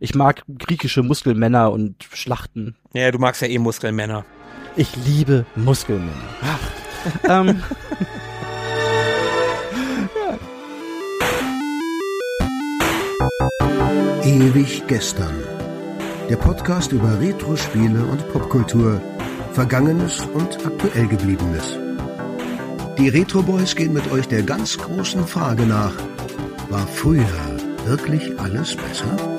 Ich mag griechische Muskelmänner und Schlachten. Ja, du magst ja eh Muskelmänner. Ich liebe Muskelmänner. Ach. ähm. Ewig gestern. Der Podcast über Retro-Spiele und Popkultur, Vergangenes und aktuell gebliebenes. Die Retro Boys gehen mit euch der ganz großen Frage nach: War früher wirklich alles besser?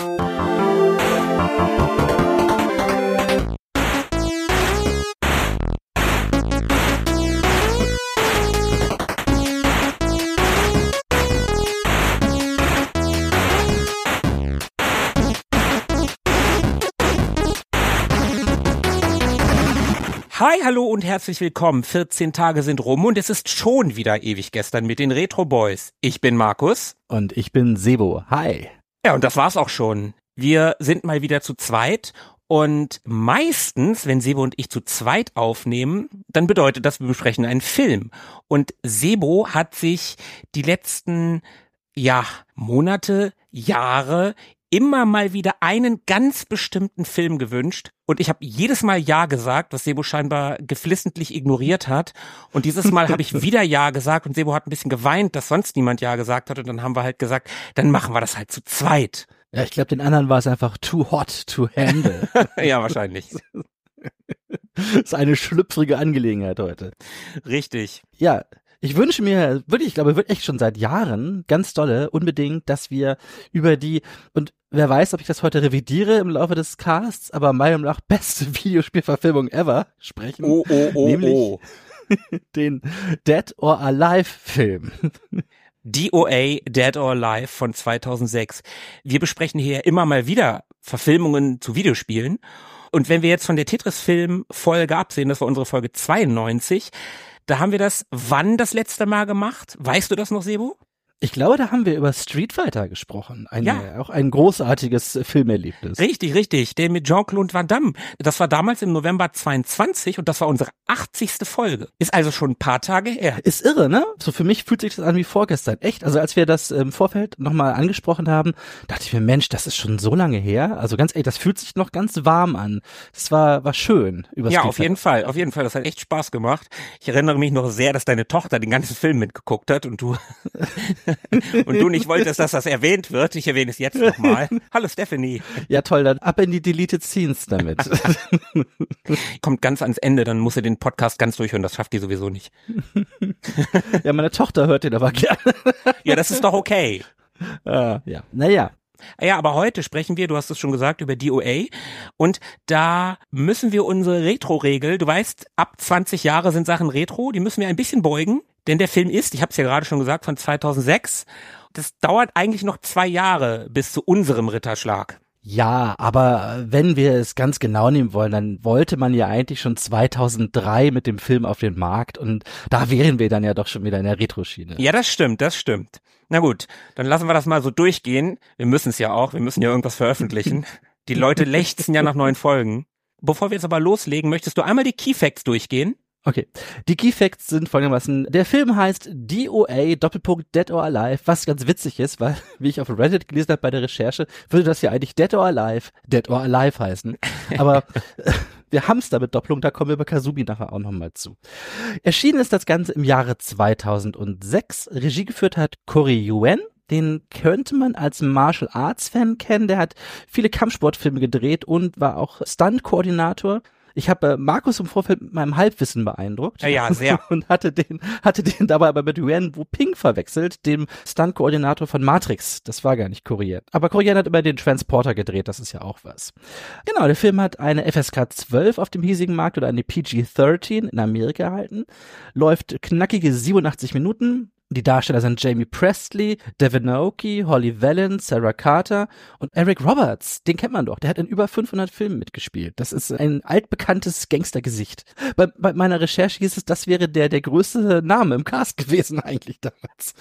Hi, hallo und herzlich willkommen. 14 Tage sind rum und es ist schon wieder ewig gestern mit den Retro Boys. Ich bin Markus. Und ich bin Sebo. Hi. Ja, und das war's auch schon. Wir sind mal wieder zu zweit und meistens, wenn Sebo und ich zu zweit aufnehmen, dann bedeutet das, wir besprechen einen Film. Und Sebo hat sich die letzten, ja, Monate, Jahre immer mal wieder einen ganz bestimmten Film gewünscht und ich habe jedes Mal Ja gesagt, was Sebo scheinbar geflissentlich ignoriert hat und dieses Mal habe ich wieder Ja gesagt und Sebo hat ein bisschen geweint, dass sonst niemand Ja gesagt hat und dann haben wir halt gesagt, dann machen wir das halt zu zweit. Ja, ich glaube, den anderen war es einfach too hot to handle. ja, wahrscheinlich. Das ist eine schlüpfrige Angelegenheit heute. Richtig. Ja, ich wünsche mir wirklich, ich glaube, wirklich schon seit Jahren ganz dolle unbedingt, dass wir über die und wer weiß, ob ich das heute revidiere im Laufe des Casts, aber meiner Meinung nach beste Videospielverfilmung ever sprechen, Oh, oh, oh, nämlich oh. den Dead or Alive Film. DOA Dead or Alive von 2006. Wir besprechen hier immer mal wieder Verfilmungen zu Videospielen. Und wenn wir jetzt von der Tetris-Film-Folge absehen, das war unsere Folge 92, da haben wir das wann das letzte Mal gemacht? Weißt du das noch, Sebo? Ich glaube, da haben wir über Street Fighter gesprochen. Ein, Ja. Auch ein großartiges Filmerlebnis. Richtig, richtig. Der mit Jean-Claude Van Damme. Das war damals im November 22 und das war unsere 80. Folge. Ist also schon ein paar Tage her. Ist irre, ne? So für mich fühlt sich das an wie vorgestern. Echt? Also als wir das im Vorfeld nochmal angesprochen haben, dachte ich mir, Mensch, das ist schon so lange her. Also ganz ehrlich, das fühlt sich noch ganz warm an. Das war, war schön. Über Ja, Street auf jeden Fall, auf jeden Fall. Das hat echt Spaß gemacht. Ich erinnere mich noch sehr, dass deine Tochter den ganzen Film mitgeguckt hat und du und du nicht wolltest, dass das erwähnt wird. Ich erwähne es jetzt nochmal. Hallo Stephanie. Ja toll, dann ab in die Deleted Scenes damit. Kommt ganz ans Ende, dann muss er den Podcast ganz durchhören. Das schafft die sowieso nicht. ja, meine Tochter hört den aber gerne. Ja, das ist doch okay. Ah, ja, naja. Ja, aber heute sprechen wir, du hast es schon gesagt, über DOA und da müssen wir unsere Retro-Regel, du weißt, ab 20 Jahre sind Sachen Retro, die müssen wir ein bisschen beugen, denn der Film ist, ich habe es ja gerade schon gesagt, von 2006. Das dauert eigentlich noch zwei Jahre bis zu unserem Ritterschlag. Ja, aber wenn wir es ganz genau nehmen wollen, dann wollte man ja eigentlich schon 2003 mit dem Film auf den Markt und da wären wir dann ja doch schon wieder in der Retro-Schiene. Ja, das stimmt, das stimmt. Na gut, dann lassen wir das mal so durchgehen. Wir müssen es ja auch, wir müssen ja irgendwas veröffentlichen. Die Leute lechzen ja nach neuen Folgen. Bevor wir jetzt aber loslegen, möchtest du einmal die Key Facts durchgehen? Okay. Die Key Facts sind folgendermaßen. Der Film heißt DOA Doppelpunkt Dead or Alive, was ganz witzig ist, weil, wie ich auf Reddit gelesen habe bei der Recherche, würde das ja eigentlich Dead or Alive, Dead or Alive heißen. Aber wir haben es da mit Doppelung, da kommen wir bei Kazumi nachher auch nochmal zu. Erschienen ist das Ganze im Jahre 2006. Regie geführt hat Corey Yuen. Den könnte man als Martial Arts Fan kennen. Der hat viele Kampfsportfilme gedreht und war auch Stunt-Koordinator. Ich habe äh, Markus im Vorfeld mit meinem Halbwissen beeindruckt. Ja, ja, sehr. Und hatte den, hatte den dabei aber mit Yuan Wu Ping verwechselt, dem Stunt-Koordinator von Matrix. Das war gar nicht Korean. Aber Korean hat immer den Transporter gedreht, das ist ja auch was. Genau, der Film hat eine FSK 12 auf dem hiesigen Markt oder eine PG-13 in Amerika erhalten. Läuft knackige 87 Minuten. Die Darsteller sind Jamie Presley, Devin Aoki, Holly Valance, Sarah Carter und Eric Roberts. Den kennt man doch. Der hat in über 500 Filmen mitgespielt. Das ist ein altbekanntes Gangstergesicht. Bei, bei meiner Recherche hieß es, das wäre der, der größte Name im Cast gewesen eigentlich damals.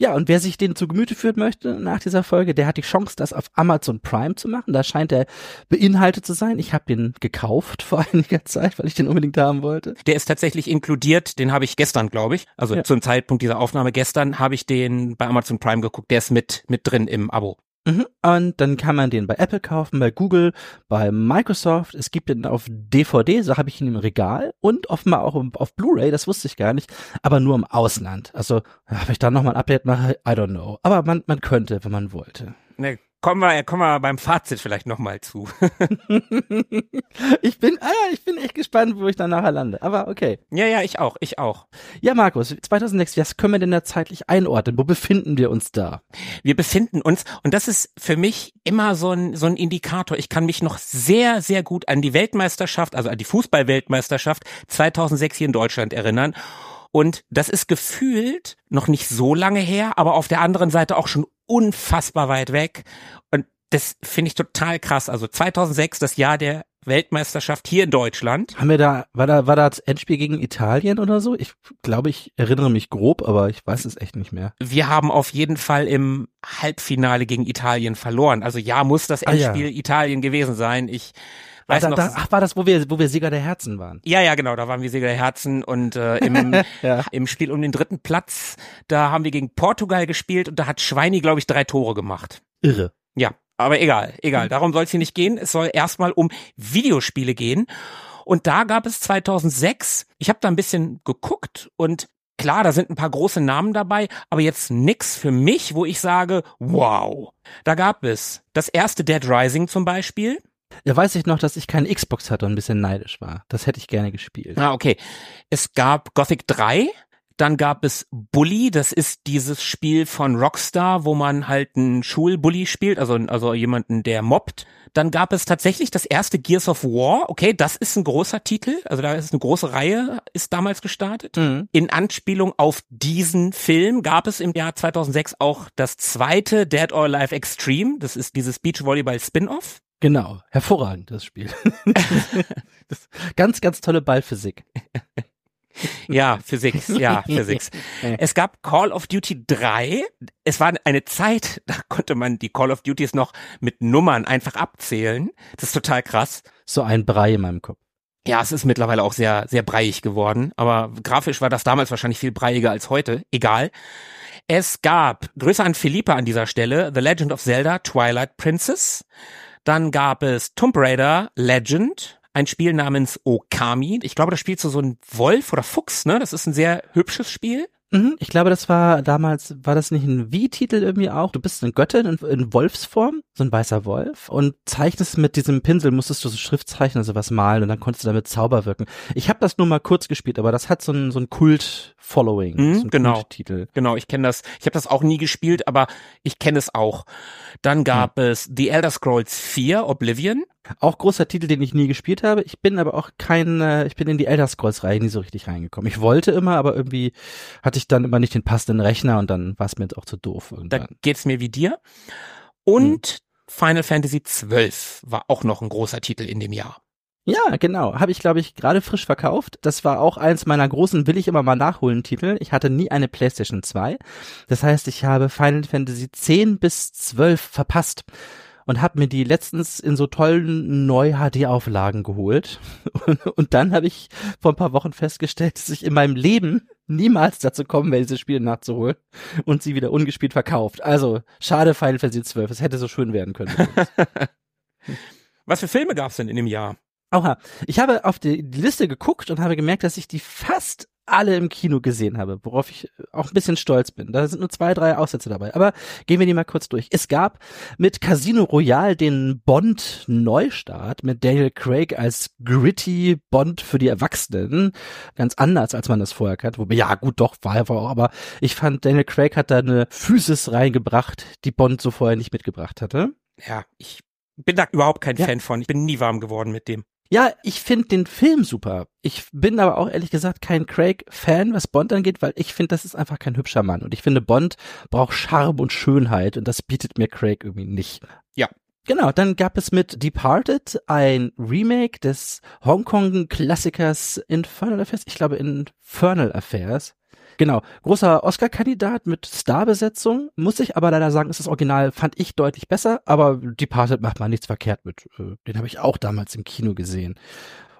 Ja, und wer sich den zu Gemüte führen möchte nach dieser Folge, der hat die Chance, das auf Amazon Prime zu machen. Da scheint er beinhaltet zu sein. Ich habe den gekauft vor einiger Zeit, weil ich den unbedingt haben wollte. Der ist tatsächlich inkludiert, den habe ich gestern, glaube ich. Also Ja. zum Zeitpunkt dieser Aufnahme gestern habe ich den bei Amazon Prime geguckt. Der ist mit, mit drin im Abo. Mhm. Und dann kann man den bei Apple kaufen, bei Google, bei Microsoft. Es gibt den auf DVD, so habe ich ihn im Regal und offenbar auch auf Blu-ray, das wusste ich gar nicht, aber nur im Ausland. Also, ob ich da nochmal ein Update mache, I don't know. Aber man, man könnte, wenn man wollte. Ne, kommen wir, kommen wir beim Fazit vielleicht nochmal zu. ich bin, ah, ich bin echt gespannt, wo ich dann nachher lande. Aber okay. Ja, ja, ich auch, ich auch. Ja, Markus, 2006, was können wir denn da zeitlich einordnen? Wo befinden wir uns da? Wir befinden uns, und das ist für mich immer so ein, so ein Indikator. Ich kann mich noch sehr, sehr gut an die Weltmeisterschaft, also an die Fußballweltmeisterschaft 2006 hier in Deutschland erinnern. Und das ist gefühlt noch nicht so lange her, aber auf der anderen Seite auch schon unfassbar weit weg. Und das finde ich total krass. Also 2006, das Jahr der Weltmeisterschaft hier in Deutschland. Haben wir da, war da, war da das Endspiel gegen Italien oder so? Ich glaube, ich erinnere mich grob, aber ich weiß es echt nicht mehr. Wir haben auf jeden Fall im Halbfinale gegen Italien verloren. Also ja, muss das Endspiel ah, ja. Italien gewesen sein. Ich Weiß da, noch, da, ach, war das, wo wir, wo wir Sieger der Herzen waren? Ja, ja, genau, da waren wir Sieger der Herzen und äh, im, ja. im Spiel um den dritten Platz, da haben wir gegen Portugal gespielt und da hat Schweini, glaube ich, drei Tore gemacht. Irre. Ja, aber egal, egal. Mhm. Darum soll es hier nicht gehen. Es soll erstmal um Videospiele gehen. Und da gab es 2006, ich habe da ein bisschen geguckt und klar, da sind ein paar große Namen dabei, aber jetzt nix für mich, wo ich sage, wow. Da gab es das erste Dead Rising zum Beispiel. Ja, weiß ich noch, dass ich keine Xbox hatte und ein bisschen neidisch war. Das hätte ich gerne gespielt. Ah, okay. Es gab Gothic 3, dann gab es Bully, das ist dieses Spiel von Rockstar, wo man halt einen Schulbully spielt, also, also jemanden, der mobbt. Dann gab es tatsächlich das erste Gears of War. Okay, das ist ein großer Titel, also da ist eine große Reihe, ist damals gestartet. Mhm. In Anspielung auf diesen Film gab es im Jahr 2006 auch das zweite Dead or Alive Extreme. Das ist dieses Beachvolleyball Spin-off. Genau, hervorragend das Spiel. das, ganz, ganz tolle Ballphysik. Ja, Physik, ja, Physik. Es gab Call of Duty 3. Es war eine Zeit, da konnte man die Call of Duties noch mit Nummern einfach abzählen. Das ist total krass. So ein Brei in meinem Kopf. Ja, es ist mittlerweile auch sehr, sehr breiig geworden. Aber grafisch war das damals wahrscheinlich viel breiiger als heute. Egal. Es gab, Grüße an Philippa an dieser Stelle, The Legend of Zelda Twilight Princess. Dann gab es Tomb Raider Legend, ein Spiel namens Okami. Ich glaube, da spielst du so ein Wolf oder Fuchs, ne? Das ist ein sehr hübsches Spiel. Mhm, ich glaube, das war damals, war das nicht ein Wie-Titel irgendwie auch? Du bist eine Göttin in, in, Wolfsform, so ein weißer Wolf und zeichnest mit diesem Pinsel, musstest du so Schriftzeichen oder sowas malen und dann konntest du damit Zauber wirken. Ich habe das nur mal kurz gespielt, aber das hat so ein, so ein Kult-Following. Mhm, genau. Titel. Genau, ich kenne das. Ich habe das auch nie gespielt, aber ich kenne es auch. Dann gab mhm. es The Elder Scrolls 4 Oblivion. Auch großer Titel, den ich nie gespielt habe. Ich bin aber auch kein, äh, ich bin in die Elder Scrolls Reihe nie so richtig reingekommen. Ich wollte immer, aber irgendwie hatte ich dann immer nicht den passenden Rechner und dann war es mir jetzt auch zu doof. Irgendwann. Da geht's mir wie dir. Und hm. Final Fantasy XII war auch noch ein großer Titel in dem Jahr. Ja, genau. Habe ich, glaube ich, gerade frisch verkauft. Das war auch eins meiner großen Will ich immer mal nachholen Titel. Ich hatte nie eine PlayStation 2. Das heißt, ich habe Final Fantasy 10 bis 12 verpasst und habe mir die letztens in so tollen Neu-HD-Auflagen geholt. Und, dann habe ich vor ein paar Wochen festgestellt, dass ich in meinem Leben niemals dazu kommen werde, diese Spiele nachzuholen und sie wieder ungespielt verkauft. Also, schade Final Fantasy 12. Es hätte so schön werden können. Was für Filme gab's denn in dem Jahr? Oha, ich habe auf die, die Liste geguckt und habe gemerkt, dass ich die fast alle im Kino gesehen habe, worauf ich auch ein bisschen stolz bin. Da sind nur zwei, drei Aussätze dabei. Aber gehen wir die mal kurz durch. Es gab mit Casino Royale den Bond Neustart mit Daniel Craig als gritty Bond für die Erwachsenen. Ganz anders, als man das vorher kannte. Wobei, ja, gut, doch, war er auch. Aber ich fand, Daniel Craig hat da eine Physis reingebracht, die Bond so vorher nicht mitgebracht hatte. Ja, ich bin da überhaupt kein ja. Fan von. Ich bin nie warm geworden mit dem. Ja, ich finde den Film super. Ich bin aber auch ehrlich gesagt kein Craig-Fan, was Bond angeht, weil ich finde, das ist einfach kein hübscher Mann. Und ich finde, Bond braucht Charme und Schönheit und das bietet mir Craig irgendwie nicht. Ja. Genau, dann gab es mit Departed ein Remake des Hongkong-Klassikers Infernal Affairs. Ich glaube Infernal Affairs. Genau, großer Oscar-Kandidat mit Starbesetzung. Muss ich aber leider sagen, ist das Original, fand ich deutlich besser, aber Departed macht man nichts verkehrt mit. Äh, den habe ich auch damals im Kino gesehen.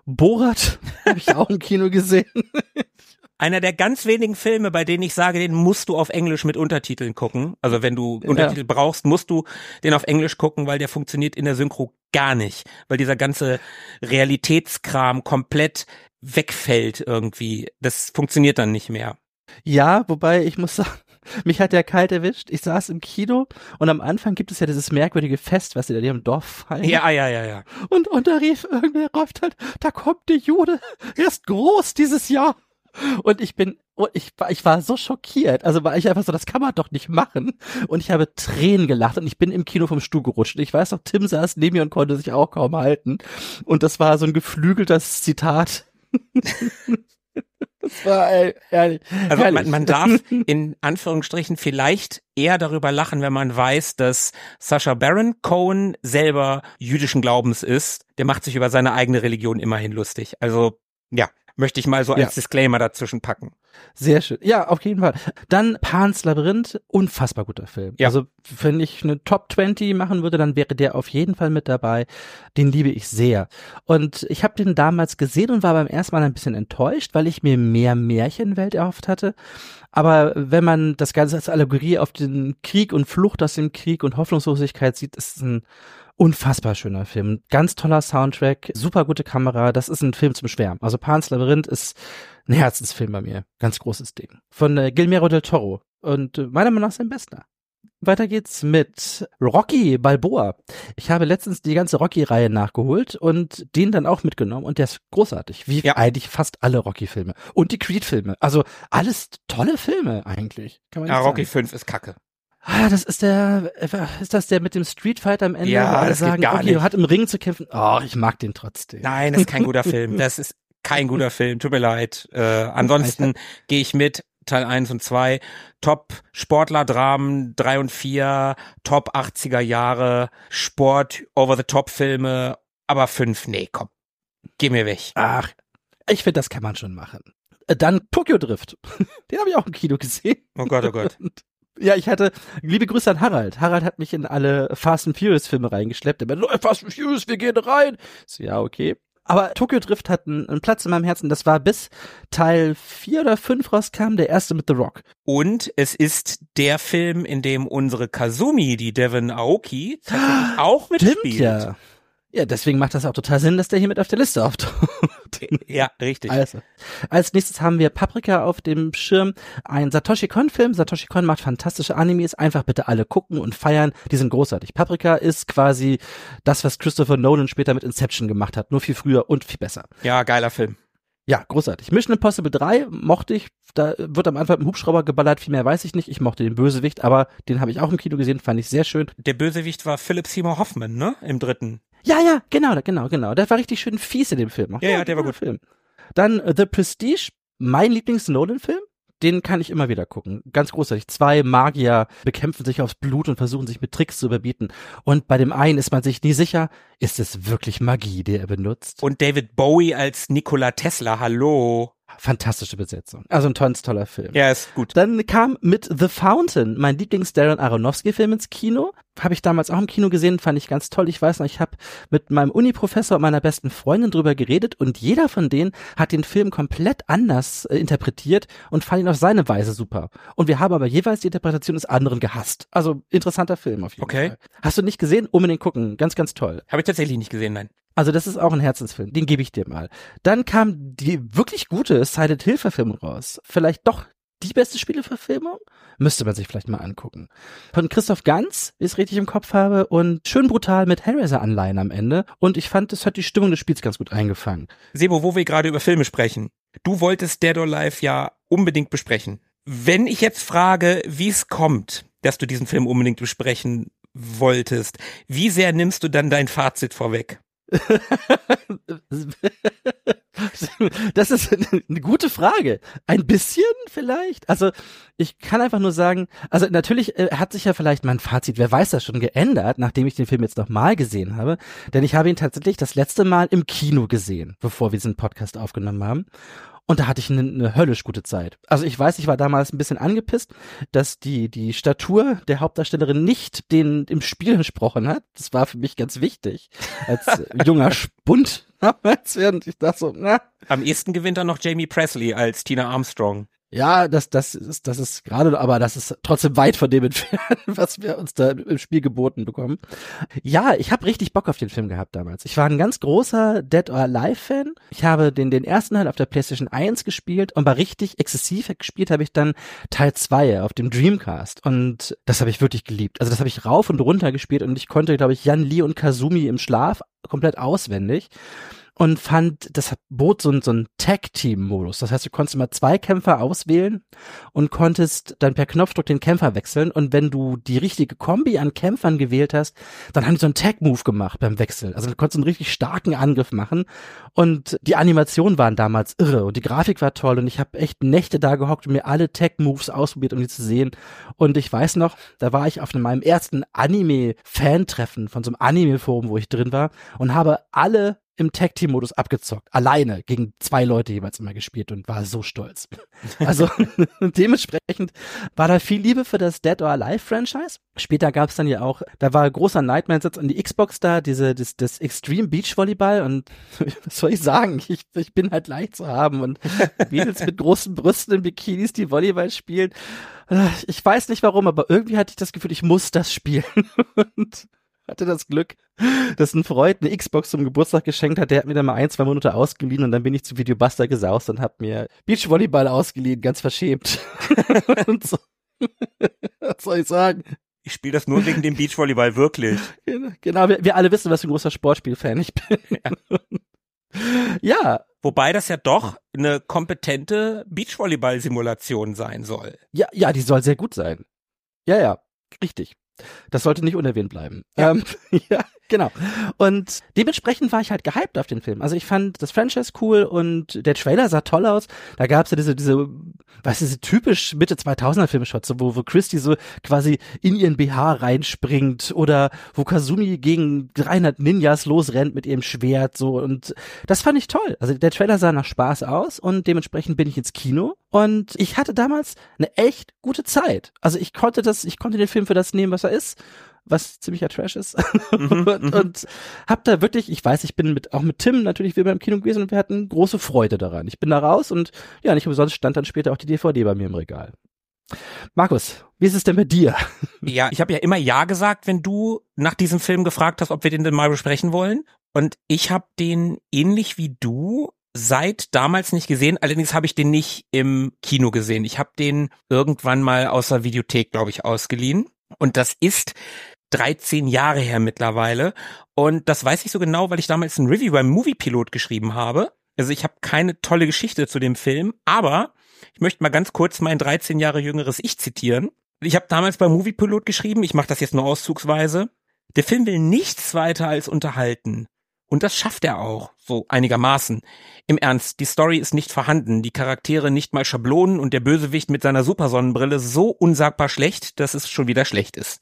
Borat habe ich auch im Kino gesehen. einer der ganz wenigen Filme, bei denen ich sage, den musst du auf Englisch mit Untertiteln gucken. Also wenn du ja. Untertitel brauchst, musst du den auf Englisch gucken, weil der funktioniert in der Synchro gar nicht, weil dieser ganze Realitätskram komplett wegfällt irgendwie. Das funktioniert dann nicht mehr. Ja, wobei ich muss sagen, mich hat der kalt erwischt. Ich saß im Kino und am Anfang gibt es ja dieses merkwürdige Fest, was sie da im Dorf feiern. Ja, ja, ja, ja. Und, und da rief irgendwer, ruft halt, da kommt der Jude, er ist groß dieses Jahr. Und ich bin, ich, ich war so schockiert. Also war ich einfach so, das kann man doch nicht machen. Und ich habe Tränen gelacht und ich bin im Kino vom Stuhl gerutscht. Und ich weiß noch, Tim saß neben mir und konnte sich auch kaum halten. Und das war so ein geflügeltes Zitat. Das war ey, herrlich. Also man, man darf in Anführungsstrichen vielleicht eher darüber lachen, wenn man weiß, dass Sascha Baron Cohen selber jüdischen Glaubens ist. Der macht sich über seine eigene Religion immerhin lustig. Also ja, möchte ich mal so als ja. Disclaimer dazwischen packen. Sehr schön. Ja, auf jeden Fall. Dann Pans Labyrinth, unfassbar guter Film. Ja. Also, wenn ich eine Top 20 machen würde, dann wäre der auf jeden Fall mit dabei. Den liebe ich sehr. Und ich habe den damals gesehen und war beim ersten Mal ein bisschen enttäuscht, weil ich mir mehr Märchenwelt erhofft hatte. Aber wenn man das Ganze als Allegorie auf den Krieg und Flucht aus dem Krieg und Hoffnungslosigkeit sieht, ist es ein Unfassbar schöner Film. Ganz toller Soundtrack, super gute Kamera. Das ist ein Film zum Schwärmen. Also Pan's Labyrinth ist ein Herzensfilm bei mir. Ganz großes Ding. Von äh, Guillermo del Toro. Und äh, meiner Meinung nach sein bester. Weiter geht's mit Rocky Balboa. Ich habe letztens die ganze Rocky-Reihe nachgeholt und den dann auch mitgenommen und der ist großartig, wie ja. eigentlich fast alle Rocky-Filme. Und die Creed-Filme. Also alles tolle Filme eigentlich. Ja, Rocky 5 ist kacke. Ah, das ist der, ist das der mit dem Street Fighter am Ende, ja, das sagen, gar okay, nicht. hat im Ring zu kämpfen. Oh, ich mag den trotzdem. Nein, das ist kein guter Film. Das ist kein guter Film. Tut mir leid. Äh, ansonsten gehe ich mit. Teil 1 und 2, Top Sportler-Dramen 3 und 4, Top 80er Jahre, Sport, Over-the-Top-Filme, aber 5, nee, komm, geh mir weg. Ach, ich finde, das kann man schon machen. Äh, dann Tokyo Drift. Den habe ich auch im Kino gesehen. Oh Gott, oh Gott. Ja, ich hatte, liebe Grüße an Harald. Harald hat mich in alle Fast and Furious Filme reingeschleppt. Er meinte, Fast and Furious, wir gehen rein. So, ja, okay. Aber Tokyo Drift hat einen, einen, Platz in meinem Herzen. Das war bis Teil vier oder fünf rauskam, der erste mit The Rock. Und es ist der Film, in dem unsere Kazumi, die Devon Aoki, auch mitspielt. Stimmt, ja. Ja, deswegen macht das auch total Sinn, dass der hier mit auf der Liste auftaucht. Ja, richtig. Also, als nächstes haben wir Paprika auf dem Schirm, ein Satoshi Kon Film. Satoshi Kon macht fantastische Animes, einfach bitte alle gucken und feiern, die sind großartig. Paprika ist quasi das, was Christopher Nolan später mit Inception gemacht hat, nur viel früher und viel besser. Ja, geiler Film. Ja, großartig. Mission Impossible 3 mochte ich. Da wird am Anfang ein Hubschrauber geballert, viel mehr weiß ich nicht. Ich mochte den Bösewicht, aber den habe ich auch im Kino gesehen, fand ich sehr schön. Der Bösewicht war Philip Seymour Hoffman, ne? Im dritten. Ja, ja, genau, genau, genau. Der war richtig schön fies in dem Film. Ja, ja, der war gut. Film. Dann uh, The Prestige, mein Lieblings-Nolan-Film. Den kann ich immer wieder gucken. Ganz großartig. Zwei Magier bekämpfen sich aufs Blut und versuchen sich mit Tricks zu überbieten. Und bei dem einen ist man sich nie sicher, ist es wirklich Magie, die er benutzt? Und David Bowie als Nikola Tesla, hallo. Fantastische Besetzung. Also ein ganz toller Film. Ja, ist gut. Dann kam mit The Fountain, mein Lieblings-Darren Aronofsky-Film ins Kino. Habe ich damals auch im Kino gesehen, fand ich ganz toll. Ich weiß noch, ich habe mit meinem Uni-Professor und meiner besten Freundin drüber geredet und jeder von denen hat den Film komplett anders äh, interpretiert und fand ihn auf seine Weise super. Und wir haben aber jeweils die Interpretation des anderen gehasst. Also interessanter Film auf jeden okay. Fall. Hast du nicht gesehen? Unbedingt gucken. Ganz, ganz toll. Habe ich tatsächlich nicht gesehen, nein. Also das ist auch ein Herzensfilm, den gebe ich dir mal. Dann kam die wirklich gute Silent Hill Verfilmung raus. Vielleicht doch die beste Spieleverfilmung? Müsste man sich vielleicht mal angucken. Von Christoph Ganz, wie ich es richtig im Kopf habe, und schön brutal mit Hellraiser-Anleihen am Ende. Und ich fand, es hat die Stimmung des Spiels ganz gut eingefangen. Sebo, wo wir gerade über Filme sprechen. Du wolltest Dead or Alive ja unbedingt besprechen. Wenn ich jetzt frage, wie es kommt, dass du diesen Film unbedingt besprechen wolltest, wie sehr nimmst du dann dein Fazit vorweg? das ist eine gute Frage. Ein bisschen vielleicht? Also ich kann einfach nur sagen, also natürlich äh, hat sich ja vielleicht mein Fazit, wer weiß das schon geändert, nachdem ich den Film jetzt nochmal gesehen habe. Denn ich habe ihn tatsächlich das letzte Mal im Kino gesehen, bevor wir diesen Podcast aufgenommen haben. Und da hatte ich eine, eine höllisch gute Zeit. Also ich weiß, ich war damals ein bisschen angepisst, dass die, die Statur der Hauptdarstellerin nicht den im Spiel entsprochen hat. Das war für mich ganz wichtig. Als junger Spund damals. Und ich dachte so, na. Am ehesten gewinnt dann noch Jamie Presley als Tina Armstrong. Ja, das, das ist, das ist gerade, aber das ist trotzdem weit von dem entfernt, was wir uns da im Spiel geboten bekommen. Ja, ich habe richtig Bock auf den Film gehabt damals. Ich war ein ganz großer Dead or Alive Fan. Ich habe den, den ersten Teil auf der PlayStation 1 gespielt und war richtig exzessiv gespielt habe ich dann Teil 2 auf dem Dreamcast. Und das habe ich wirklich geliebt. Also das habe ich rauf und runter gespielt und ich konnte, glaube ich, Yan Lee und Kazumi im Schlaf komplett auswendig und fand, das bot so, so einen Tag-Team-Modus. Das heißt, du konntest immer zwei Kämpfer auswählen und konntest dann per Knopfdruck den Kämpfer wechseln. Und wenn du die richtige Kombi an Kämpfern gewählt hast, dann haben die so einen Tag-Move gemacht beim Wechsel. Also du konntest einen richtig starken Angriff machen. Und die Animationen waren damals irre und die Grafik war toll. Und ich habe echt Nächte da gehockt und mir alle Tag-Moves ausprobiert, um die zu sehen. Und ich weiß noch, da war ich auf meinem ersten Anime-Fan-Treffen von so einem Anime-Forum, wo ich drin war und habe alle im Tag Team Modus abgezockt, alleine gegen zwei Leute jeweils immer gespielt und war so stolz. Also dementsprechend war da viel Liebe für das Dead or Alive Franchise. Später gab es dann ja auch, da war großer Nightmare Sitz an die Xbox da, diese das, das Extreme Beach Volleyball und was soll ich sagen, ich, ich bin halt leicht zu haben und Mädels mit großen Brüsten in Bikinis, die Volleyball spielen. Ich weiß nicht warum, aber irgendwie hatte ich das Gefühl, ich muss das spielen und hatte das Glück, dass ein Freund eine Xbox zum Geburtstag geschenkt hat. Der hat mir dann mal ein, zwei Monate ausgeliehen und dann bin ich zu Videobuster gesaust und hab mir Beachvolleyball ausgeliehen, ganz verschämt. so. Was soll ich sagen? Ich spiele das nur wegen dem Beachvolleyball, wirklich. Genau, wir, wir alle wissen, was für ein großer Sportspielfan ich bin. Ja. ja. Wobei das ja doch eine kompetente Beachvolleyball-Simulation sein soll. Ja, ja, die soll sehr gut sein. Ja, ja, richtig. Das sollte nicht unerwähnt bleiben. Ja. Ähm, ja, genau. Und dementsprechend war ich halt gehypt auf den Film. Also ich fand das Franchise cool und der Trailer sah toll aus. Da gab's ja diese, diese, was ist diese typisch Mitte 2000er Filmshots, wo, wo Christy so quasi in ihren BH reinspringt oder wo Kazumi gegen 300 Ninjas losrennt mit ihrem Schwert so und das fand ich toll. Also der Trailer sah nach Spaß aus und dementsprechend bin ich ins Kino und ich hatte damals eine echt gute Zeit. Also ich konnte das, ich konnte den Film für das nehmen, was er ist was ziemlicher Trash ist. Mhm, und, mhm. und hab da wirklich, ich weiß, ich bin mit, auch mit Tim natürlich wieder beim Kino gewesen und wir hatten große Freude daran. Ich bin da raus und ja, nicht umsonst stand dann später auch die DVD bei mir im Regal. Markus, wie ist es denn mit dir? Ja, ich habe ja immer Ja gesagt, wenn du nach diesem Film gefragt hast, ob wir den denn mal besprechen wollen. Und ich habe den ähnlich wie du seit damals nicht gesehen. Allerdings habe ich den nicht im Kino gesehen. Ich habe den irgendwann mal aus der Videothek, glaube ich, ausgeliehen. Und das ist 13 Jahre her mittlerweile. Und das weiß ich so genau, weil ich damals ein Review beim Movie Pilot geschrieben habe. Also ich habe keine tolle Geschichte zu dem Film, aber ich möchte mal ganz kurz mein 13 Jahre jüngeres Ich zitieren. Ich habe damals beim Movie Pilot geschrieben, ich mache das jetzt nur auszugsweise. Der Film will nichts weiter als unterhalten. Und das schafft er auch, so einigermaßen. Im Ernst, die Story ist nicht vorhanden, die Charaktere nicht mal Schablonen und der Bösewicht mit seiner Supersonnenbrille so unsagbar schlecht, dass es schon wieder schlecht ist.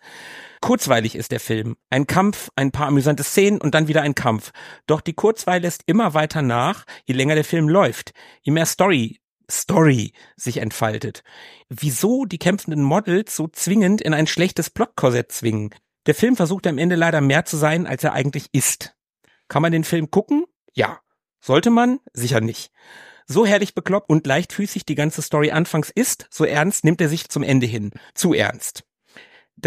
Kurzweilig ist der Film. Ein Kampf, ein paar amüsante Szenen und dann wieder ein Kampf. Doch die Kurzweil lässt immer weiter nach, je länger der Film läuft. Je mehr Story, Story sich entfaltet. Wieso die kämpfenden Models so zwingend in ein schlechtes Plotkorsett zwingen? Der Film versucht am Ende leider mehr zu sein, als er eigentlich ist. Kann man den Film gucken? Ja. Sollte man? Sicher nicht. So herrlich bekloppt und leichtfüßig die ganze Story anfangs ist, so ernst nimmt er sich zum Ende hin. Zu ernst.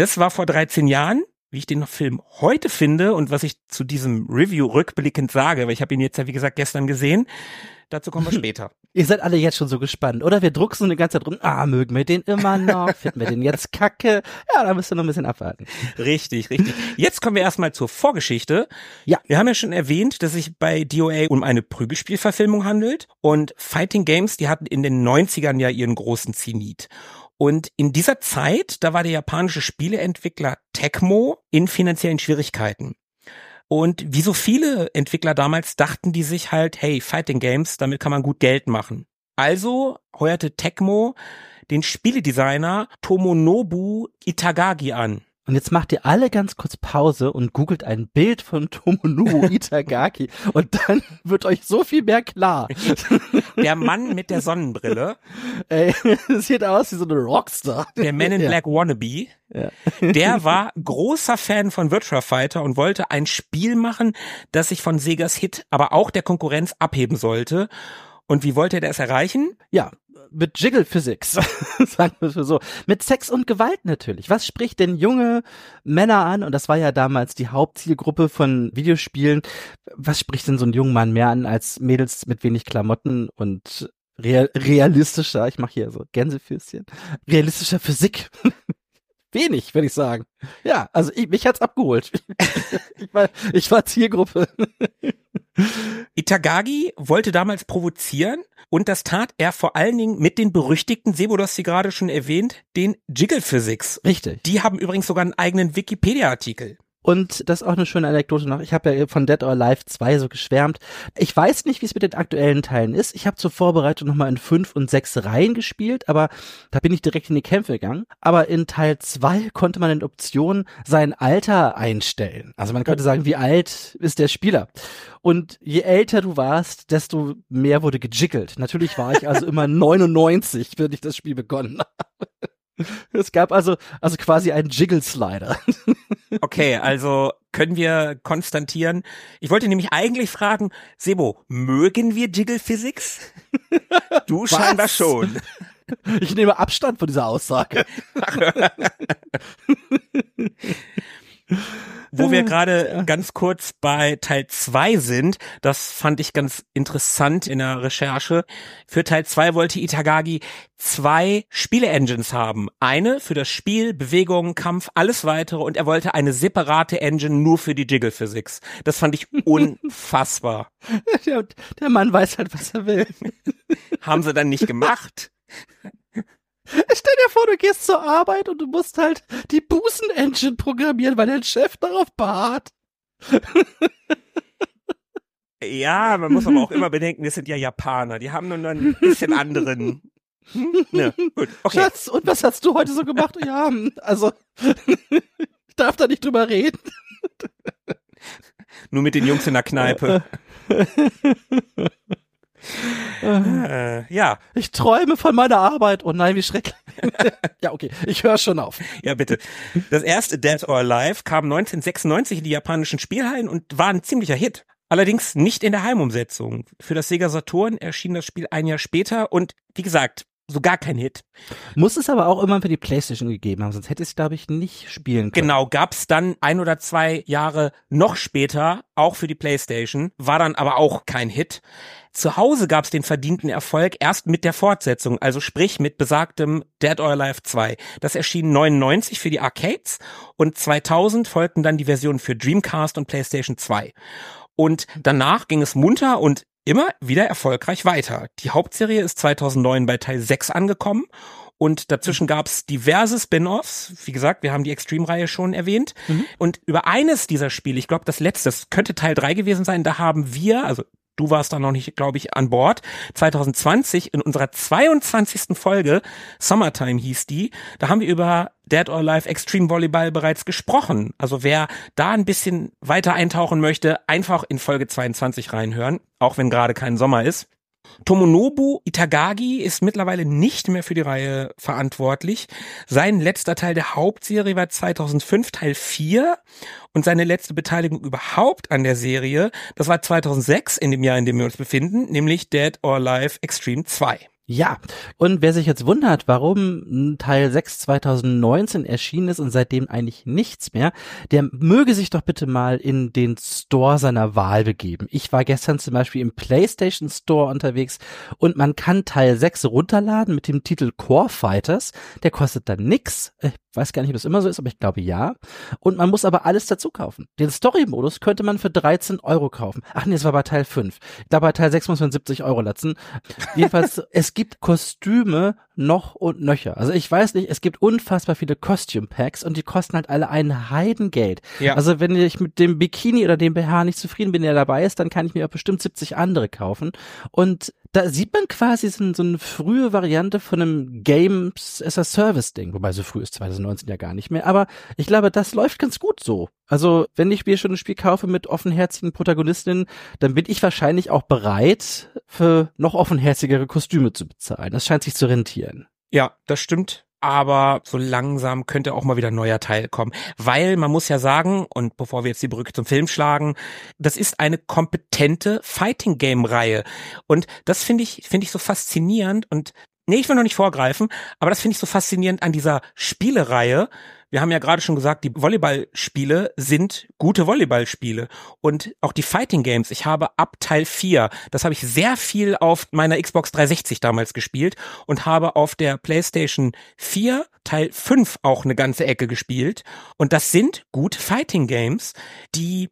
Das war vor 13 Jahren. Wie ich den Film heute finde und was ich zu diesem Review rückblickend sage, weil ich habe ihn jetzt ja wie gesagt gestern gesehen, Dazu kommen wir später. Ihr seid alle jetzt schon so gespannt, oder? Wir drucksen die ganze Zeit rum. Ah, mögen wir den immer noch? Finden wir den jetzt kacke? Ja, da müsst ihr noch ein bisschen abwarten. Richtig, richtig. Jetzt kommen wir erstmal zur Vorgeschichte. Ja. Wir haben ja schon erwähnt, dass sich bei DOA um eine Prügelspielverfilmung handelt und Fighting Games, die hatten in den 90ern ja ihren großen Zenit. Und in dieser Zeit, da war der japanische Spieleentwickler Tecmo in finanziellen Schwierigkeiten. Und wie so viele Entwickler damals dachten die sich halt, hey, Fighting Games, damit kann man gut Geld machen. Also heuerte Tecmo den Spieledesigner Tomonobu Itagagi an. Und jetzt macht ihr alle ganz kurz Pause und googelt ein Bild von Tomonobu Itagaki und dann wird euch so viel mehr klar. Der Mann mit der Sonnenbrille. Ey, sieht aus wie so eine Rockstar. Der Man in Black Wannabe. Ja. Der war großer Fan von Virtua Fighter und wollte ein Spiel machen, das sich von Segas Hit, aber auch der Konkurrenz abheben sollte. Und wie wollte er das erreichen? Ja, mit Jiggle Physics, sagen wir so. Mit Sex und Gewalt natürlich. Was spricht denn junge Männer an? Und das war ja damals die Hauptzielgruppe von Videospielen. Was spricht denn so ein junger Mann mehr an als Mädels mit wenig Klamotten und real realistischer, ich mache hier so Gänsefüßchen, realistischer Physik. wenig, würde ich sagen. Ja, also ich, mich hat's abgeholt. ich, war, ich war Zielgruppe. Itagagi wollte damals provozieren und das tat er vor allen Dingen mit den berüchtigten, Sebo, du hast sie gerade schon erwähnt, den Jiggle Physics. Richtig. Die haben übrigens sogar einen eigenen Wikipedia-Artikel. Und das ist auch eine schöne Anekdote noch. Ich habe ja von Dead or Alive 2 so geschwärmt. Ich weiß nicht, wie es mit den aktuellen Teilen ist. Ich habe zur Vorbereitung nochmal in 5 und 6 Reihen gespielt, aber da bin ich direkt in die Kämpfe gegangen. Aber in Teil 2 konnte man in Optionen sein Alter einstellen. Also man könnte sagen, wie alt ist der Spieler. Und je älter du warst, desto mehr wurde gejiggelt. Natürlich war ich also immer 99, wenn ich das Spiel begonnen habe. Es gab also, also quasi einen Jiggle-Slider. Okay, also können wir konstatieren. Ich wollte nämlich eigentlich fragen, Sebo, mögen wir Jiggle Physics? Du Was? scheinbar schon. Ich nehme Abstand von dieser Aussage. Wo wir gerade ganz kurz bei Teil zwei sind, das fand ich ganz interessant in der Recherche. Für Teil zwei wollte Itagagi zwei Spiele-Engines haben. Eine für das Spiel, Bewegung, Kampf, alles weitere und er wollte eine separate Engine nur für die Jiggle Physics. Das fand ich unfassbar. Der, der Mann weiß halt, was er will. Haben sie dann nicht gemacht. Stell dir vor, du gehst zur Arbeit und du musst halt die Busen-Engine programmieren, weil dein Chef darauf beharrt. Ja, man muss aber auch immer bedenken, das sind ja Japaner, die haben nur ein bisschen anderen. Ja, gut, okay. Schatz, und was hast du heute so gemacht? Ja, also, ich darf da nicht drüber reden. Nur mit den Jungs in der Kneipe. Äh, ja. Ich träume von meiner Arbeit. Oh nein, wie schrecklich. ja, okay. Ich höre schon auf. Ja, bitte. Das erste Dead or Alive kam 1996 in die japanischen Spielhallen und war ein ziemlicher Hit. Allerdings nicht in der Heimumsetzung. Für das Sega Saturn erschien das Spiel ein Jahr später und wie gesagt, so gar kein Hit. Muss es aber auch immer für die Playstation gegeben haben, sonst hätte es, glaube ich, nicht spielen können. Genau, gab's dann ein oder zwei Jahre noch später, auch für die Playstation, war dann aber auch kein Hit. Zu Hause gab's den verdienten Erfolg erst mit der Fortsetzung, also sprich mit besagtem Dead or Alive 2. Das erschien 99 für die Arcades und 2000 folgten dann die Versionen für Dreamcast und PlayStation 2. Und danach ging es munter und immer wieder erfolgreich weiter. Die Hauptserie ist 2009 bei Teil 6 angekommen und dazwischen gab's diverse Spin-offs. Wie gesagt, wir haben die Extreme-Reihe schon erwähnt. Mhm. Und über eines dieser Spiele, ich glaube, das letzte, das könnte Teil 3 gewesen sein, da haben wir, also du warst da noch nicht, glaube ich, an Bord, 2020 in unserer 22. Folge, Summertime hieß die, da haben wir über Dead or Alive Extreme Volleyball bereits gesprochen. Also wer da ein bisschen weiter eintauchen möchte, einfach in Folge 22 reinhören, auch wenn gerade kein Sommer ist. Tomonobu Itagagi ist mittlerweile nicht mehr für die Reihe verantwortlich. Sein letzter Teil der Hauptserie war 2005 Teil 4 und seine letzte Beteiligung überhaupt an der Serie, das war 2006 in dem Jahr, in dem wir uns befinden, nämlich Dead or Alive Extreme 2. Ja, und wer sich jetzt wundert, warum Teil 6 2019 erschienen ist und seitdem eigentlich nichts mehr, der möge sich doch bitte mal in den Store seiner Wahl begeben. Ich war gestern zum Beispiel im PlayStation Store unterwegs und man kann Teil 6 runterladen mit dem Titel Core Fighters. Der kostet dann nix. Ich weiß gar nicht, ob das immer so ist, aber ich glaube ja. Und man muss aber alles dazu kaufen. Den Story-Modus könnte man für 13 Euro kaufen. Ach nee, es war bei Teil 5. Da bei Teil 6 muss man 70 Euro latzen. Jedenfalls, es gibt Kostüme noch und nöcher. Also ich weiß nicht, es gibt unfassbar viele Costume Packs und die kosten halt alle ein Heidengeld. Ja. Also wenn ich mit dem Bikini oder dem BH nicht zufrieden bin, der dabei ist, dann kann ich mir auch bestimmt 70 andere kaufen. Und da sieht man quasi so, so eine frühe Variante von einem Games as a Service Ding, wobei so früh ist 2019 ja gar nicht mehr, aber ich glaube, das läuft ganz gut so. Also, wenn ich mir schon ein Spiel kaufe mit offenherzigen Protagonistinnen, dann bin ich wahrscheinlich auch bereit, für noch offenherzigere Kostüme zu bezahlen. Das scheint sich zu rentieren. Ja, das stimmt aber so langsam könnte auch mal wieder ein neuer Teil kommen. Weil man muss ja sagen, und bevor wir jetzt die Brücke zum Film schlagen, das ist eine kompetente Fighting Game Reihe. Und das finde ich, finde ich so faszinierend und Nee, ich will noch nicht vorgreifen, aber das finde ich so faszinierend an dieser Spielereihe, wir haben ja gerade schon gesagt, die Volleyballspiele sind gute Volleyballspiele. Und auch die Fighting Games, ich habe ab Teil 4, das habe ich sehr viel auf meiner Xbox 360 damals gespielt und habe auf der PlayStation 4 Teil 5 auch eine ganze Ecke gespielt. Und das sind gute Fighting Games, die,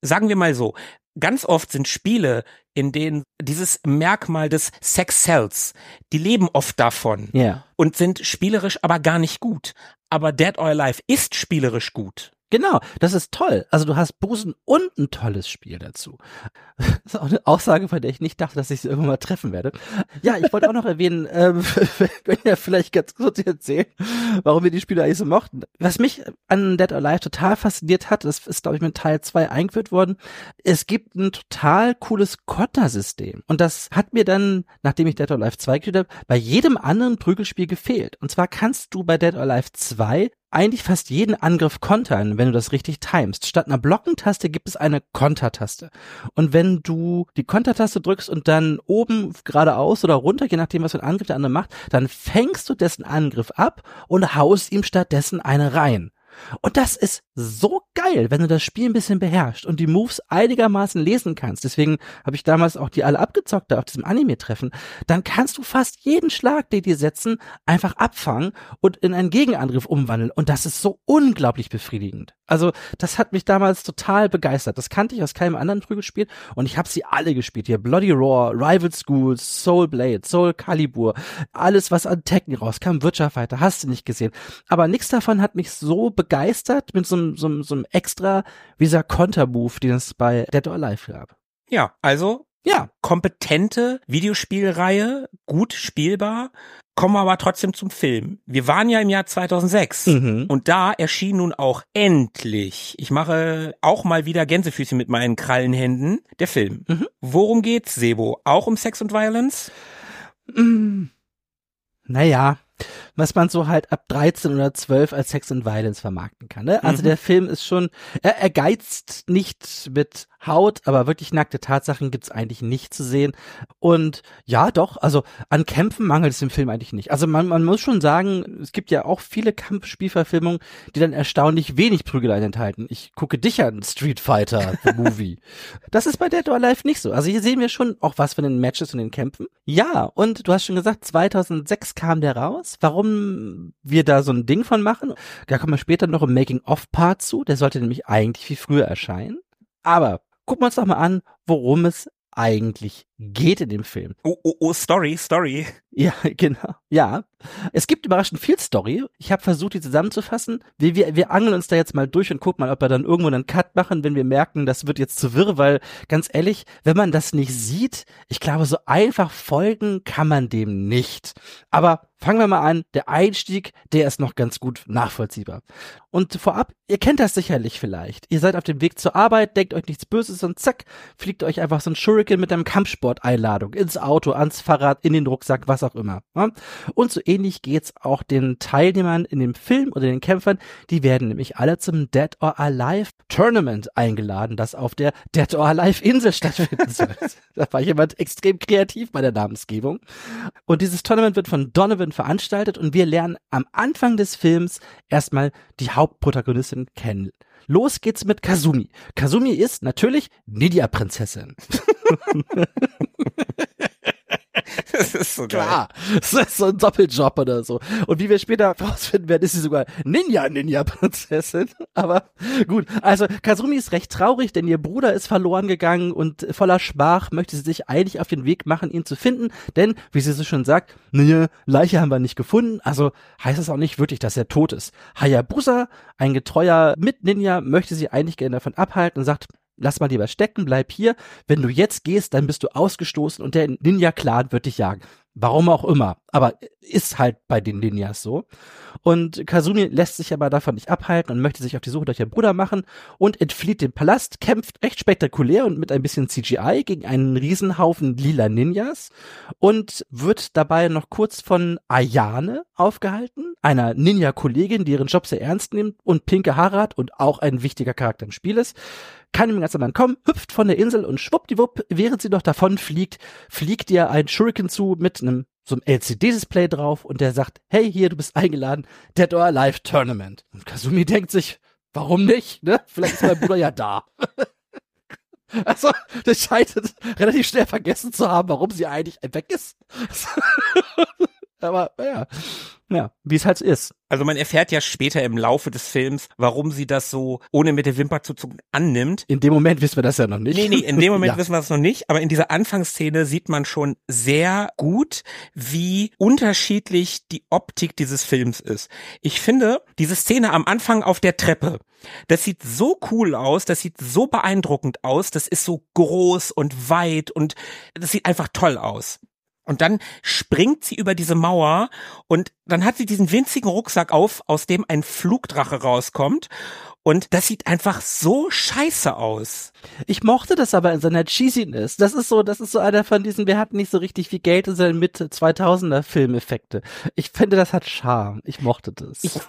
sagen wir mal so, ganz oft sind Spiele, in denen dieses Merkmal des Sex Cells, die leben oft davon ja. und sind spielerisch aber gar nicht gut. Aber Dead or Alive ist spielerisch gut. Genau, das ist toll. Also du hast Busen und ein tolles Spiel dazu. Das ist auch eine Aussage, von der ich nicht dachte, dass ich sie irgendwann mal treffen werde. Ja, ich wollte auch noch erwähnen, wir können ja vielleicht ganz kurz erzählen, warum wir die Spiele eigentlich so mochten. Was mich an Dead or Alive total fasziniert hat, das ist, glaube ich, mit Teil 2 eingeführt worden, es gibt ein total cooles Kontersystem. Und das hat mir dann, nachdem ich Dead or Alive 2 gespielt habe, bei jedem anderen Prügelspiel gefehlt. Und zwar kannst du bei Dead or Alive 2 eigentlich fast jeden Angriff kontern, wenn du das richtig timest. Statt einer Blockentaste gibt es eine Kontertaste. Und wenn du die Kontertaste drückst und dann oben geradeaus oder runter, je nachdem, was für ein Angriff der andere macht, dann fängst du dessen Angriff ab und haust ihm stattdessen eine rein. Und das ist so geil, wenn du das Spiel ein bisschen beherrschst und die Moves einigermaßen lesen kannst. Deswegen habe ich damals auch die alle abgezockt da auf diesem Anime-Treffen. Dann kannst du fast jeden Schlag, den die setzen, einfach abfangen und in einen Gegenangriff umwandeln. Und das ist so unglaublich befriedigend. Also das hat mich damals total begeistert. Das kannte ich aus keinem anderen Prügelspiel und ich habe sie alle gespielt. Hier Bloody Roar, Rival Schools, Soul Blade, Soul Calibur, alles was an Tekken rauskam, Virtua Fighter, hast du nicht gesehen. Aber nichts davon hat mich so begeistert mit so, einem so, so einem extra, wie dieser Konter-Move, den es bei Dead or Alive gab. Ja, also ja. kompetente Videospielreihe, gut spielbar, kommen wir aber trotzdem zum Film. Wir waren ja im Jahr 2006 Mhm. und da erschien nun auch endlich, ich mache auch mal wieder Gänsefüßchen mit meinen Krallenhänden, der Film. Mhm. Worum geht's, Sebo? Auch um Sex und Violence? Mm. Naja, was man so halt ab 13 oder 12 als Sex and Violence vermarkten kann. Ne? Also Mhm. der Film ist schon, er, er geizt nicht mit Haut, aber wirklich nackte Tatsachen gibt's eigentlich nicht zu sehen. Und ja, doch, also an Kämpfen mangelt es im Film eigentlich nicht. Also man, man muss schon sagen, es gibt ja auch viele Kampfspielverfilmungen, die dann erstaunlich wenig Prügeleien enthalten. Ich gucke dich an, Street Fighter the Movie. das ist bei Dead or Alive nicht so. Also hier sehen wir schon auch was von den Matches und den Kämpfen. Ja, und du hast schon gesagt, 2006 kam der raus. Warum wir da so ein Ding von machen, da kommen wir später noch im Making-of-Part zu. Der sollte nämlich eigentlich viel früher erscheinen. Aber gucken wir uns doch mal an, worum es eigentlich geht in dem Film. Oh, oh, oh, Story, Story. Ja, genau. Ja. Es gibt überraschend viel Story. Ich habe versucht, die zusammenzufassen. Wir, wir, wir angeln uns da jetzt mal durch und gucken mal, ob wir dann irgendwo einen Cut machen, wenn wir merken, das wird jetzt zu wirr, weil ganz ehrlich, wenn man das nicht sieht, ich glaube, so einfach folgen kann man dem nicht. Aber fangen wir mal an. Der Einstieg, der ist noch ganz gut nachvollziehbar. Und vorab, ihr kennt das sicherlich vielleicht. Ihr seid auf dem Weg zur Arbeit, denkt euch nichts Böses und zack, fliegt euch einfach so ein Shuriken mit einem Kampfsport-Einladung ins Auto, ans Fahrrad, in den Rucksack, was auch immer. Ja? Und so ähnlich geht's auch den Teilnehmern in dem Film oder den Kämpfern. Die werden nämlich alle zum Dead or Alive Tournament eingeladen, das auf der Dead or Alive Insel stattfinden soll. da war jemand extrem kreativ bei der Namensgebung. Und dieses Tournament wird von Donovan veranstaltet und wir lernen am Anfang des Films erstmal die Hauptprotagonistin kennen. Los geht's mit Kazumi. Kazumi ist natürlich Ninja-Prinzessin. Das ist so geil. Klar, das ist so ein Doppeljob oder so. Und wie wir später herausfinden werden, ist sie sogar Ninja-Ninja-Prinzessin. Aber gut, also Kazumi ist recht traurig, denn ihr Bruder ist verloren gegangen und voller Schmach möchte sie sich eigentlich auf den Weg machen, ihn zu finden. Denn, wie sie so schon sagt, naja, Leiche haben wir nicht gefunden, also heißt das auch nicht wirklich, dass er tot ist. Hayabusa, ein getreuer Mit-Ninja, möchte sie eigentlich gerne davon abhalten und sagt, lass mal lieber stecken, bleib hier. Wenn du jetzt gehst, dann bist du ausgestoßen und der Ninja-Clan wird dich jagen. Warum auch immer. Aber ist halt bei den Ninjas so. Und Kazumi lässt sich aber davon nicht abhalten und möchte sich auf die Suche durch ihren Bruder machen und entflieht den Palast, kämpft recht spektakulär und mit ein bisschen CGI gegen einen Riesenhaufen lila Ninjas und wird dabei noch kurz von Ayane aufgehalten, einer Ninja-Kollegin, die ihren Job sehr ernst nimmt und pinke Haare hat und auch ein wichtiger Charakter im Spiel ist kann ihm ganz am kommen, hüpft von der Insel und schwuppdiwupp, während sie noch davon fliegt, fliegt ihr ein Shuriken zu mit einem so einem LCD-Display drauf und der sagt, hey, hier, du bist eingeladen, Dead or Alive Tournament. Und Kazumi denkt sich, warum nicht? Ne? Vielleicht ist mein Bruder ja da. Also, das scheint relativ schnell vergessen zu haben, warum sie eigentlich weg ist. Aber ja, ja, wie es halt ist. Also man erfährt ja später im Laufe des Films, warum sie das so ohne mit der Wimper zu zucken annimmt. In dem Moment wissen wir das ja noch nicht. Nee, nee, in dem Moment ja. wissen wir das noch nicht, aber in dieser Anfangsszene sieht man schon sehr gut, wie unterschiedlich die Optik dieses Films ist. Ich finde, diese Szene am Anfang auf der Treppe, das sieht so cool aus, das sieht so beeindruckend aus, das ist so groß und weit und das sieht einfach toll aus. Und dann springt sie über diese Mauer und dann hat sie diesen winzigen Rucksack auf, aus dem ein Flugdrache rauskommt. Und das sieht einfach so scheiße aus. Ich mochte das aber in seiner Cheesiness. Das ist so, das ist so einer von diesen, wir hatten nicht so richtig viel Geld in seinen Mitte 2000er Filmeffekte. Ich finde, das hat Charme. Ich mochte das.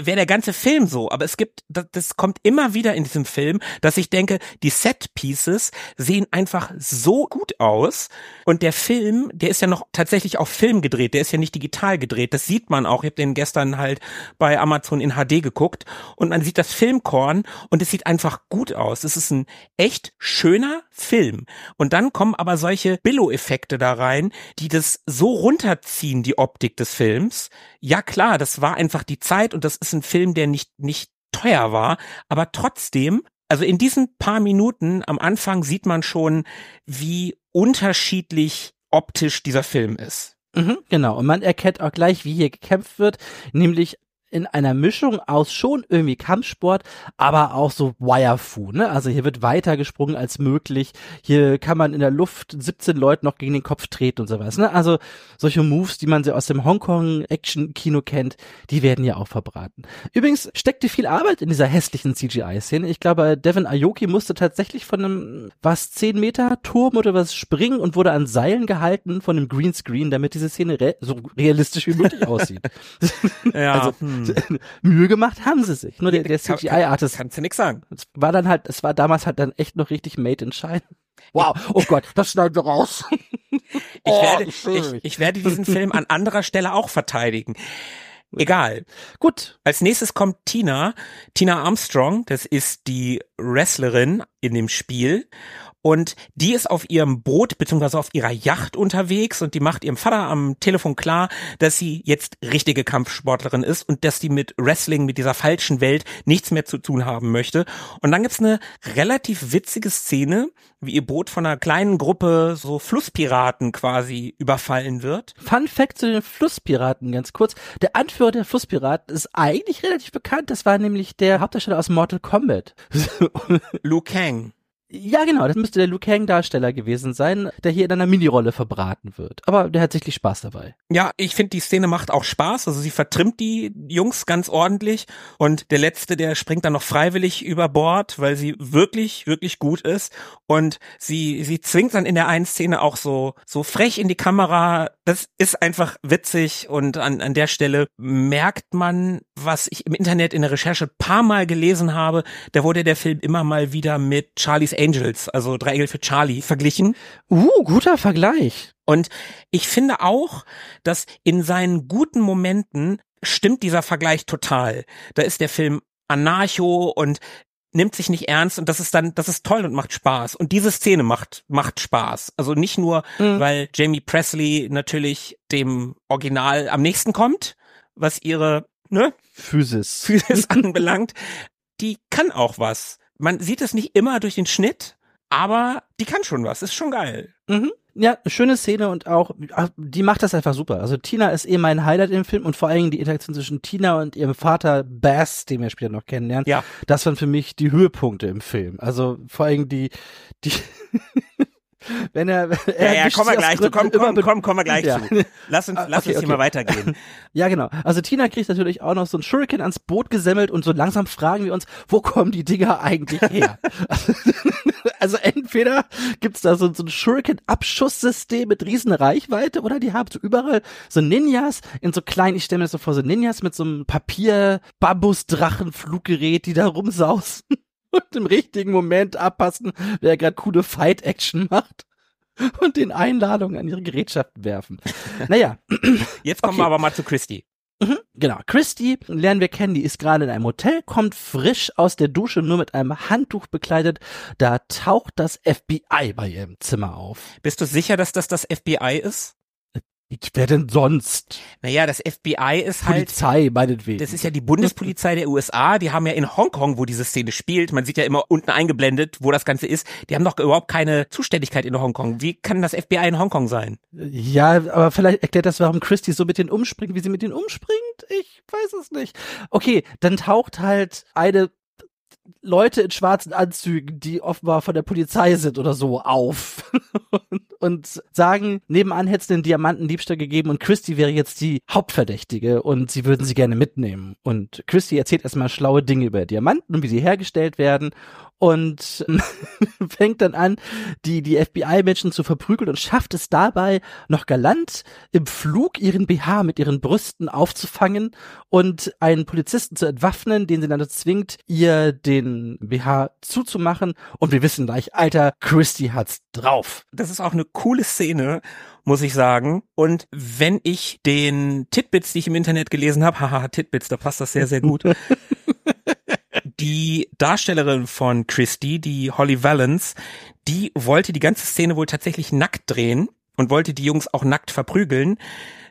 Wäre der ganze Film so, aber es gibt, das, das kommt immer wieder in diesem Film, dass ich denke, die Set Pieces sehen einfach so gut aus. Und der Film, der ist ja noch tatsächlich auf Film gedreht, der ist ja nicht digital gedreht. Das sieht man auch. Ich habe den gestern halt bei Amazon in HD geguckt und man sieht das Filmkorn und es sieht einfach gut aus. Es ist ein echt schöner Film. Und dann kommen aber solche Billo-Effekte da rein, die das so runterziehen, die Optik des Films. Ja klar, das war einfach die Zeit und das ist ein Film, der nicht, nicht teuer war, aber trotzdem also in diesen paar Minuten am Anfang sieht man schon, wie unterschiedlich optisch dieser Film ist. Mhm, genau. Und man erkennt auch gleich, wie hier gekämpft wird, nämlich in einer Mischung aus schon irgendwie Kampfsport, aber auch so Wirefu, ne? Also hier wird weiter gesprungen als möglich. Hier kann man in der Luft 17 Leute noch gegen den Kopf treten und sowas, ne? Also solche Moves, die man sie aus dem Hongkong Action Kino kennt, die werden ja auch verbraten. Übrigens steckte viel Arbeit in dieser hässlichen CGI-Szene. Ich glaube, Devin Aoki musste tatsächlich von einem, was, 10 Meter Turm oder was springen und wurde an Seilen gehalten von einem Greenscreen, damit diese Szene re so realistisch wie möglich aussieht. ja. Also, hm. Mühe gemacht haben sie sich. Nur der, der CGI-Artist. Kannst du nix sagen. Es war dann halt, es war damals halt dann echt noch richtig made in Shine. Wow, oh Gott, das schneiden wir raus. ich, oh, werde, ich, ich werde diesen Film an anderer Stelle auch verteidigen. Egal. Gut. Als nächstes kommt Tina. Tina Armstrong, das ist die Wrestlerin in dem Spiel. Und die ist auf ihrem Boot beziehungsweise auf ihrer Yacht unterwegs und die macht ihrem Vater am Telefon klar, dass sie jetzt richtige Kampfsportlerin ist und dass die mit Wrestling, mit dieser falschen Welt nichts mehr zu tun haben möchte. Und dann gibt's eine relativ witzige Szene, wie ihr Boot von einer kleinen Gruppe so Flusspiraten quasi überfallen wird. Fun Fact zu den Flusspiraten ganz kurz. Der Anführer der Flusspiraten ist eigentlich relativ bekannt. Das war nämlich der Hauptdarsteller aus Mortal Kombat. Liu Kang. Ja, genau, das müsste der Luke Kang Darsteller gewesen sein, der hier in einer Minirolle verbraten wird. Aber der hat sichtlich Spaß dabei. Ja, ich finde, die Szene macht auch Spaß. Also sie vertrimmt die Jungs ganz ordentlich. Und der Letzte, der springt dann noch freiwillig über Bord, weil sie wirklich, wirklich gut ist. Und sie, sie zwingt dann in der einen Szene auch so, so frech in die Kamera. Das ist einfach witzig. Und an, an der Stelle merkt man, was ich im Internet in der Recherche paar Mal gelesen habe. Da wurde der Film immer mal wieder mit Charlie's Angels, also Drei Engel für Charlie, verglichen. Uh, guter Vergleich. Und ich finde auch, dass in seinen guten Momenten stimmt dieser Vergleich total. Da ist der Film anarcho und nimmt sich nicht ernst und das ist dann, das ist toll und macht Spaß. Und diese Szene macht, macht Spaß. Also nicht nur, mhm. weil Jamie Presley natürlich dem Original am nächsten kommt, was ihre, ne? Physis. Physis anbelangt. Die kann auch was. Man sieht es nicht immer durch den Schnitt, aber die kann schon was, ist schon geil. Mhm. Ja, schöne Szene und auch, die macht das einfach super. Also Tina ist eh mein Highlight im Film und vor allen Dingen die Interaktion zwischen Tina und ihrem Vater Bass, den wir später noch kennenlernen. Ja. Das waren für mich die Höhepunkte im Film. Also vor allen Dingen die, die, wenn er, er ja, ja, kommen wir gleich zu, komm, komm, komm, kommen wir gleich Ja. zu. Lass uns, lass Okay, uns hier okay. mal weitergehen. Ja, genau. Also Tina kriegt natürlich auch noch so ein Shuriken ans Boot gesemmelt und so langsam fragen wir uns, wo kommen die Dinger eigentlich her? also entweder gibt's da so, so ein Shuriken-Abschusssystem mit riesen Reichweite oder die haben so überall so Ninjas in so kleinen, ich stelle mir das so vor, so Ninjas mit so einem Papier-Bambus-Drachen-Fluggerät, die da rumsausen und im richtigen Moment abpassen, wer gerade coole Fight-Action macht. Und den Einladungen an ihre Gerätschaften werfen. Naja, Jetzt kommen Okay. wir aber mal zu Christy. Mhm, Genau. Christy lernen wir kennen, die ist gerade in einem Hotel, kommt frisch aus der Dusche, nur mit einem Handtuch bekleidet. Da taucht das FBI bei ihr im Zimmer auf. Bist du sicher, dass das das FBI ist? Wer denn sonst? Naja, das FBI ist halt, Polizei, meinetwegen. das ist ja die Bundespolizei der USA, die haben ja in Hongkong, wo diese Szene spielt, man sieht ja immer unten eingeblendet, wo das Ganze ist, die haben doch überhaupt keine Zuständigkeit in Hongkong. Wie kann das FBI in Hongkong sein? ja, aber vielleicht erklärt das, warum Christy so mit denen umspringt, wie sie mit denen umspringt. Ich weiß es nicht. Okay, dann taucht halt eine Leute in schwarzen Anzügen, die offenbar von der Polizei sind oder so, auf und, sagen, nebenan hätte es den Diamantendiebstahl gegeben und Christy wäre jetzt die Hauptverdächtige und sie würden sie gerne mitnehmen. Und Christy erzählt erstmal schlaue Dinge über Diamanten und wie sie hergestellt werden und fängt dann an, die, die FBI-Menschen zu verprügeln und schafft es dabei, noch galant im Flug ihren BH mit ihren Brüsten aufzufangen und einen Polizisten zu entwaffnen, den sie dann zwingt, ihr den BH zuzumachen. Und wir wissen gleich, Alter, Christy hat's drauf. Das ist auch eine coole Szene, muss ich sagen. Und wenn ich den Titbits, die ich im Internet gelesen habe, haha, Titbits, da passt das sehr, sehr gut. die Darstellerin von Christy, die Holly Valance, die wollte die ganze Szene wohl tatsächlich nackt drehen und wollte die Jungs auch nackt verprügeln.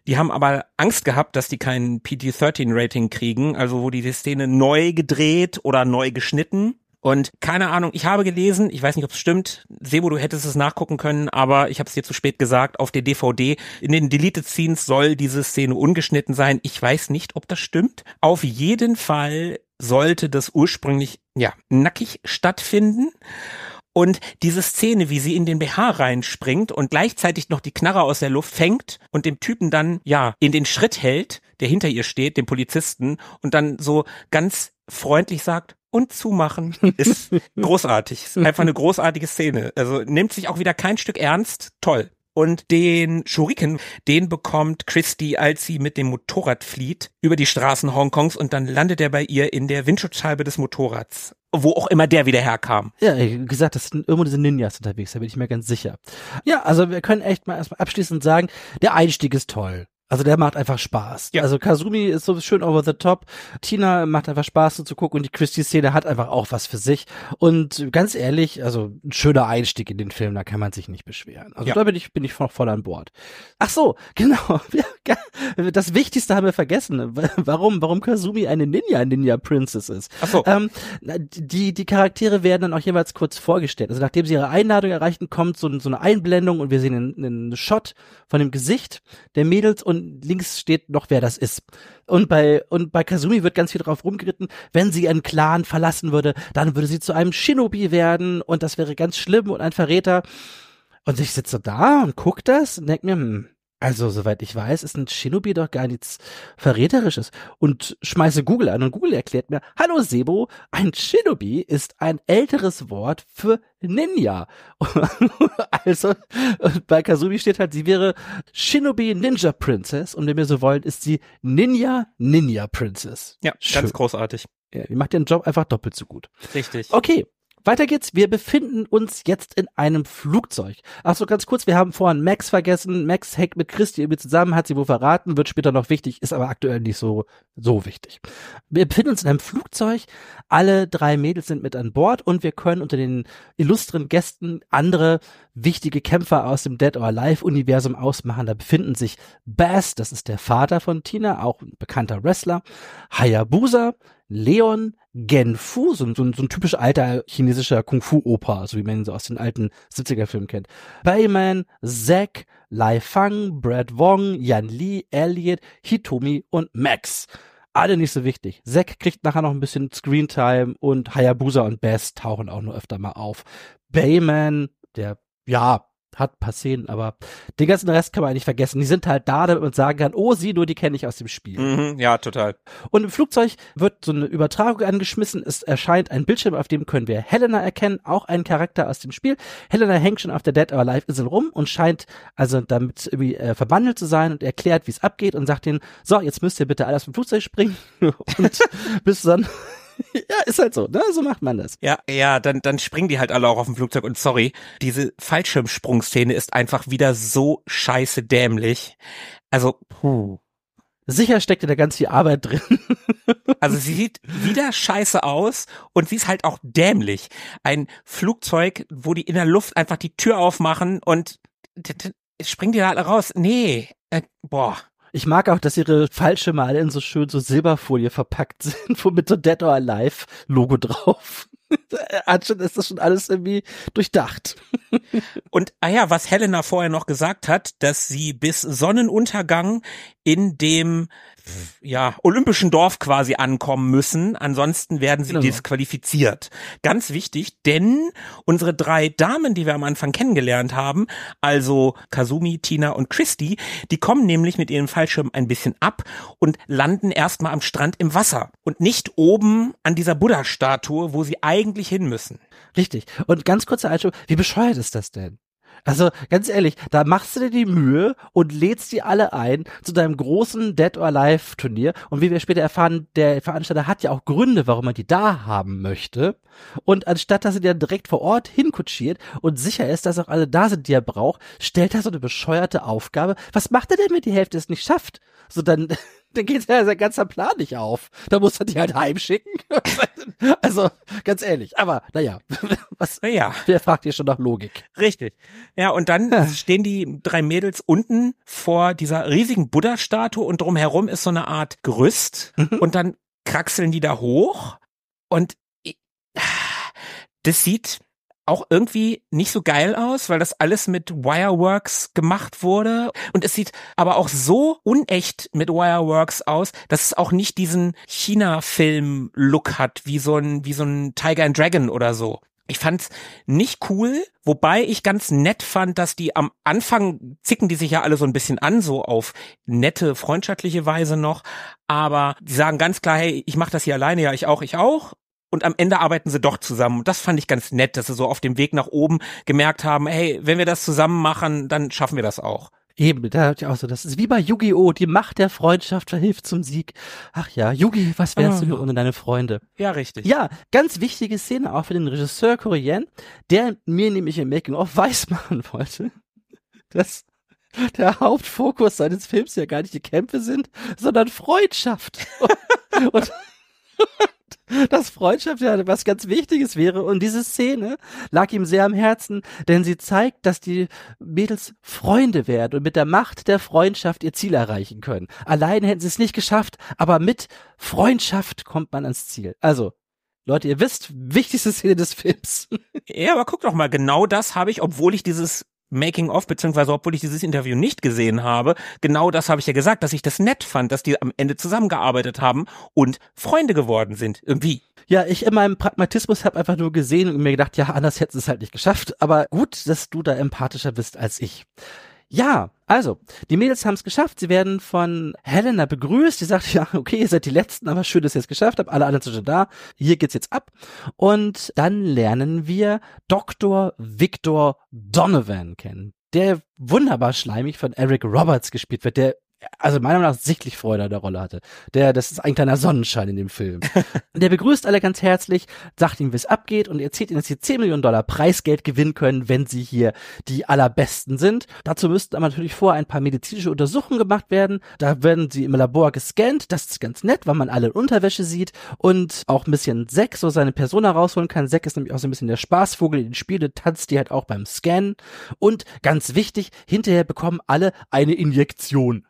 Die haben aber Angst gehabt, dass die kein PG-13-Rating kriegen, also wurde die Szene neu gedreht oder neu geschnitten. Und keine Ahnung, ich habe gelesen, ich weiß nicht, ob es stimmt, Sebo, du hättest es nachgucken können, aber ich habe es dir zu spät gesagt, auf der DVD, in den Deleted Scenes soll diese Szene ungeschnitten sein. Ich weiß nicht, ob das stimmt. Auf jeden Fall sollte das ursprünglich, ja, nackig stattfinden. Und diese Szene, wie sie in den BH reinspringt und gleichzeitig noch die Knarre aus der Luft fängt und dem Typen dann, ja, in den Schritt hält, der hinter ihr steht, dem Polizisten, und dann so ganz freundlich sagt, und zumachen, ist großartig. Ist einfach eine großartige Szene. Also nimmt sich auch wieder kein Stück ernst. Toll. Und den Shuriken, den bekommt Christy, als sie mit dem Motorrad flieht, über die Straßen Hongkongs und dann landet er bei ihr in der Windschutzscheibe des Motorrads. Wo auch immer der wieder herkam. Ja, wie gesagt, das sind irgendwo diese Ninjas unterwegs, da bin ich mir ganz sicher. Ja, also wir können echt mal erstmal abschließend sagen, der Einstieg ist toll. Also der macht einfach Spaß. Ja. Also Kazumi ist so schön over the top. Tina macht einfach Spaß so zu gucken und die Christie-Szene hat einfach auch was für sich. Und ganz ehrlich, also ein schöner Einstieg in den Film, da kann man sich nicht beschweren. Also Ja. da bin ich, bin ich voll, voll an Bord. Ach so, genau. Wir- Das Wichtigste haben wir vergessen. Warum, warum Kazumi eine Ninja-Ninja-Princess ist. Ach so. Ähm, die, die Charaktere werden dann auch jeweils kurz vorgestellt. Also nachdem sie ihre Einladung erreichen, kommt so, so eine Einblendung und wir sehen einen, einen Shot von dem Gesicht der Mädels und links steht noch, wer das ist. Und bei, und bei Kazumi wird ganz viel drauf rumgeritten, wenn sie einen Clan verlassen würde, dann würde sie zu einem Shinobi werden und das wäre ganz schlimm und ein Verräter. Und ich sitze da und guck das und denk mir, hm, also, soweit ich weiß, ist ein Shinobi doch gar nichts Verräterisches. Und schmeiße Google an und Google erklärt mir, hallo Sebo, ein Shinobi ist ein älteres Wort für Ninja. also, bei Kazumi steht halt, sie wäre Shinobi Ninja Princess und wenn wir so wollen, ist sie Ninja Ninja Princess. Ja, Schön. ganz großartig. Ja, die macht ihren Job einfach doppelt so gut. Richtig. Okay. Weiter geht's. Wir befinden uns jetzt in einem Flugzeug. Ach so, ganz kurz. Wir haben vorhin Max vergessen. Max hängt mit Christi irgendwie zusammen, hat sie wohl verraten, wird später noch wichtig, ist aber aktuell nicht so, so wichtig. Wir befinden uns in einem Flugzeug. Alle drei Mädels sind mit an Bord und wir können unter den illustren Gästen andere wichtige Kämpfer aus dem Dead or Alive Universum ausmachen. Da befinden sich Bass, das ist der Vater von Tina, auch ein bekannter Wrestler, Hayabusa, Leon Genfu, so, so, so ein typisch alter chinesischer Kung-Fu-Oper, so wie man ihn so aus den alten 70er-Filmen kennt. Bayman, Zack, Lai Fang, Brad Wong, Yan Li, Elliot, Hitomi und Max. Alle nicht so wichtig. Zack kriegt nachher noch ein bisschen Screentime und Hayabusa und Bess tauchen auch nur öfter mal auf. Bayman, der, ja, hat paar Szenen, aber den ganzen Rest kann man eigentlich vergessen. Die sind halt da, damit man sagen kann, oh, sie nur, die kenne ich aus dem Spiel. Mhm, ja, total. Und im Flugzeug wird so eine Übertragung angeschmissen. Es erscheint ein Bildschirm, auf dem können wir Helena erkennen, auch einen Charakter aus dem Spiel. Helena hängt schon auf der Dead or Alive Insel rum und scheint also damit irgendwie äh, verbandelt zu sein und erklärt, wie es abgeht und sagt ihnen, so, jetzt müsst ihr bitte alles vom Flugzeug springen und bis dann ja, ist halt so, ne? So macht man das. Ja, ja, dann, dann springen die halt alle auch auf dem Flugzeug und sorry, diese Fallschirmsprungszene ist einfach wieder so scheiße dämlich. Also, puh. Sicher steckt da ganz viel Arbeit drin. Also sie sieht wieder scheiße aus und sie ist halt auch dämlich. Ein Flugzeug, wo die in der Luft einfach die Tür aufmachen und springen die da alle raus. Nee, äh, boah. Ich mag auch, dass ihre Fallschirme alle in so schön so Silberfolie verpackt sind, wo mit so Dead or Alive Logo drauf. Anscheinend ist das schon alles irgendwie durchdacht. Und, ah ja, was Helena vorher noch gesagt hat, dass sie bis Sonnenuntergang in dem ja, olympischen Dorf quasi ankommen müssen, ansonsten werden sie genau. disqualifiziert. Ganz wichtig, denn unsere drei Damen, die wir am Anfang kennengelernt haben, also Kazumi, Tina und Christy, die kommen nämlich mit ihrem Fallschirm ein bisschen ab und landen erstmal am Strand im Wasser und nicht oben an dieser Buddha-Statue, wo sie eigentlich hin müssen. Richtig. Und ganz kurzer Einschub, wie bescheuert ist das denn? Also ganz ehrlich, da machst du dir die Mühe und lädst die alle ein zu deinem großen Dead or Alive Turnier. Und wie wir später erfahren, der Veranstalter hat ja auch Gründe, warum er die da haben möchte. Und anstatt dass er dann direkt vor Ort hinkutschiert und sicher ist, dass auch alle da sind, die er braucht, stellt er so eine bescheuerte Aufgabe. Was macht er denn, wenn die Hälfte es nicht schafft? So dann dann geht ja sein ganzer Plan nicht auf. Da muss er die halt heimschicken. also, ganz ehrlich. Aber, naja, was, ja. wer fragt hier schon nach Logik? Richtig. Ja, und dann ja. stehen die drei Mädels unten vor dieser riesigen Buddha-Statue und drumherum ist so eine Art Gerüst mhm. und dann kraxeln die da hoch und das sieht auch irgendwie nicht so geil aus, weil das alles mit Wireworks gemacht wurde. Und es sieht aber auch so unecht mit Wireworks aus, dass es auch nicht diesen China-Film-Look hat, wie so ein, wie so ein Tiger and Dragon oder so. Ich fand's nicht cool, wobei ich ganz nett fand, dass die am Anfang zicken die sich ja alle so ein bisschen an, so auf nette, freundschaftliche Weise noch, aber die sagen ganz klar, hey, ich mach das hier alleine, ja, ich auch, ich auch und am Ende arbeiten sie doch zusammen. Und das fand ich ganz nett, dass sie so auf dem Weg nach oben gemerkt haben, hey, wenn wir das zusammen machen, dann schaffen wir das auch. Eben, da hatte ich auch so, das ist wie bei Yu-Gi-Oh! Die Macht der Freundschaft verhilft zum Sieg. Ach ja, Yugi, was wärst oh. du ohne deine Freunde? Ja, richtig. Ja, ganz wichtige Szene auch für den Regisseur Korean, der mir nämlich im Making-of weiß machen wollte, dass der Hauptfokus seines Films ja gar nicht die Kämpfe sind, sondern Freundschaft. und, und dass Freundschaft ja was ganz Wichtiges wäre. Und diese Szene lag ihm sehr am Herzen, denn sie zeigt, dass die Mädels Freunde werden und mit der Macht der Freundschaft ihr Ziel erreichen können. Allein hätten sie es nicht geschafft, aber mit Freundschaft kommt man ans Ziel. Also, Leute, ihr wisst, wichtigste Szene des Films. Ja, aber guck doch mal, genau das habe ich, obwohl ich dieses Making-of, beziehungsweise obwohl ich dieses Interview nicht gesehen habe, genau das habe ich ja gesagt, dass ich das nett fand, dass die am Ende zusammengearbeitet haben und Freunde geworden sind, irgendwie. Ja, ich in meinem Pragmatismus habe einfach nur gesehen und mir gedacht, ja, anders hätten sie es halt nicht geschafft, aber gut, dass du da empathischer bist als ich. Ja, also, die Mädels haben es geschafft. Sie werden von Helena begrüßt. Die sagt, ja, okay, ihr seid die Letzten, aber schön, dass ihr es geschafft habt. Alle anderen sind schon da. Hier geht's jetzt ab. Und dann lernen wir Dr. Victor Donovan kennen der wunderbar schleimig von Eric Roberts gespielt wird, der also meiner Meinung nach sichtlich Freude an der Rolle hatte. Der, das ist ein kleiner Sonnenschein in dem Film. der begrüßt alle ganz herzlich, sagt ihm, wie es abgeht und erzählt ihnen, dass sie 10 Millionen Dollar Preisgeld gewinnen können, wenn sie hier die allerbesten sind. Dazu müssten aber natürlich vorher ein paar medizinische Untersuchungen gemacht werden. Da werden sie im Labor gescannt. Das ist ganz nett, weil man alle Unterwäsche sieht und auch ein bisschen Zack so seine Person herausholen kann. Zack ist nämlich auch so ein bisschen der Spaßvogel in den Spielen, tanzt die halt auch beim Scannen. Und ganz wichtig, hinterher bekommen alle eine Injektion.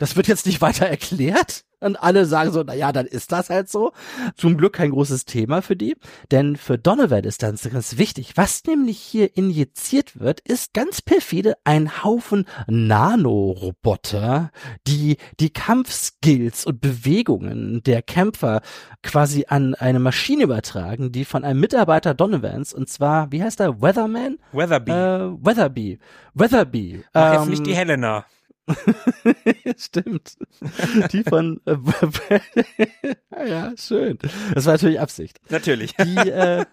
Das wird jetzt nicht weiter erklärt. Und alle sagen so, na ja, dann ist das halt so. Zum Glück kein großes Thema für die, denn für Donovan ist das ganz wichtig. Was nämlich hier injiziert wird, ist ganz perfide ein Haufen Nanoroboter, die die Kampfskills und Bewegungen der Kämpfer quasi an eine Maschine übertragen, die von einem Mitarbeiter Donovans, und zwar, wie heißt er, Weatherman? Weatherby. Äh, Weatherby. Weatherby. Mach ähm, jetzt nicht die Helena. Stimmt. Die von äh, ja, schön. Das war natürlich Absicht. Natürlich. Die, äh,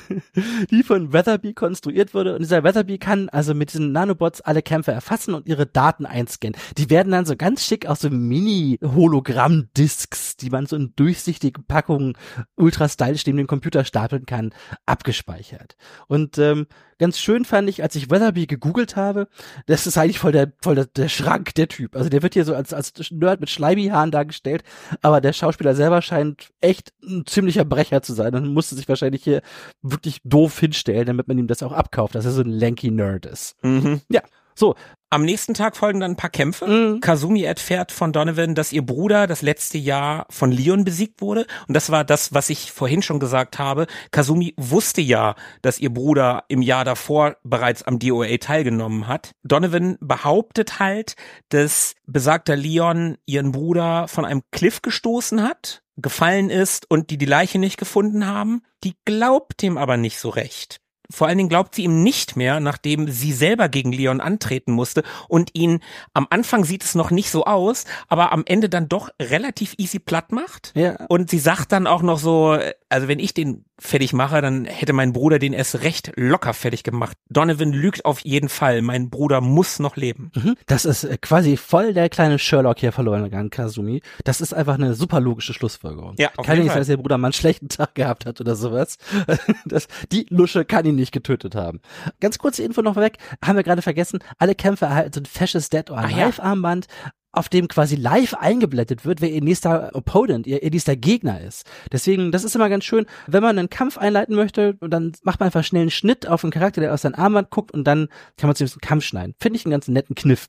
die von Weatherby konstruiert wurde. Und dieser Weatherby kann also mit diesen Nanobots alle Kämpfe erfassen und ihre Daten einscannen. Die werden dann so ganz schick aus so Mini-Hologramm-Discs, die man so in durchsichtigen Packungen ultra stylisch neben dem Computer stapeln kann, abgespeichert. Und ähm, ganz schön fand ich, als ich Weatherby gegoogelt habe, das ist eigentlich voll der, voll der, der Schrank, der Typ. Also der wird hier so als, als Nerd mit Schleimihaaren dargestellt, aber der Schauspieler selber scheint echt ein ziemlicher Brecher zu sein und musste sich wahrscheinlich hier wirklich doof hinstellen, damit man ihm das auch abkauft, dass er so ein lanky Nerd ist. Mhm. Ja, so. Am nächsten Tag folgen dann ein paar Kämpfe. Mhm. Kasumi erfährt von Donovan, dass ihr Bruder das letzte Jahr von Leon besiegt wurde. Und das war das, was ich vorhin schon gesagt habe. Kasumi wusste ja, dass ihr Bruder im Jahr davor bereits am DOA teilgenommen hat. Donovan behauptet halt, dass besagter Leon ihren Bruder von einem Cliff gestoßen hat, gefallen ist und die die Leiche nicht gefunden haben. Die glaubt ihm aber nicht so recht. Vor allen Dingen glaubt sie ihm nicht mehr, nachdem sie selber gegen Leon antreten musste und ihn am Anfang sieht es noch nicht so aus, aber am Ende dann doch relativ easy platt macht. Ja. Und sie sagt dann auch noch so, also wenn ich den fertig mache, dann hätte mein Bruder den erst recht locker fertig gemacht. Donovan lügt auf jeden Fall. Mein Bruder muss noch leben. Mhm. Das ist äh, quasi voll der kleine Sherlock hier verloren gegangen, Kasumi. Das ist einfach eine super logische Schlussfolgerung. Ja, auf kann jeden nicht sein, dass der Bruder mal einen schlechten Tag gehabt hat oder sowas. Das, die Lusche kann ihn nicht getötet haben. Ganz kurze Info noch weg. Haben wir gerade vergessen. Alle Kämpfer erhalten so ein fesches Dead or. Alive Armband. Auf dem quasi live eingeblendet wird, wer ihr nächster Opponent, ihr, ihr nächster Gegner ist. Deswegen, das ist immer ganz schön, wenn man einen Kampf einleiten möchte und dann macht man einfach schnell einen Schnitt auf einen Charakter, der aus seinem Armband guckt und dann kann man zu diesem Kampf schneiden. Finde ich einen ganz netten Kniff.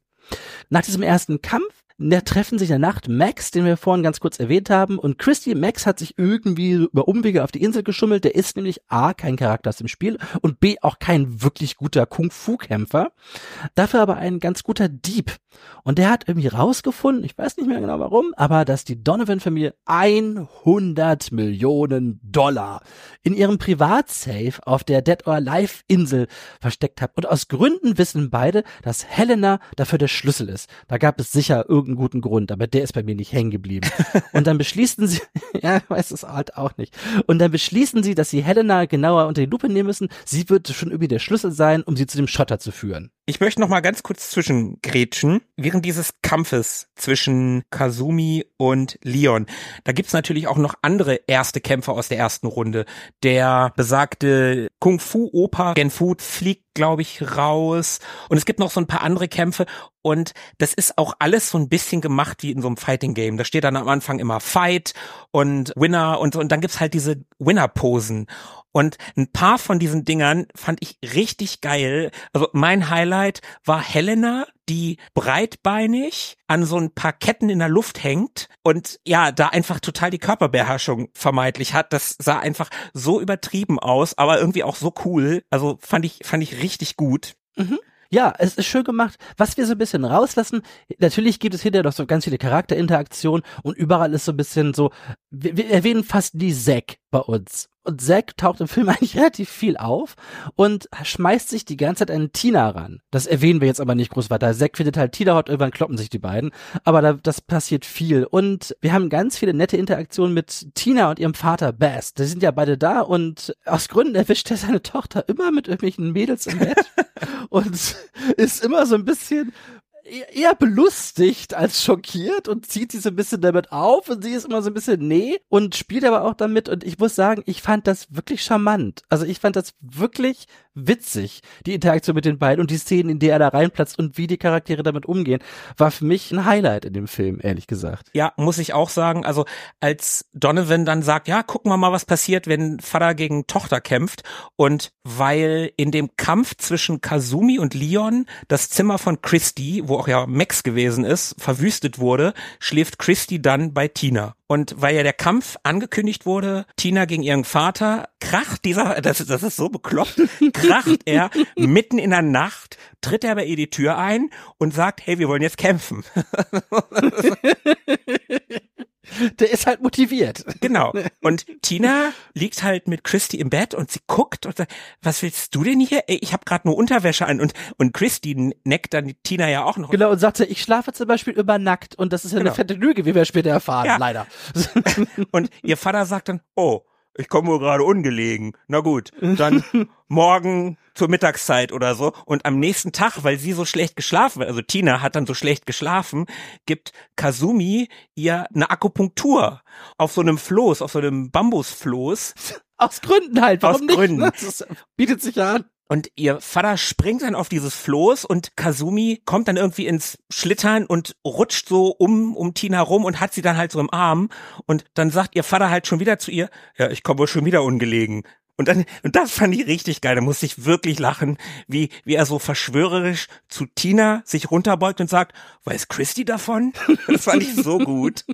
Nach diesem ersten Kampf da treffen sich in der Nacht Max, den wir vorhin ganz kurz erwähnt haben, und Christy. Max hat sich irgendwie über Umwege auf die Insel geschummelt. Der ist nämlich A, kein Charakter aus dem Spiel und B, auch kein wirklich guter Kung-Fu-Kämpfer. Dafür aber ein ganz guter Dieb. Und der hat irgendwie rausgefunden, ich weiß nicht mehr genau warum, aber dass die Donovan-Familie 100 Millionen Dollar in ihrem Privatsafe auf der Dead or Alive Insel versteckt hat. Und aus Gründen wissen beide, dass Helena dafür der Schlüssel ist. Da gab es sicher irgendeinen guten Grund, aber der ist bei mir nicht hängen geblieben. Und dann beschließen sie, ja, weiß es halt auch nicht. Und dann beschließen sie, dass sie Helena genauer unter die Lupe nehmen müssen. Sie wird schon irgendwie der Schlüssel sein, um sie zu dem Schotter zu führen. Ich möchte noch mal ganz kurz zwischengrätschen. Während dieses Kampfes zwischen Kazumi und Leon, da gibt's natürlich auch noch andere erste Kämpfer aus der ersten Runde. Der besagte Kung-Fu-Opa Genfu fliegt, glaube ich, raus. Und es gibt noch so ein paar andere Kämpfe. Und das ist auch alles so ein bisschen gemacht wie in so einem Fighting-Game. Da steht dann am Anfang immer Fight und Winner und, und dann gibt's halt diese Winner-Posen. Und ein paar von diesen Dingern fand ich richtig geil. Also mein Highlight war Helena, die breitbeinig an so ein paar Ketten in der Luft hängt und ja, da einfach total die Körperbeherrschung vermeintlich hat. Das sah einfach so übertrieben aus, aber irgendwie auch so cool. Also fand ich, fand ich richtig gut. Mhm. Ja, es ist schön gemacht. Was wir so ein bisschen rauslassen, natürlich gibt es hinterher noch so ganz viele Charakterinteraktionen und überall ist so ein bisschen so, wir, wir erwähnen fast nie Zack bei uns. Und Zack taucht im Film eigentlich relativ viel auf und schmeißt sich die ganze Zeit an Tina ran. Das erwähnen wir jetzt aber nicht groß weiter. Zack findet halt Tina hot, irgendwann kloppen sich die beiden. Aber da, das passiert viel. Und wir haben ganz viele nette Interaktionen mit Tina und ihrem Vater Bass. Die sind ja beide da und aus Gründen erwischt er seine Tochter immer mit irgendwelchen Mädels im Bett und ist immer so ein bisschen eher belustigt als schockiert und zieht sie so ein bisschen damit auf und sie ist immer so ein bisschen nee und spielt aber auch damit und ich muss sagen, ich fand das wirklich charmant. Also ich fand das wirklich witzig, die Interaktion mit den beiden und die Szenen, in der er da reinplatzt und wie die Charaktere damit umgehen, war für mich ein Highlight in dem Film, ehrlich gesagt. Ja, muss ich auch sagen. Also als Donovan dann sagt, ja, gucken wir mal, was passiert, wenn Vater gegen Tochter kämpft und weil in dem Kampf zwischen Kazumi und Leon das Zimmer von Christy, wo auch ja Max gewesen ist, verwüstet wurde, schläft Christy dann bei Tina. Und weil ja der Kampf angekündigt wurde, Tina gegen ihren Vater, kracht dieser, das, das ist so bekloppt, kracht er mitten in der Nacht, tritt er bei ihr die Tür ein und sagt, hey, wir wollen jetzt kämpfen. Der ist halt motiviert. Genau. Und Tina liegt halt mit Christy im Bett und sie guckt und sagt, was willst du denn hier? Ey, ich habe gerade nur Unterwäsche an und und Christy neckt dann Tina ja auch noch. Genau, und sagt, ich schlafe zum Beispiel über nackt und das ist ja Genau. eine fette Lüge, wie wir später erfahren, Ja. leider. Und ihr Vater sagt dann, oh, ich komme wohl gerade ungelegen. Na gut, dann morgen zur Mittagszeit oder so. Und am nächsten Tag, weil sie so schlecht geschlafen hat, also Tina hat dann so schlecht geschlafen, gibt Kazumi ihr eine Akupunktur auf so einem Floß, auf so einem Bambusfloß. Aus Gründen halt, warum Aus nicht? Gründen. Das bietet sich ja an. Und ihr Vater springt dann auf dieses Floß und Kazumi kommt dann irgendwie ins Schlittern und rutscht so um, um Tina rum und hat sie dann halt so im Arm. Und dann sagt ihr Vater halt schon wieder zu ihr, ja, ich komme wohl schon wieder ungelegen. Und dann, und das fand ich richtig geil. Da musste ich wirklich lachen, wie, wie er so verschwörerisch zu Tina sich runterbeugt und sagt, weiß Christy davon? Das fand ich so gut.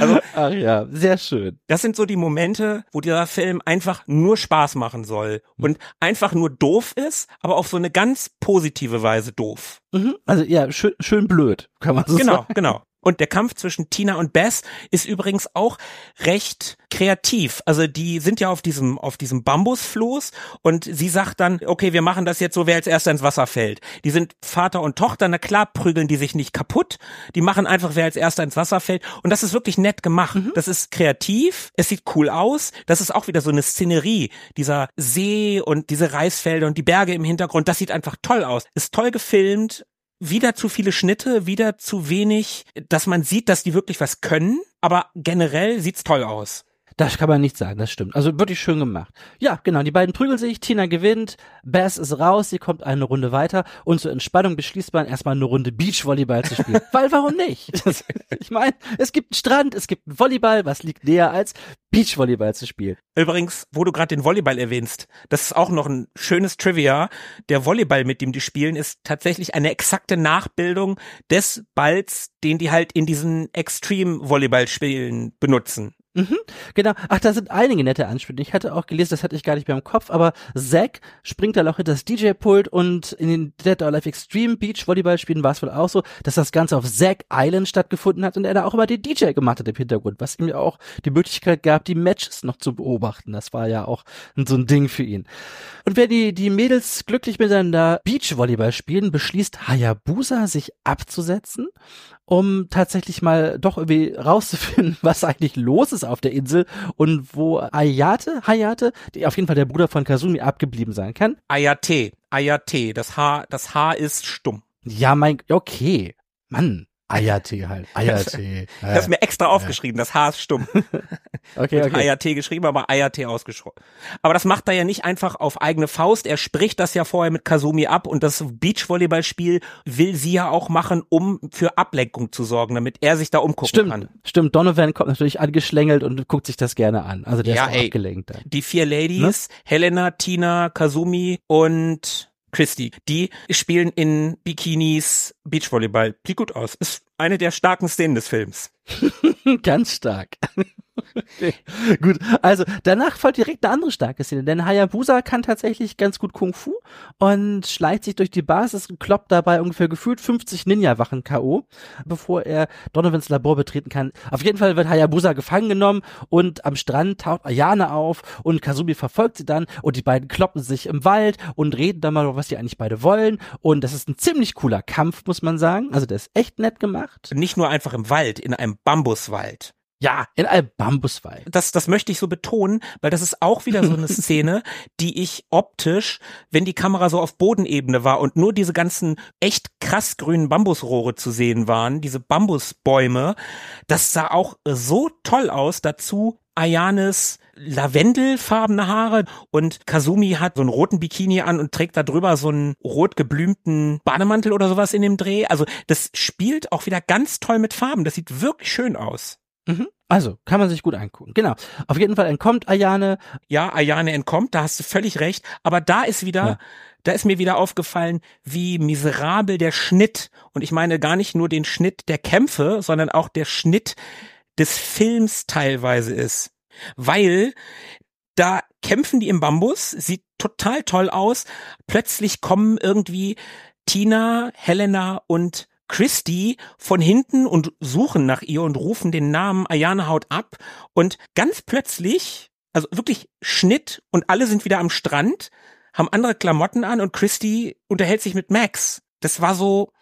Also, Ach ja, sehr schön. das sind so die Momente, wo dieser Film einfach nur Spaß machen soll und einfach nur doof ist, aber auf so eine ganz positive Weise doof. Mhm. Also ja, schön, schön blöd, kann man so Genau, sagen. genau. Und der Kampf zwischen Tina und Bess ist übrigens auch recht kreativ. Also die sind ja auf diesem, auf diesem Bambusfloß und sie sagt dann, okay, wir machen das jetzt so, wer als erster ins Wasser fällt. Die sind Vater und Tochter, na klar prügeln die sich nicht kaputt. Die machen einfach, wer als erster ins Wasser fällt. Und das ist wirklich nett gemacht. Das ist kreativ, es sieht cool aus. Das ist auch wieder so eine Szenerie. Dieser See und diese Reisfelder und die Berge im Hintergrund, das sieht einfach toll aus. Ist toll gefilmt, wieder zu viele Schnitte, wieder zu wenig, dass man sieht, dass die wirklich was können, aber generell sieht's toll aus. Das kann man nicht sagen, das stimmt. Also wirklich schön gemacht. Ja, genau, die beiden prügeln sich, Tina gewinnt, Bess ist raus, sie kommt eine Runde weiter und zur Entspannung beschließt man erstmal eine Runde Beachvolleyball zu spielen. Weil warum nicht? ich meine, es gibt einen Strand, es gibt einen Volleyball, was liegt näher als Beachvolleyball zu spielen? Übrigens, wo du gerade den Volleyball erwähnst, das ist auch noch ein schönes Trivia. Der Volleyball, mit dem die spielen, ist tatsächlich eine exakte Nachbildung des Balls, den die halt in diesen Extreme-Volleyball-Spielen benutzen. Mhm, genau. Ach, da sind einige nette Anspielungen. Ich hatte auch gelesen, das hatte ich gar nicht mehr im Kopf, aber Zack springt da noch hinter das DJ-Pult und in den Dead or Alive Extreme Beach Volleyballspielen war es wohl auch so, dass das Ganze auf Zack Island stattgefunden hat und er da auch immer den DJ gemacht hat im Hintergrund, was ihm ja auch die Möglichkeit gab, die Matches noch zu beobachten. Das war ja auch so ein Ding für ihn. Und wenn die, die Mädels glücklich miteinander Beachvolleyball spielen, beschließt Hayabusa sich abzusetzen um tatsächlich mal doch irgendwie rauszufinden, was eigentlich los ist auf der Insel und wo Ayate, Hayate, die auf jeden Fall der Bruder von Kazumi abgeblieben sein kann. Ayate, Ayate, das H, das H ist stumm. Ja, mein, okay. Mann, Ayate halt. Ayate. Ich habe mir extra aufgeschrieben, das H ist stumm. okay, okay. IAT geschrieben, aber IAT ausgesprochen. Aber das macht er ja nicht einfach auf eigene Faust. Er spricht das ja vorher mit Kazumi ab und das Beachvolleyballspiel will sie ja auch machen, um für Ablenkung zu sorgen, damit er sich da umgucken Stimmt, kann. stimmt. Donovan kommt natürlich angeschlängelt und guckt sich das gerne an. Also der Ja, ist ey. abgelenkt dann. Die vier Ladies, Helena, Tina, Kazumi und Christy, die spielen in Bikinis Beachvolleyball. Sieht gut aus. Ist eine der starken Szenen des Films. Ganz stark. Okay. Gut, also danach folgt direkt eine andere starke Szene, denn Hayabusa kann tatsächlich ganz gut Kung Fu und schleicht sich durch die Basis und kloppt dabei ungefähr gefühlt 50 Ninja-Wachen K.O., bevor er Donovans Labor betreten kann. Auf jeden Fall wird Hayabusa gefangen genommen und am Strand taucht Ayane auf und Kazumi verfolgt sie dann und die beiden kloppen sich im Wald und reden dann mal, was die eigentlich beide wollen und das ist ein ziemlich cooler Kampf, muss man sagen. Also der ist echt nett gemacht. Nicht nur einfach im Wald, in einem Bambuswald. Ja, in einem Bambuswald. das, das möchte ich so betonen, weil das ist auch wieder so eine Szene, die ich optisch, wenn die Kamera so auf Bodenebene war und nur diese ganzen echt krass grünen Bambusrohre zu sehen waren, diese Bambusbäume, das sah auch so toll aus. Dazu Ayanes lavendelfarbene Haare und Kazumi hat so einen roten Bikini an und trägt da drüber so einen rot geblümten Bademantel oder sowas in dem Dreh. Also das spielt auch wieder ganz toll mit Farben. Das sieht wirklich schön aus. Mhm. Also, kann man sich gut angucken. Genau. Auf jeden Fall entkommt Ayane. ja, Ayane entkommt, da hast du völlig recht, aber da ist wieder, Ja. da ist mir wieder aufgefallen, wie miserabel der Schnitt, und ich meine gar nicht nur den Schnitt der Kämpfe, sondern auch der Schnitt des Films teilweise ist. Weil da kämpfen die im Bambus, sieht total toll aus. Plötzlich kommen irgendwie Tina, Helena und Christy von hinten und suchen nach ihr und rufen den Namen Ayana haut ab und ganz plötzlich, also wirklich Schnitt und alle sind wieder am Strand, haben andere Klamotten an und Christy unterhält sich mit Max. Das war so,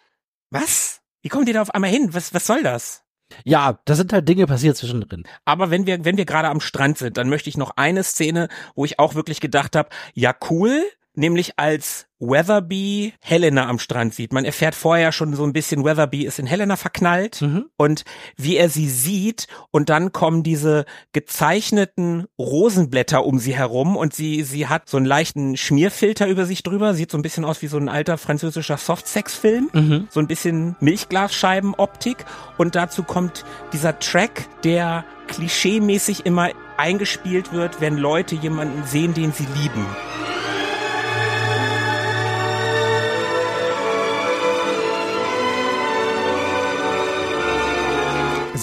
was? Wie kommt ihr da auf einmal hin? Was, was soll das? Ja, da sind halt Dinge passiert zwischendrin. Aber wenn wir, wenn wir gerade am Strand sind, dann möchte ich noch eine Szene, wo ich auch wirklich gedacht habe, ja cool, nämlich als Weatherby Helena am Strand sieht. Man erfährt vorher schon so ein bisschen, Weatherby ist in Helena verknallt mhm. und wie er sie sieht und dann kommen diese gezeichneten Rosenblätter um sie herum und sie, sie hat so einen leichten Schmierfilter über sich drüber, sieht so ein bisschen aus wie so ein alter französischer Softsex-Film, mhm. so ein bisschen Milchglasscheiben-Optik und dazu kommt dieser Track, der klischeemäßig immer eingespielt wird, wenn Leute jemanden sehen, den sie lieben.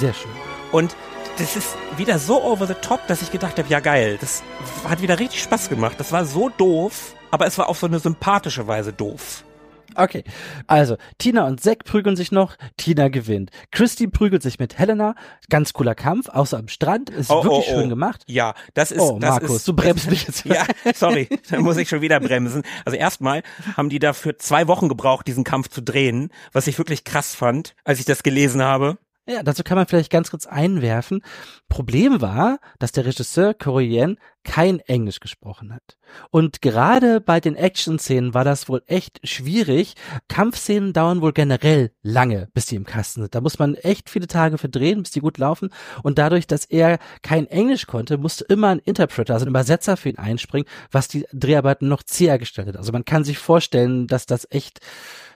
Sehr schön. Und das ist wieder so over the top, dass ich gedacht habe, ja geil, das hat wieder richtig Spaß gemacht. Das war so doof, aber es war auf so eine sympathische Weise doof. Okay, also Tina und Zack prügeln sich noch, Tina gewinnt. Christy prügelt sich mit Helena, ganz cooler Kampf, außer am Strand, ist oh, wirklich oh, oh. schön gemacht. Ja, das ist Oh, das Markus, ist, du bremst mich jetzt. ja, sorry, da muss ich schon wieder bremsen. Also erstmal haben die dafür zwei Wochen gebraucht, diesen Kampf zu drehen, was ich wirklich krass fand, als ich das gelesen habe. Ja, dazu kann man vielleicht ganz kurz einwerfen. Problem war, dass der Regisseur Korean kein Englisch gesprochen hat. Und gerade bei den Action-Szenen war das wohl echt schwierig. Kampfszenen dauern wohl generell lange, bis die im Kasten sind. Da muss man echt viele Tage verdrehen, bis die gut laufen. Und dadurch, dass er kein Englisch konnte, musste immer ein Interpreter, also ein Übersetzer für ihn einspringen, was die Dreharbeiten noch zäher gestaltet. Also man kann sich vorstellen, dass das echt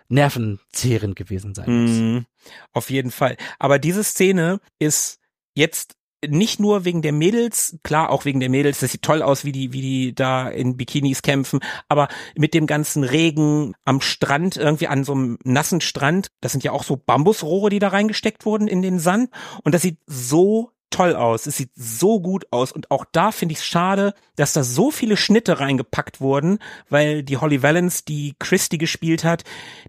nervenzehrend gewesen sein muss. Mm, auf jeden Fall. Aber diese Szene ist jetzt nicht nur wegen der Mädels, klar auch wegen der Mädels, das sieht toll aus, wie die, wie die da in Bikinis kämpfen, aber mit dem ganzen Regen am Strand, irgendwie an so einem nassen Strand, das sind ja auch so Bambusrohre, die da reingesteckt wurden in den Sand und das sieht so toll aus. Es sieht so gut aus. Und auch da finde ich es schade, dass da so viele Schnitte reingepackt wurden, weil die Holly Valence, die Christy gespielt hat,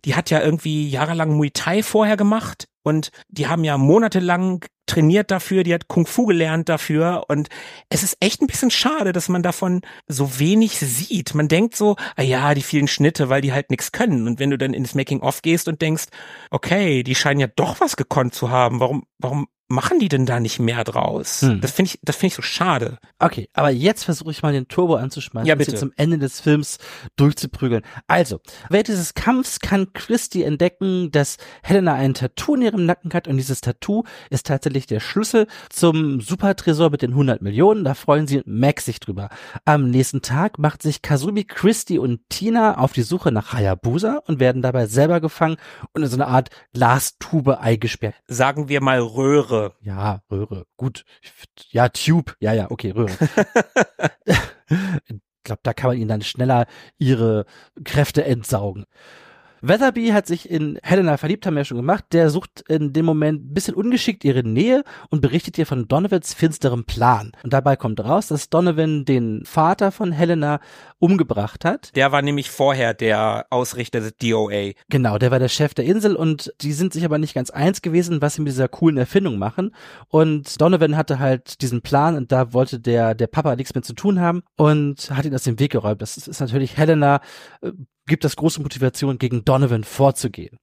die hat ja irgendwie jahrelang Muay Thai vorher gemacht. Und die haben ja monatelang trainiert dafür, die hat Kung Fu gelernt dafür. Und es ist echt ein bisschen schade, dass man davon so wenig sieht. Man denkt so, ah ja, die vielen Schnitte, weil die halt nichts können. Und wenn du dann ins Making-of gehst und denkst, okay, die scheinen ja doch was gekonnt zu haben, warum, warum machen die denn da nicht mehr draus? Hm. Das finde ich, das finde ich so schade. Okay, aber jetzt versuche ich mal den Turbo anzuschmeißen, ja, bitte. zum Ende des Films durchzuprügeln. Also, während dieses Kampfs kann Christy entdecken, dass Helena ein Tattoo in ihrem Nacken hat und dieses Tattoo ist tatsächlich der Schlüssel zum Supertresor mit den 100 Millionen. Da freuen sie Max sich drüber. Am nächsten Tag macht sich Kazumi, Christy und Tina auf die Suche nach Hayabusa und werden dabei selber gefangen und in so eine Art Glastube eingesperrt. Sagen wir mal Röhre Röhre. Ja, Röhre. Gut. Ja, Tube. Ja, ja, okay, Röhre. ich glaube, da kann man ihnen dann schneller ihre Kräfte entsaugen. Weatherby hat sich in Helena verliebt, haben wir ja schon gemacht. Der sucht in dem Moment ein bisschen ungeschickt ihre Nähe und berichtet ihr von Donovans finsterem Plan. Und dabei kommt raus, dass Donovan den Vater von Helena umgebracht hat. Der war nämlich vorher der Ausrichter des DOA. Genau, der war der Chef der Insel und die sind sich aber nicht ganz eins gewesen, was sie mit dieser coolen Erfindung machen. Und Donovan hatte halt diesen Plan und da wollte der, der Papa nichts mehr zu tun haben und hat ihn aus dem Weg geräumt. Das ist natürlich Helena äh, gibt das große Motivation, gegen Donovan vorzugehen.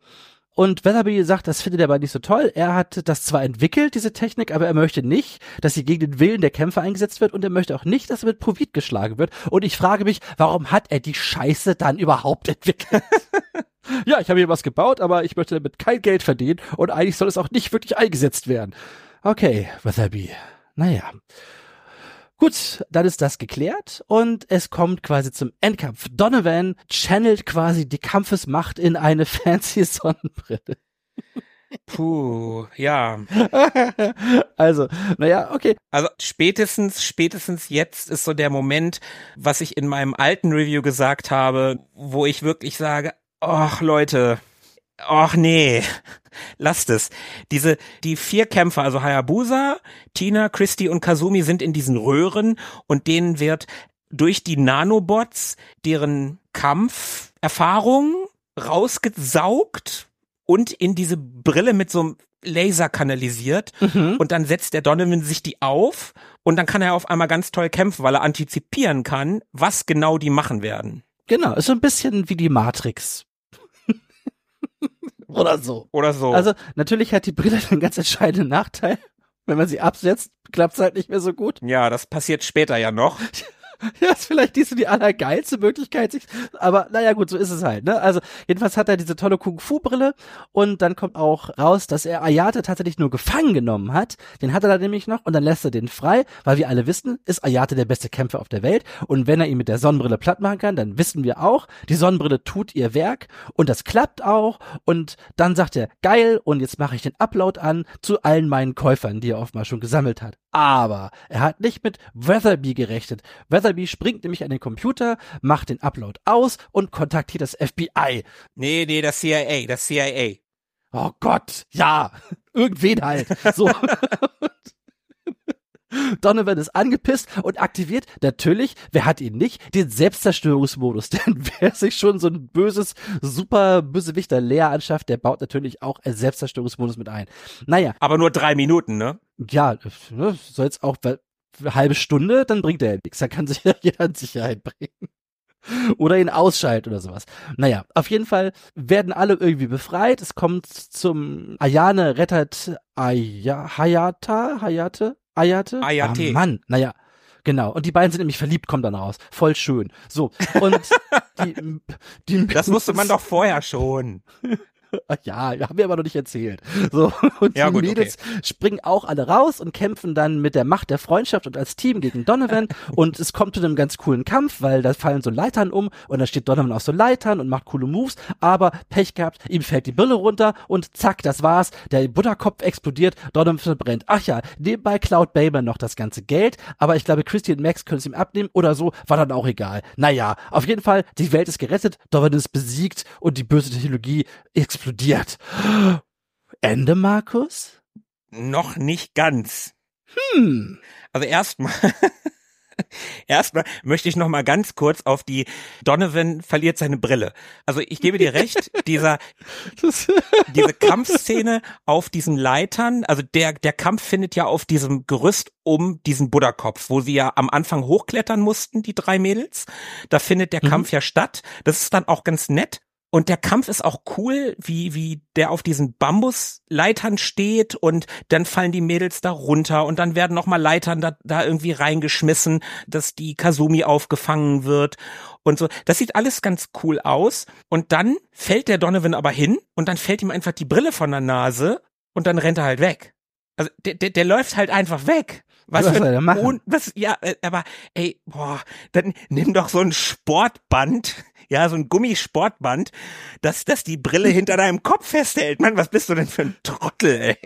Und Weatherby sagt, das findet er aber nicht so toll. Er hat das zwar entwickelt, diese Technik, aber er möchte nicht, dass sie gegen den Willen der Kämpfer eingesetzt wird und er möchte auch nicht, dass er mit Provid geschlagen wird. Und ich frage mich, warum hat er die Scheiße dann überhaupt entwickelt? ja, ich habe hier was gebaut, aber ich möchte damit kein Geld verdienen und eigentlich soll es auch nicht wirklich eingesetzt werden. Okay, Weatherby. Naja. Gut, dann ist das geklärt und es kommt quasi zum Endkampf. Donovan channelt quasi die Kampfesmacht in eine fancy Sonnenbrille. Puh, ja. also, naja, okay. Also spätestens, spätestens jetzt ist so der Moment, was ich in meinem alten Review gesagt habe, wo ich wirklich sage, ach Leute, ach nee, lasst es. Diese, die vier Kämpfer, also Hayabusa, Tina, Christy und Kazumi sind in diesen Röhren und denen wird durch die Nanobots deren Kampferfahrung rausgesaugt und in diese Brille mit so einem Laser kanalisiert Mhm. und dann setzt der Donovan sich die auf und dann kann er auf einmal ganz toll kämpfen, weil er antizipieren kann, was genau die machen werden. Genau, ist so ein bisschen wie die Matrix. Oder so. Oder so. Also, natürlich hat die Brille einen ganz entscheidenden Nachteil. Wenn man sie absetzt, klappt es halt nicht mehr so gut. ja, das passiert später ja noch. Ja, ist vielleicht nicht so die allergeilste Möglichkeit, aber naja, gut, so ist es halt, ne? Also, jedenfalls hat er diese tolle Kung-Fu-Brille und dann kommt auch raus, dass er Ayate tatsächlich nur gefangen genommen hat. Den hat er dann nämlich noch und dann lässt er den frei, weil wir alle wissen, ist Ayate der beste Kämpfer auf der Welt und wenn er ihn mit der Sonnenbrille platt machen kann, dann wissen wir auch, die Sonnenbrille tut ihr Werk und das klappt auch und dann sagt er, geil und jetzt mache ich den Upload an zu allen meinen Käufern, die er oftmals schon gesammelt hat. Aber er hat nicht mit Weatherby gerechnet. Weatherby springt nämlich an den Computer, macht den Upload aus und kontaktiert das FBI. Nee, nee, das CIA, das CIA. Oh Gott, ja, irgendwen halt. So. Donovan ist angepisst und aktiviert natürlich, wer hat ihn nicht, den Selbstzerstörungsmodus. Denn wer sich schon so ein böses, super Bösewichter Leer anschafft, der baut natürlich auch einen Selbstzerstörungsmodus mit ein. Naja, Aber nur drei Minuten, ne? Ja, ne, soll jetzt auch weil- eine halbe Stunde, dann bringt er ja nichts. Da kann sich ja jeder in Sicherheit bringen. Oder ihn ausschalten oder sowas. Naja, auf jeden Fall werden alle irgendwie befreit. Es kommt zum Ayane rettet Aya, Hayata, Hayate, Ayate? Ayate. Ah, Mann, naja. Genau. Und die beiden sind nämlich verliebt, kommt dann raus. Voll schön. So. Und die, die Das wusste man doch vorher schon. ja, haben wir aber noch nicht erzählt. So, und Ja, die gut, Mädels springen auch alle raus und kämpfen dann mit der Macht der Freundschaft und als Team gegen Donovan. und es kommt zu einem ganz coolen Kampf, weil da fallen so Leitern um und da steht Donovan auf so Leitern und macht coole Moves, aber Pech gehabt, ihm fällt die Brille runter und zack, das war's. Der Butterkopf explodiert, Donovan verbrennt. Ach ja, nebenbei klaut Baber noch das ganze Geld, aber ich glaube, Christy und Max können es ihm abnehmen oder so, war dann auch egal. Naja, auf jeden Fall, die Welt ist gerettet, Donovan ist besiegt und die böse Technologie explodiert. Ende, Markus? Noch nicht ganz. Hm. Also erstmal, erstmal möchte ich noch mal ganz kurz auf die Donovan verliert seine Brille. Also ich gebe dir recht, dieser diese Kampfszene auf diesen Leitern, also der der Kampf findet ja auf diesem Gerüst um diesen Buddha-Kopf, wo sie ja am Anfang hochklettern mussten, die drei Mädels. Da findet der Mhm. Kampf ja statt. Das ist dann auch ganz nett. Und der Kampf ist auch cool, wie, wie der auf diesen Bambusleitern steht und dann fallen die Mädels da runter und dann werden nochmal Leitern da, da irgendwie reingeschmissen, dass die Kazumi aufgefangen wird und so. Das sieht alles ganz cool aus. Und dann fällt der Donovan aber hin und dann fällt ihm einfach die Brille von der Nase und dann rennt er halt weg. Also der, der, der läuft halt einfach weg. Was, Was für ein machen? Was, ja, äh, aber ey, boah, dann nimm doch so ein Sportband, ja, so ein Gummisportband, dass das die Brille hinter deinem Kopf festhält. Mann, was bist du denn für ein Trottel, ey?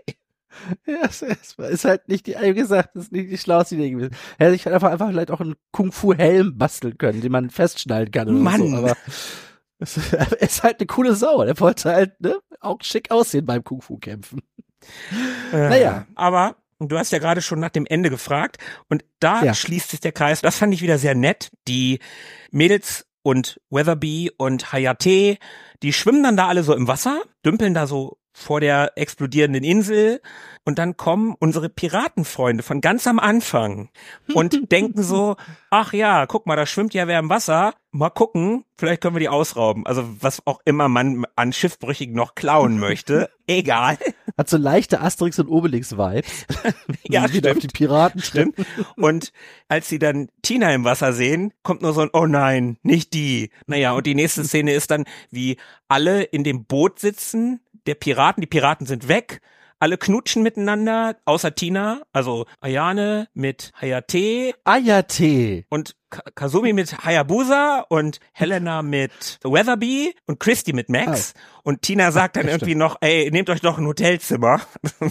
ja, ist, ist halt nicht die, wie gesagt, ist nicht die schlauste Idee gewesen. Hätte ich halt einfach, einfach vielleicht auch einen Kung-Fu-Helm basteln können, den man festschnallen kann oder Mann. so, aber es ist halt eine coole Sau. Der wollte halt, ne, auch schick aussehen beim Kung-Fu-Kämpfen. Naja. Aber du hast ja gerade schon nach dem Ende gefragt und da Ja. schließt sich der Kreis. Das fand ich wieder sehr nett. Die Mädels und Weatherby und Hayate, die schwimmen dann da alle so im Wasser, dümpeln da so vor der explodierenden Insel und dann kommen unsere Piratenfreunde von ganz am Anfang und denken so, ach ja, guck mal, da schwimmt ja wer im Wasser, mal gucken, vielleicht können wir die ausrauben. Also was auch immer man an Schiffbrüchigen noch klauen möchte, egal. Hat so leichte Asterix und Obelix-Vibes. Ja, Wieder auf stimmt. die Piraten Stimmt. Und als sie dann Tina im Wasser sehen, kommt nur so ein, oh nein, nicht die. Naja, und die nächste Szene ist dann, wie alle in dem Boot sitzen, der Piraten, die Piraten sind weg, alle knutschen miteinander, außer Tina, also Ayane mit Hayate Ayate. und Ka- Kazumi mit Hayabusa und Helena mit Weatherby und Christy mit Max. Und Tina sagt dann irgendwie noch, ey, nehmt euch doch ein Hotelzimmer.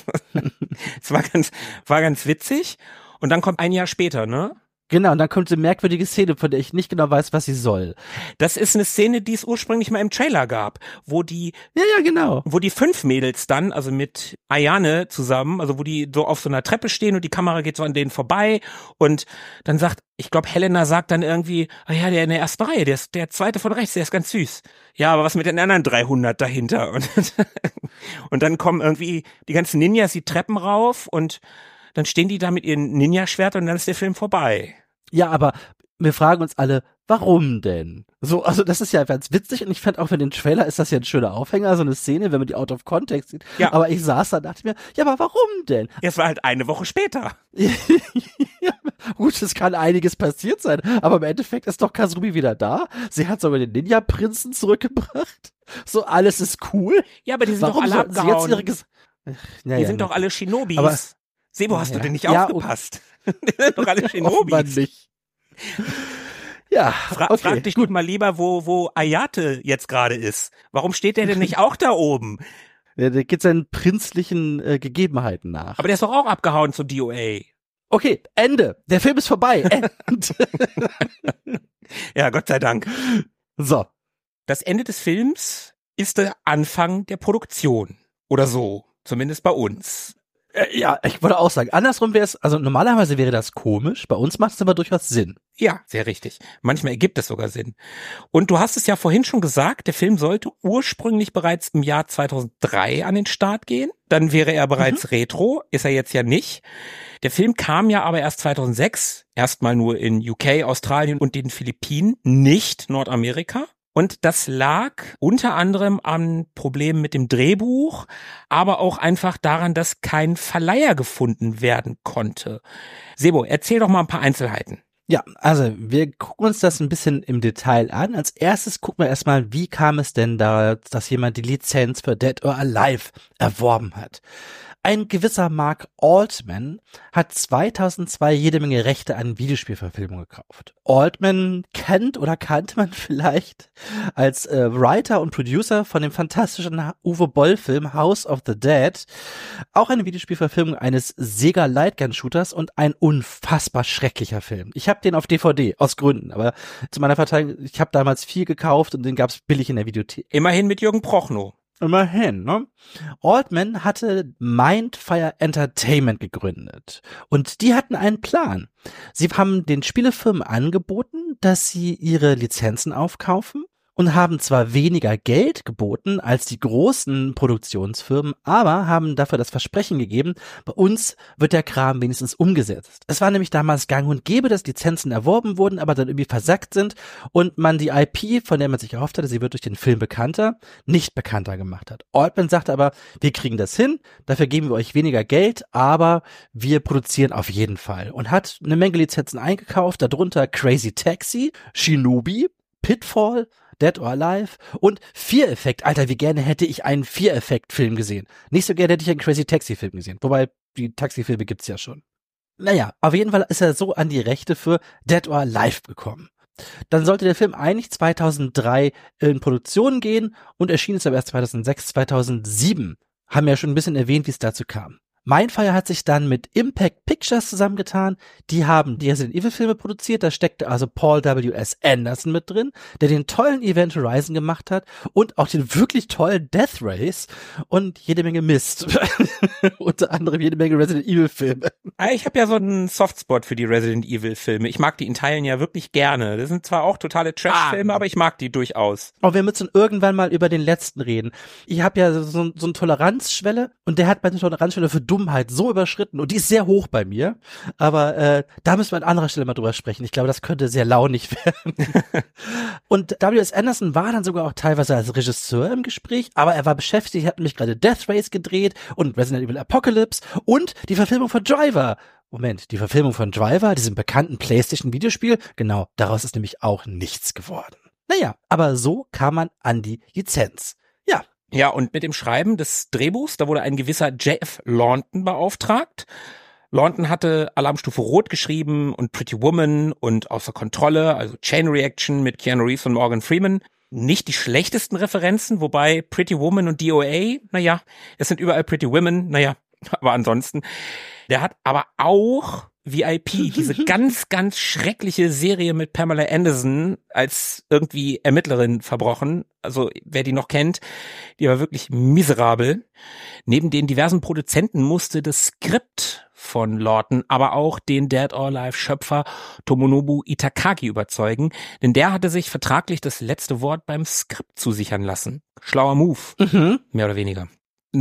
das war ganz, war ganz witzig. Und dann kommt ein Jahr später, ne? Genau, und dann kommt diese merkwürdige Szene, von der ich nicht genau weiß, was sie soll. Das ist eine Szene, die es ursprünglich mal im Trailer gab, wo die, Ja, ja, genau. wo die fünf Mädels dann, also mit Ayane zusammen, also wo die so auf so einer Treppe stehen und die Kamera geht so an denen vorbei und dann sagt, ich glaube, Helena sagt dann irgendwie, ah ja, der in der ersten Reihe, der ist der zweite von rechts, der ist ganz süß. Ja, aber was mit den anderen 300 dahinter? Und, und dann kommen irgendwie die ganzen Ninjas die Treppen rauf und dann stehen die da mit ihren Ninja-Schwertern und dann ist der Film vorbei. Ja, aber wir fragen uns alle, warum denn? So, also das ist ja ganz witzig und ich fand auch für den Trailer ist das ja ein schöner Aufhänger, so eine Szene, wenn man die out of context sieht. Ja. Aber ich saß da und dachte mir, ja, aber warum denn? Es war halt eine Woche später. ja, gut, es kann einiges passiert sein, aber im Endeffekt ist doch Kazumi wieder da. Sie hat sogar den Ninja-Prinzen zurückgebracht. So, alles ist cool. Ja, aber die sind Warum doch alle sie jetzt ihre Ges Ach, Die naja, sind doch alle Shinobis. Aber- Sebo, hast du Ja. denn nicht Ja, aufgepasst? Doch alle Shinobis. nicht. Ja, Fra okay. frag dich gut mal lieber, wo, wo Ayate jetzt gerade ist. Warum steht der denn nicht auch da oben? Ja, der geht seinen prinzlichen äh, Gegebenheiten nach. Aber der ist doch auch abgehauen zu DOA. Okay, Ende. Der Film ist vorbei. Ja, Gott sei Dank. so. Das Ende des Films ist der Anfang der Produktion. Oder so. Zumindest bei uns. Äh, ja, ich würde auch sagen, andersrum wäre es, also normalerweise wäre das komisch, bei uns macht es aber durchaus Sinn. Ja, sehr richtig. Manchmal ergibt es sogar Sinn. Und du hast es ja vorhin schon gesagt, der Film sollte ursprünglich bereits im Jahr 2003 an den Start gehen. Dann wäre er bereits retro, ist er jetzt ja nicht. Der Film kam ja aber erst 2006, erstmal nur in UK, Australien und den Philippinen, nicht Nordamerika. Und das lag unter anderem an Problemen mit dem Drehbuch, aber auch einfach daran, dass kein Verleiher gefunden werden konnte. Sebo, erzähl doch mal ein paar Einzelheiten. Ja, also wir gucken uns das ein bisschen im Detail an. Als erstes gucken wir erstmal, wie kam es denn da, dass jemand die Lizenz für Dead or Alive erworben hat. Ein gewisser Mark Altman hat 2002 jede Menge Rechte an Videospielverfilmungen gekauft. Altman kennt oder kannte man vielleicht als äh, Writer und Producer von dem fantastischen Uwe Boll Film House of the Dead, auch eine Videospielverfilmung eines Sega Lightgun Shooters und ein unfassbar schrecklicher Film. Ich habe den auf DVD aus Gründen, aber zu meiner Verteidigung, ich habe damals viel gekauft und den gab's billig in der Videothek. Immerhin mit Jürgen Prochnow. Immerhin, ne? Altman hatte Mindfire Entertainment gegründet und die hatten einen Plan. Sie haben den Spielefirmen angeboten, dass sie ihre Lizenzen aufkaufen und haben zwar weniger Geld geboten als die großen Produktionsfirmen, aber haben dafür das Versprechen gegeben, bei uns wird der Kram wenigstens umgesetzt. Es war nämlich damals gang und gäbe, dass Lizenzen erworben wurden, aber dann irgendwie versackt sind und man die IP, von der man sich erhofft hatte, sie wird durch den Film bekannter, nicht bekannter gemacht hat. Altman sagte aber, wir kriegen das hin, dafür geben wir euch weniger Geld, aber wir produzieren auf jeden Fall und hat eine Menge Lizenzen eingekauft, darunter Crazy Taxi, Shinobi, Pitfall, Dead or Alive und Fear Effect. Alter, wie gerne hätte ich einen Fear Effect Film gesehen. Nicht so gerne hätte ich einen Crazy Taxi Film gesehen. Wobei, die Taxifilme gibt's ja schon. Naja, auf jeden Fall ist er so an die Rechte für Dead or Alive gekommen. Dann sollte der Film eigentlich 2003 in Produktion gehen und erschien es aber erst 2006, 2007. Haben wir ja schon ein bisschen erwähnt, wie es dazu kam. Mindfire hat sich dann mit Impact Pictures zusammengetan. Die haben die Resident Evil Filme produziert. Da steckte also Paul W.S. Anderson mit drin, der den tollen Event Horizon gemacht hat und auch den wirklich tollen Death Race und jede Menge Mist. Unter anderem jede Menge Resident Evil Filme. Ah, Ich habe ja so einen Softspot für die Resident Evil Filme. Ich mag die in Teilen ja wirklich gerne. Das sind zwar auch totale Trash-Filme, Ah. aber ich mag die durchaus. Aber wir müssen irgendwann mal über den letzten reden. Ich habe ja so, so eine Toleranzschwelle und der hat meine Toleranzschwelle für Dummheit so überschritten und die ist sehr hoch bei mir. Aber äh, da müssen wir an anderer Stelle mal drüber sprechen. Ich glaube, das könnte sehr launig werden. und W.S. Anderson war dann sogar auch teilweise als Regisseur im Gespräch, aber er war beschäftigt, hat nämlich gerade Death Race gedreht und Resident Evil Apocalypse und die Verfilmung von Driver. Moment, die Verfilmung von Driver, diesem bekannten PlayStation-Videospiel, genau, daraus ist nämlich auch nichts geworden. Naja, aber so kam man an die Lizenz. Ja, und mit dem Schreiben des Drehbuchs, da wurde ein gewisser Jeff Launton beauftragt. Launton hatte Alarmstufe Rot geschrieben und Pretty Woman und Außer Kontrolle, also Chain Reaction mit Keanu Reeves und Morgan Freeman. Nicht die schlechtesten Referenzen, wobei Pretty Woman und DOA, naja, es sind überall Pretty Women, naja, aber ansonsten. Der hat aber auch VIP, diese ganz, ganz schreckliche Serie mit Pamela Anderson als irgendwie Ermittlerin verbrochen. Also wer die noch kennt, die war wirklich miserabel. Neben den diversen Produzenten musste das Skript von Lawton, aber auch den Dead or Alive Schöpfer Tomonobu Itakagi überzeugen, denn der hatte sich vertraglich das letzte Wort beim Skript zusichern lassen. Schlauer Move, Mhm. mehr oder weniger.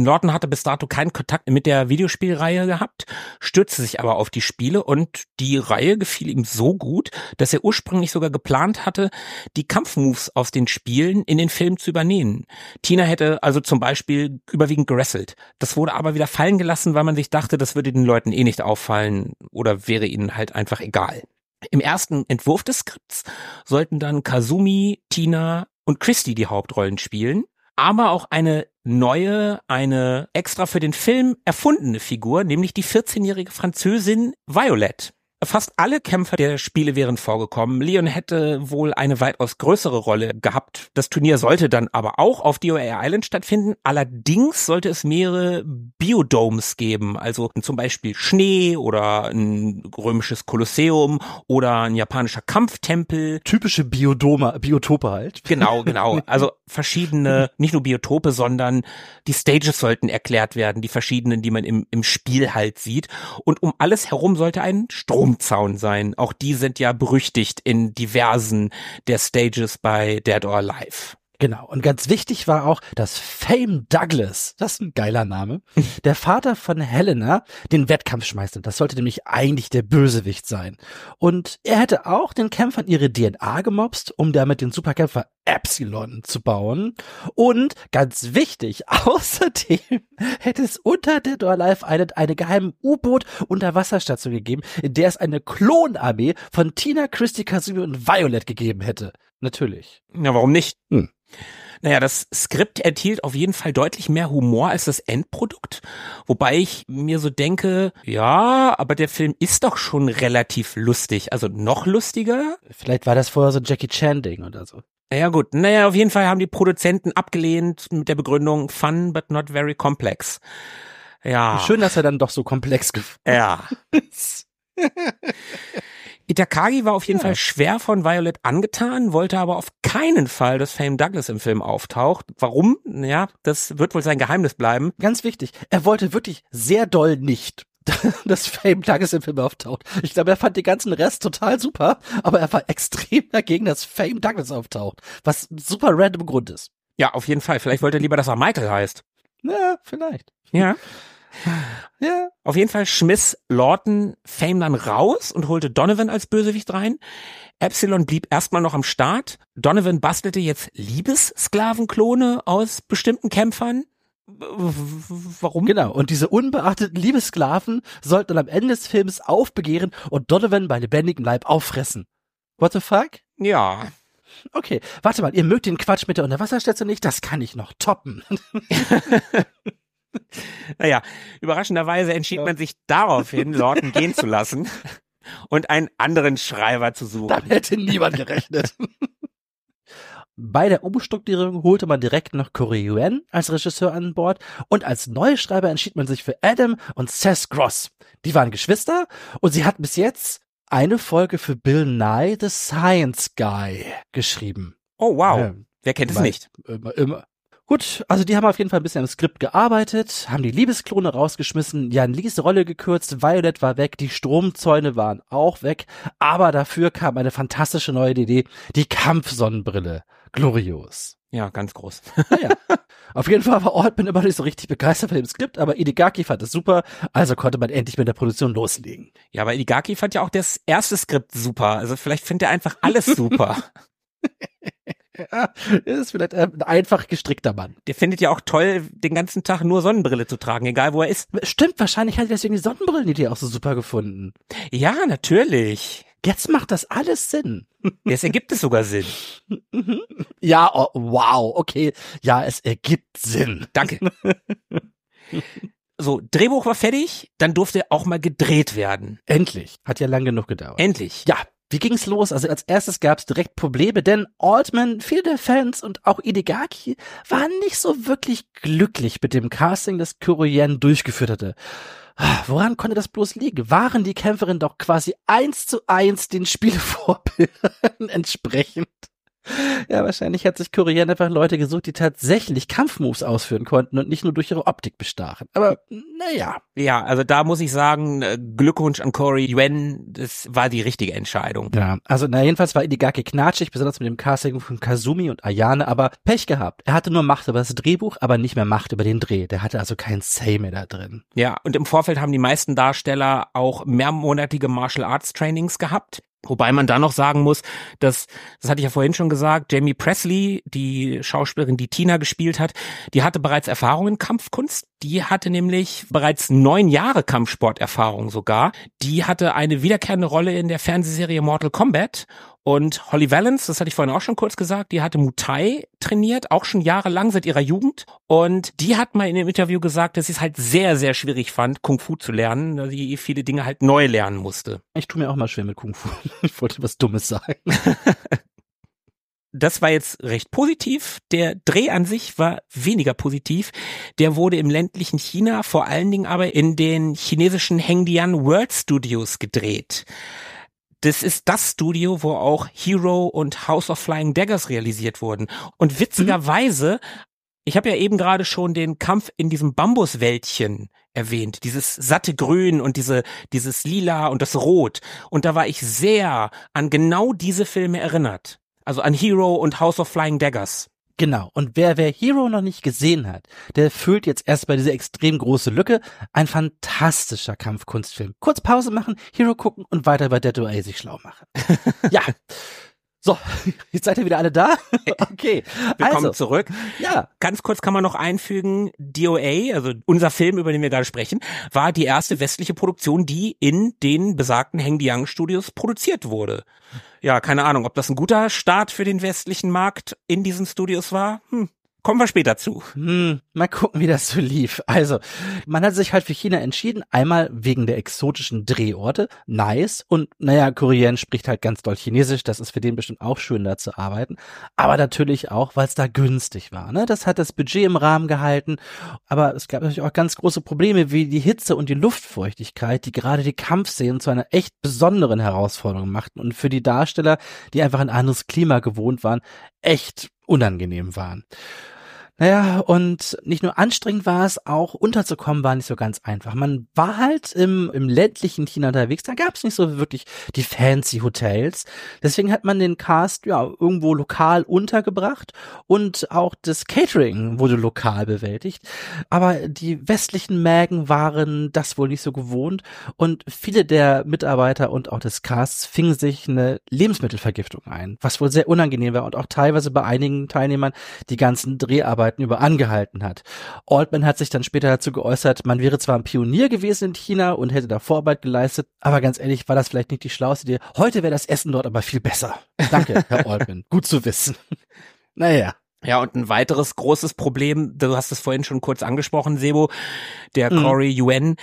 Norton hatte bis dato keinen Kontakt mit der Videospielreihe gehabt, stürzte sich aber auf die Spiele und die Reihe gefiel ihm so gut, dass er ursprünglich sogar geplant hatte, die Kampfmoves aus den Spielen in den Film zu übernehmen. Tina hätte also zum Beispiel überwiegend gerasselt. Das wurde aber wieder fallen gelassen, weil man sich dachte, das würde den Leuten eh nicht auffallen oder wäre ihnen halt einfach egal. Im ersten Entwurf des Skripts sollten dann Kazumi, Tina und Christy die Hauptrollen spielen aber auch eine neue, eine extra für den Film erfundene Figur, nämlich die 14-jährige Französin Violet. Fast alle Kämpfer der Spiele wären vorgekommen. Leon hätte wohl eine weitaus größere Rolle gehabt. Das Turnier sollte dann aber auch auf DOA Island stattfinden. Allerdings sollte es mehrere Biodomes geben, also zum Beispiel Schnee oder ein römisches Kolosseum oder ein japanischer Kampftempel. Typische Biodome, Biotope halt. Genau, genau. Also verschiedene, nicht nur Biotope, sondern die Stages sollten erklärt werden, die verschiedenen, die man im, im Spiel halt sieht. Und um alles herum sollte ein Stromzaun sein. Auch die sind ja berüchtigt in diversen der Stages bei Dead or Alive. Genau. Und ganz wichtig war auch, dass Fame Douglas, das ist ein geiler Name, der Vater von Helena, den Wettkampf schmeißt. Das sollte nämlich eigentlich der Bösewicht sein. Und er hätte auch den Kämpfern ihre DNA gemobst, um damit den Superkämpfer Epsilon zu bauen. Und ganz wichtig, außerdem hätte es unter Dead or Alive eine, eine geheime U-Boot-Unterwasserstation gegeben, in der es eine Klonarmee von Tina, Christy, Kazumi und Violet gegeben hätte. Natürlich. Ja, warum nicht? Hm. Naja, das Skript enthielt auf jeden Fall deutlich mehr Humor als das Endprodukt. Wobei ich mir so denke, ja, aber der Film ist doch schon relativ lustig. Also noch lustiger. Vielleicht war das vorher so ein Jackie Chan-Ding oder so. Ja gut, naja, auf jeden Fall haben die Produzenten abgelehnt mit der Begründung fun but not very complex. Ja. Schön, dass er dann doch so komplex gefunden Ja. Itakagi war auf jeden Ja. Fall schwer von Violet angetan, wollte aber auf keinen Fall, dass Fame Douglas im Film auftaucht. Warum? Ja, das wird wohl sein Geheimnis bleiben. Ganz wichtig, er wollte wirklich sehr doll nicht, dass Fame Douglas im Film auftaucht. Ich glaube, er fand den ganzen Rest total super, aber er war extrem dagegen, dass Fame Douglas auftaucht. Was ein super random Grund ist. Ja, auf jeden Fall. Vielleicht wollte er lieber, dass er Michael heißt. Ja, vielleicht. Ja. Ja. Auf jeden Fall schmiss Lawton Fame dann raus und holte Donovan als Bösewicht rein. Epsilon blieb erstmal noch am Start. Donovan bastelte jetzt Liebessklavenklone aus bestimmten Kämpfern. Warum? Genau. Und diese unbeachteten Liebessklaven sollten dann am Ende des Films aufbegehren und Donovan bei lebendigem Leib auffressen. What the fuck? Ja. Okay, warte mal, ihr mögt den Quatsch mit der Unterwasserstation nicht? Das kann ich noch toppen. Naja, überraschenderweise entschied Ja. man sich daraufhin, Lawton gehen zu lassen und einen anderen Schreiber zu suchen. Damit hätte niemand gerechnet. Bei der Umstrukturierung holte man direkt noch Corey Yuen als Regisseur an Bord und als neue Schreiber entschied man sich für Adam und Seth Gross. Die waren Geschwister und sie hatten bis jetzt eine Folge für Bill Nye, The Science Guy, geschrieben. Oh wow, Ja, wer kennt es nicht? Immer, immer. Gut, also die haben auf jeden Fall ein bisschen am Skript gearbeitet, haben die Liebesklone rausgeschmissen, Jan Lees Rolle gekürzt, Violet war weg, die Stromzäune waren auch weg, aber dafür kam eine fantastische neue Idee, die Kampfsonnenbrille. Glorios. Ja, ganz groß. Naja. auf jeden Fall war Altman immer nicht so richtig begeistert von dem Skript, aber Idegaki fand es super, also konnte man endlich mit der Produktion loslegen. Ja, aber Igaki fand ja auch das erste Skript super. Also vielleicht findet er einfach alles super. Ja, ist vielleicht ein einfach gestrickter Mann. Der findet ja auch toll, den ganzen Tag nur Sonnenbrille zu tragen, egal wo er ist. Stimmt, wahrscheinlich hat er deswegen die Sonnenbrillenidee auch so super gefunden. Ja, natürlich. Jetzt macht das alles Sinn. Jetzt ergibt es sogar Sinn. ja, oh, wow, okay. Ja, es ergibt Sinn. Danke. So, Drehbuch war fertig, dann durfte auch mal gedreht werden. Endlich. Hat ja lang genug gedauert. Endlich. Ja, wie ging's los? Also als erstes gab's direkt Probleme, denn Altman, viele der Fans und auch Idigaki waren nicht so wirklich glücklich mit dem Casting, das Kuroyen durchgeführt hatte. Ah, woran konnte das bloß liegen? Waren die Kämpferinnen doch quasi eins zu eins den Spielevorbildern entsprechend? Ja, wahrscheinlich hat sich Korean einfach Leute gesucht, die tatsächlich Kampfmoves ausführen konnten und nicht nur durch ihre Optik bestachen. Aber naja. Ja, also da muss ich sagen, äh, Glückwunsch an Corey Yuen, das war die richtige Entscheidung. Ja, also na jedenfalls war Idigaki knatschig, besonders mit dem Casting von Kazumi und Ayane, aber Pech gehabt. Er hatte nur Macht über das Drehbuch, aber nicht mehr Macht über den Dreh. Der hatte also kein Say mehr da drin. Ja, und im Vorfeld haben die meisten Darsteller auch mehrmonatige Martial Arts Trainings gehabt. Wobei man da noch sagen muss, dass, das hatte ich ja vorhin schon gesagt, Jamie Presley, die Schauspielerin, die Tina gespielt hat, die hatte bereits Erfahrung in Kampfkunst. Die hatte nämlich bereits neun Jahre Kampfsporterfahrung sogar. Die hatte eine wiederkehrende Rolle in der Fernsehserie Mortal Kombat und Holly Valance, das hatte ich vorhin auch schon kurz gesagt, die hatte Muay trainiert, auch schon jahrelang seit ihrer Jugend. Und die hat mal in dem Interview gesagt, dass sie es halt sehr, sehr schwierig fand, Kung Fu zu lernen, dass sie viele Dinge halt neu lernen musste. Ich tue mir auch mal schwer mit Kung Fu. Ich wollte was Dummes sagen. das war jetzt recht positiv. Der Dreh an sich war weniger positiv. Der wurde im ländlichen China, vor allen Dingen aber in den chinesischen Hengdian World Studios gedreht das ist das Studio, wo auch Hero und House of Flying Daggers realisiert wurden. Und witzigerweise, ich habe ja eben gerade schon den Kampf in diesem Bambuswäldchen erwähnt, dieses satte Grün und diese dieses Lila und das Rot. Und da war ich sehr an genau diese Filme erinnert. Also an Hero und House of Flying Daggers. Genau. Und wer, wer Hero noch nicht gesehen hat, der füllt jetzt erst bei dieser extrem große Lücke. Ein fantastischer Kampfkunstfilm. Kurz Pause machen, Hero gucken und weiter bei Dead or sich schlau machen. ja. So, jetzt seid ihr wieder alle da? Okay. Willkommen also, zurück. Ja. Ganz kurz kann man noch einfügen, DOA, also unser Film, über den wir gerade sprechen, war die erste westliche Produktion, die in den besagten Heng Diang Studios produziert wurde. Ja, keine Ahnung, ob das ein guter Start für den westlichen Markt in diesen Studios war. Hm, Kommen wir später zu. Hm, mal gucken, wie das so lief. Also, man hat sich halt für China entschieden. Einmal wegen der exotischen Drehorte. Nice. Und naja, Korean spricht halt ganz doll Chinesisch. Das ist für den bestimmt auch schön, da zu arbeiten. Aber natürlich auch, weil es da günstig war. Ne? Das hat das Budget im Rahmen gehalten. Aber es gab natürlich auch ganz große Probleme wie die Hitze und die Luftfeuchtigkeit, die gerade die Kampfszenen zu einer echt besonderen Herausforderung machten und für die Darsteller, die einfach ein anderes Klima gewohnt waren, echt unangenehm waren. Naja, und nicht nur anstrengend war es, auch unterzukommen war nicht so ganz einfach. Man war halt im, im ländlichen China unterwegs, da gab es nicht so wirklich die fancy Hotels. Deswegen hat man den Cast ja irgendwo lokal untergebracht und auch das Catering wurde lokal bewältigt. Aber die westlichen Mägen waren das wohl nicht so gewohnt und viele der Mitarbeiter und auch des Casts fingen sich eine Lebensmittelvergiftung ein, was wohl sehr unangenehm war und auch teilweise bei einigen Teilnehmern die ganzen Dreharbeiten Dreharbeiten über angehalten hat. Altman hat sich dann später dazu geäußert, man wäre zwar ein Pionier gewesen in China und hätte da Vorarbeit geleistet, aber ganz ehrlich, war das vielleicht nicht die schlauste Idee. Heute wäre das Essen dort aber viel besser. Danke, Herr Altman. Gut zu wissen. naja. Ja, und ein weiteres großes Problem, du hast es vorhin schon kurz angesprochen, Sebo, der mhm. Corey Yuen,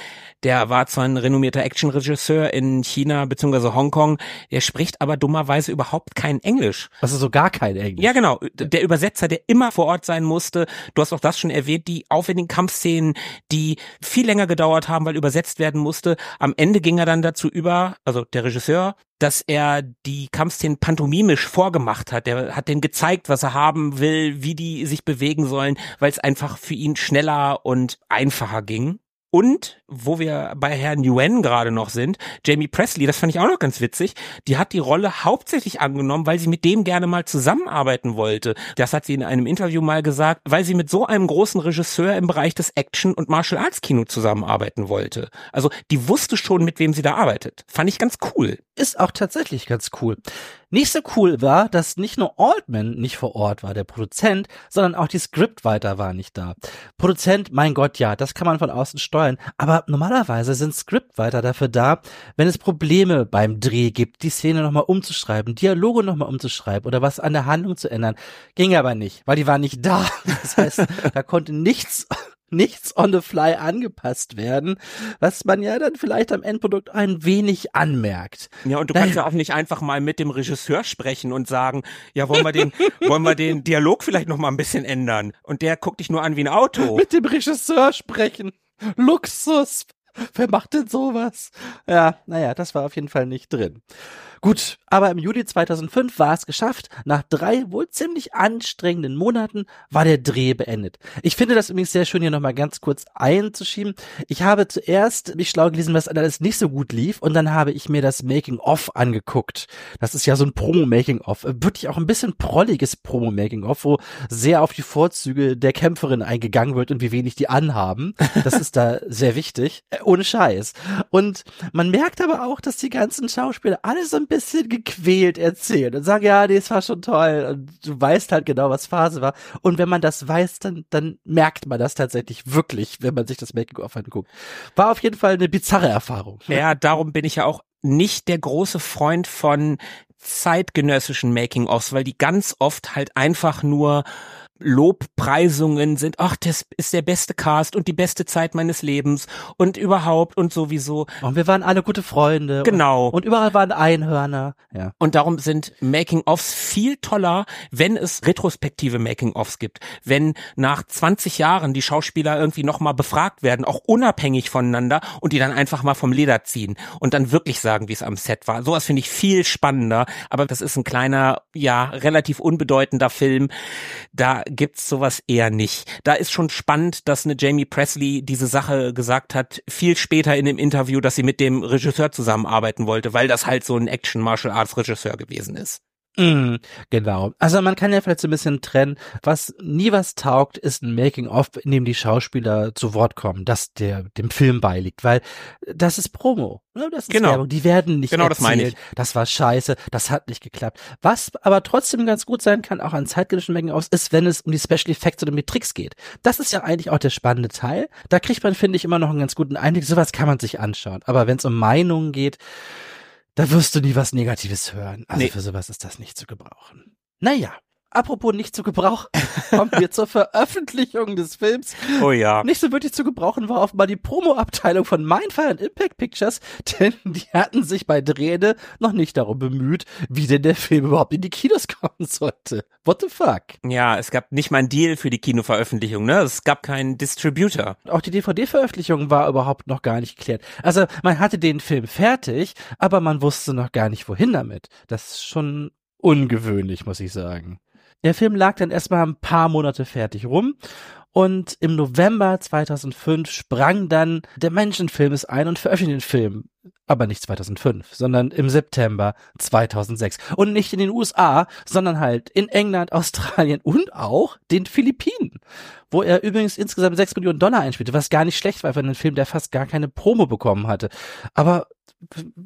der war zwar ein renommierter Actionregisseur in China bzw. Hongkong, der spricht aber dummerweise überhaupt kein Englisch. Also so gar kein Englisch. Ja, genau. Der Übersetzer, der immer vor Ort sein musste. Du hast auch das schon erwähnt, die aufwendigen Kampfszenen, die viel länger gedauert haben, weil übersetzt werden musste. Am Ende ging er dann dazu über, also der Regisseur, dass er die Kampfszenen pantomimisch vorgemacht hat. Er hat denen gezeigt, was er haben will, wie die sich bewegen sollen, weil es einfach für ihn schneller und einfacher ging. Und wo wir bei Herrn Yuen gerade noch sind, Jamie Presley, das fand ich auch noch ganz witzig, die hat die Rolle hauptsächlich angenommen, weil sie mit dem gerne mal zusammenarbeiten wollte. Das hat sie in einem Interview mal gesagt, weil sie mit so einem großen Regisseur im Bereich des Action- und Martial Arts Kino zusammenarbeiten wollte. Also die wusste schon, mit wem sie da arbeitet. Fand ich ganz cool. Ist auch tatsächlich ganz cool. Nicht so cool war, dass nicht nur Altman nicht vor Ort war, der Produzent, sondern auch die Scriptwriter war nicht da. Produzent, mein Gott, ja, das kann man von außen steuern, aber normalerweise sind Scriptwriter dafür da, wenn es Probleme beim Dreh gibt, die Szene nochmal umzuschreiben, Dialoge nochmal umzuschreiben oder was an der Handlung zu ändern. Ging aber nicht, weil die waren nicht da. Das heißt, da konnte nichts nichts on the fly angepasst werden, was man ja dann vielleicht am Endprodukt ein wenig anmerkt. Ja, und du kannst ja auch nicht einfach mal mit dem Regisseur sprechen und sagen, ja, wollen wir den, wollen wir den Dialog vielleicht noch mal ein bisschen ändern? Und der guckt dich nur an wie ein Auto. mit dem Regisseur sprechen. Luxus. Wer macht denn sowas? Ja, naja, das war auf jeden Fall nicht drin. Gut, aber im Juli 2005 war es geschafft. Nach drei wohl ziemlich anstrengenden Monaten war der Dreh beendet. Ich finde das übrigens sehr schön, hier nochmal ganz kurz einzuschieben. Ich habe zuerst mich schlau gelesen, was alles nicht so gut lief und dann habe ich mir das Making-of angeguckt. Das ist ja so ein Promo-Making-of. Wirklich auch ein bisschen prolliges Promo-Making-of, wo sehr auf die Vorzüge der Kämpferin eingegangen wird und wie wenig die anhaben. Das ist da sehr wichtig. Äh, ohne Scheiß. Und man merkt aber auch, dass die ganzen Schauspieler alle so ein bisschen gequält erzählen und sagen, ja, nee, es war schon toll. Und du weißt halt genau, was Phase war. Und wenn man das weiß, dann, dann merkt man das tatsächlich wirklich, wenn man sich das Making-of anguckt. War auf jeden Fall eine bizarre Erfahrung. Ja, darum bin ich ja auch nicht der große Freund von zeitgenössischen Making-ofs, weil die ganz oft halt einfach nur Lobpreisungen sind, ach, das ist der beste Cast und die beste Zeit meines Lebens und überhaupt und sowieso. Und wir waren alle gute Freunde. Genau. Und, und überall waren Einhörner. Ja. Und darum sind Making-ofs viel toller, wenn es retrospektive Making-ofs gibt. Wenn nach 20 Jahren die Schauspieler irgendwie nochmal befragt werden, auch unabhängig voneinander und die dann einfach mal vom Leder ziehen und dann wirklich sagen, wie es am Set war. Sowas finde ich viel spannender, aber das ist ein kleiner, ja, relativ unbedeutender Film. Da gibt's sowas eher nicht. Da ist schon spannend, dass eine Jamie Presley diese Sache gesagt hat, viel später in dem Interview, dass sie mit dem Regisseur zusammenarbeiten wollte, weil das halt so ein Action Martial Arts Regisseur gewesen ist. Mm, genau. Also man kann ja vielleicht so ein bisschen trennen. Was nie was taugt, ist ein Making-of, in dem die Schauspieler zu Wort kommen, das der dem Film beiliegt, weil das ist Promo. Ne? Das ist Genau. Werbung. Die werden nicht Genau, das erzählt. meine ich. Das war scheiße, das hat nicht geklappt. Was aber trotzdem ganz gut sein kann, auch an zeitgenössischen Making-ofs, ist, wenn es um die Special Effects oder um die Tricks geht. Das ist ja eigentlich auch der spannende Teil. Da kriegt man, finde ich, immer noch einen ganz guten Einblick. Sowas kann man sich anschauen. Aber wenn es um Meinungen geht, da wirst du nie was Negatives hören. Also Nee. für sowas ist das nicht zu gebrauchen. Naja, apropos nicht zu gebrauchen, kommen wir zur Veröffentlichung des Films. Oh ja. Nicht so wirklich zu gebrauchen war offenbar die Promo-Abteilung von Mindfire und Impact Pictures, denn die hatten sich bei Drehne noch nicht darum bemüht, wie denn der Film überhaupt in die Kinos kommen sollte. What the fuck? Ja, es gab nicht mal einen Deal für die Kinoveröffentlichung, ne? Es gab keinen Distributor. Auch die DVD-Veröffentlichung war überhaupt noch gar nicht geklärt. Also man hatte den Film fertig, aber man wusste noch gar nicht, wohin damit. Das ist schon ungewöhnlich, muss ich sagen. Der Film lag dann erstmal ein paar Monate fertig rum und im November 2005 sprang dann der Menschenfilm es ein und veröffentlichte den Film. Aber nicht 2005, sondern im September 2006. Und nicht in den USA, sondern halt in England, Australien und auch den Philippinen. Wo er übrigens insgesamt 6 Millionen Dollar einspielte, was gar nicht schlecht war für einen Film, der fast gar keine Promo bekommen hatte. Aber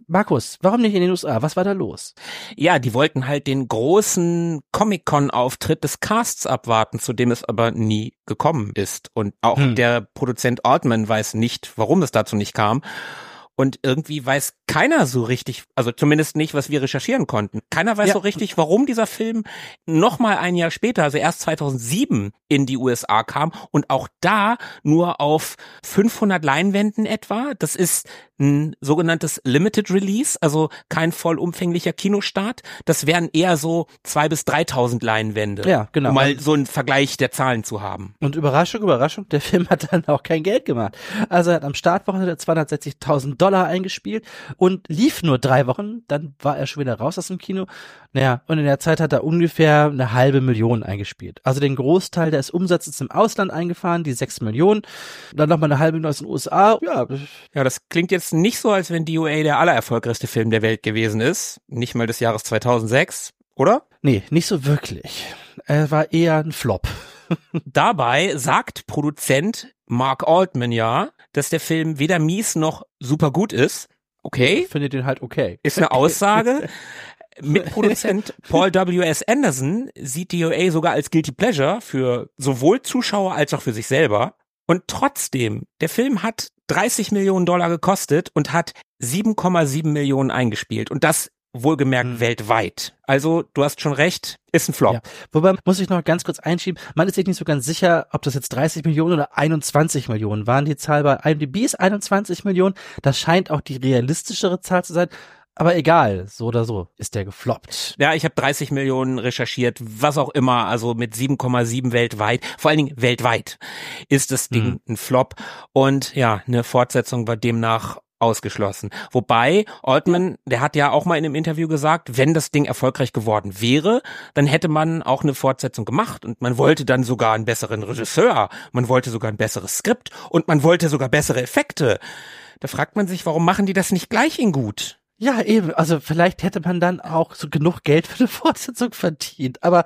Markus, warum nicht in den USA? Was war da los? Ja, die wollten halt den großen Comic-Con-Auftritt des Casts abwarten, zu dem es aber nie gekommen ist. Und auch Hm. der Produzent Ortman weiß nicht, warum es dazu nicht kam. Und irgendwie weiß keiner so richtig, also zumindest nicht, was wir recherchieren konnten. Keiner weiß Ja. so richtig, warum dieser Film noch mal ein Jahr später, also erst 2007 in die USA kam und auch da nur auf 500 Leinwänden etwa. Das ist ein sogenanntes Limited Release, also kein vollumfänglicher Kinostart. Das wären eher so zwei bis 3.000 Leinwände. Ja, genau. Um mal so einen Vergleich der Zahlen zu haben. Und Überraschung, Überraschung, der Film hat dann auch kein Geld gemacht. Also er hat am Startwochenende 260.000 Dollar eingespielt und lief nur drei Wochen, dann war er schon wieder raus aus dem Kino. Naja, und in der Zeit hat er ungefähr eine halbe Million eingespielt. Also den Großteil des Umsatzes im Ausland eingefahren, die sechs Millionen, dann nochmal eine halbe Million aus den USA. Ja, Ja, das klingt jetzt nicht so, als wenn DOA der allererfolgreichste Film der Welt gewesen ist. Nicht mal des Jahres 2006, oder? nee, nicht so wirklich. Er war eher ein Flop. Dabei sagt Produzent Mark Altman ja, dass der Film weder mies noch super gut ist. Okay, Findet den halt okay. ist eine Aussage. Mitproduzent Paul W.S. Anderson sieht DOA sogar als Guilty Pleasure für sowohl Zuschauer als auch für sich selber. Und trotzdem, der Film hat 30 Millionen Dollar gekostet und hat 7,7 Millionen eingespielt. Und das wohlgemerkt hm. weltweit. Also, du hast schon recht, ist ein Flop. Ja. Wobei, muss ich noch ganz kurz einschieben, man ist sich nicht so ganz sicher, ob das jetzt 30 Millionen oder 21 Millionen waren. Die Zahl bei IMDb ist 21 Millionen. Das scheint auch die realistischere Zahl zu sein. Aber egal, so oder so ist der gefloppt. Ja, ich habe 30 Millionen recherchiert, was auch immer, also mit 7,7 weltweit, vor allen Dingen weltweit ist das Ding mhm. ein Flop und ja, eine Fortsetzung war demnach ausgeschlossen. Wobei Altman, der hat ja auch mal in einem Interview gesagt, wenn das Ding erfolgreich geworden wäre, dann hätte man auch eine Fortsetzung gemacht und man wollte dann sogar einen besseren Regisseur, man wollte sogar ein besseres Skript und man wollte sogar bessere Effekte. Da fragt man sich, warum machen die das nicht gleich in gut? Ja, eben. Also vielleicht hätte man dann auch so genug Geld für eine Fortsetzung verdient. Aber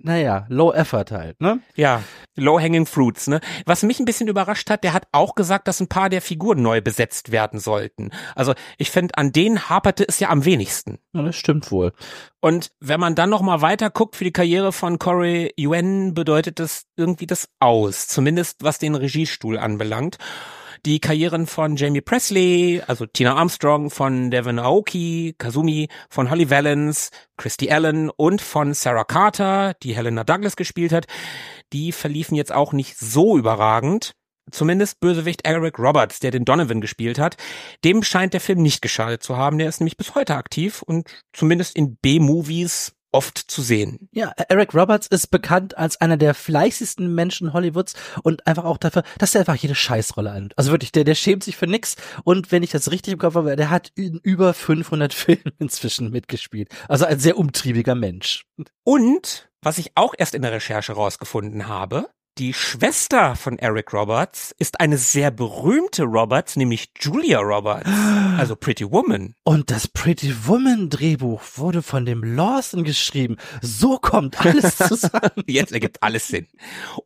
naja, low effort halt, ne? Ja, low hanging fruits, ne? Was mich ein bisschen überrascht hat, der hat auch gesagt, dass ein paar der Figuren neu besetzt werden sollten. Also ich finde, an denen haperte es ja am wenigsten. Ja, das stimmt wohl. Und wenn man dann noch mal weiter guckt für die Karriere von Corey Yuen, bedeutet das irgendwie das aus. Zumindest was den Regiestuhl anbelangt die Karrieren von Jamie Presley, also Tina Armstrong, von Devin Aoki, Kazumi, von Holly Valance, Christy Allen und von Sarah Carter, die Helena Douglas gespielt hat, die verliefen jetzt auch nicht so überragend. Zumindest Bösewicht Eric Roberts, der den Donovan gespielt hat, dem scheint der Film nicht geschadet zu haben. Der ist nämlich bis heute aktiv und zumindest in B-Movies oft zu sehen. Ja, Eric Roberts ist bekannt als einer der fleißigsten Menschen Hollywoods und einfach auch dafür, dass er einfach jede Scheißrolle annimmt. Also wirklich, der, der schämt sich für nix und wenn ich das richtig im Kopf habe, der hat in über 500 Filmen inzwischen mitgespielt. Also ein sehr umtriebiger Mensch. Und was ich auch erst in der Recherche rausgefunden habe, die Schwester von Eric Roberts ist eine sehr berühmte Roberts, nämlich Julia Roberts, also Pretty Woman. Und das Pretty Woman Drehbuch wurde von dem Lawson geschrieben. So kommt alles zusammen. Jetzt ergibt alles Sinn.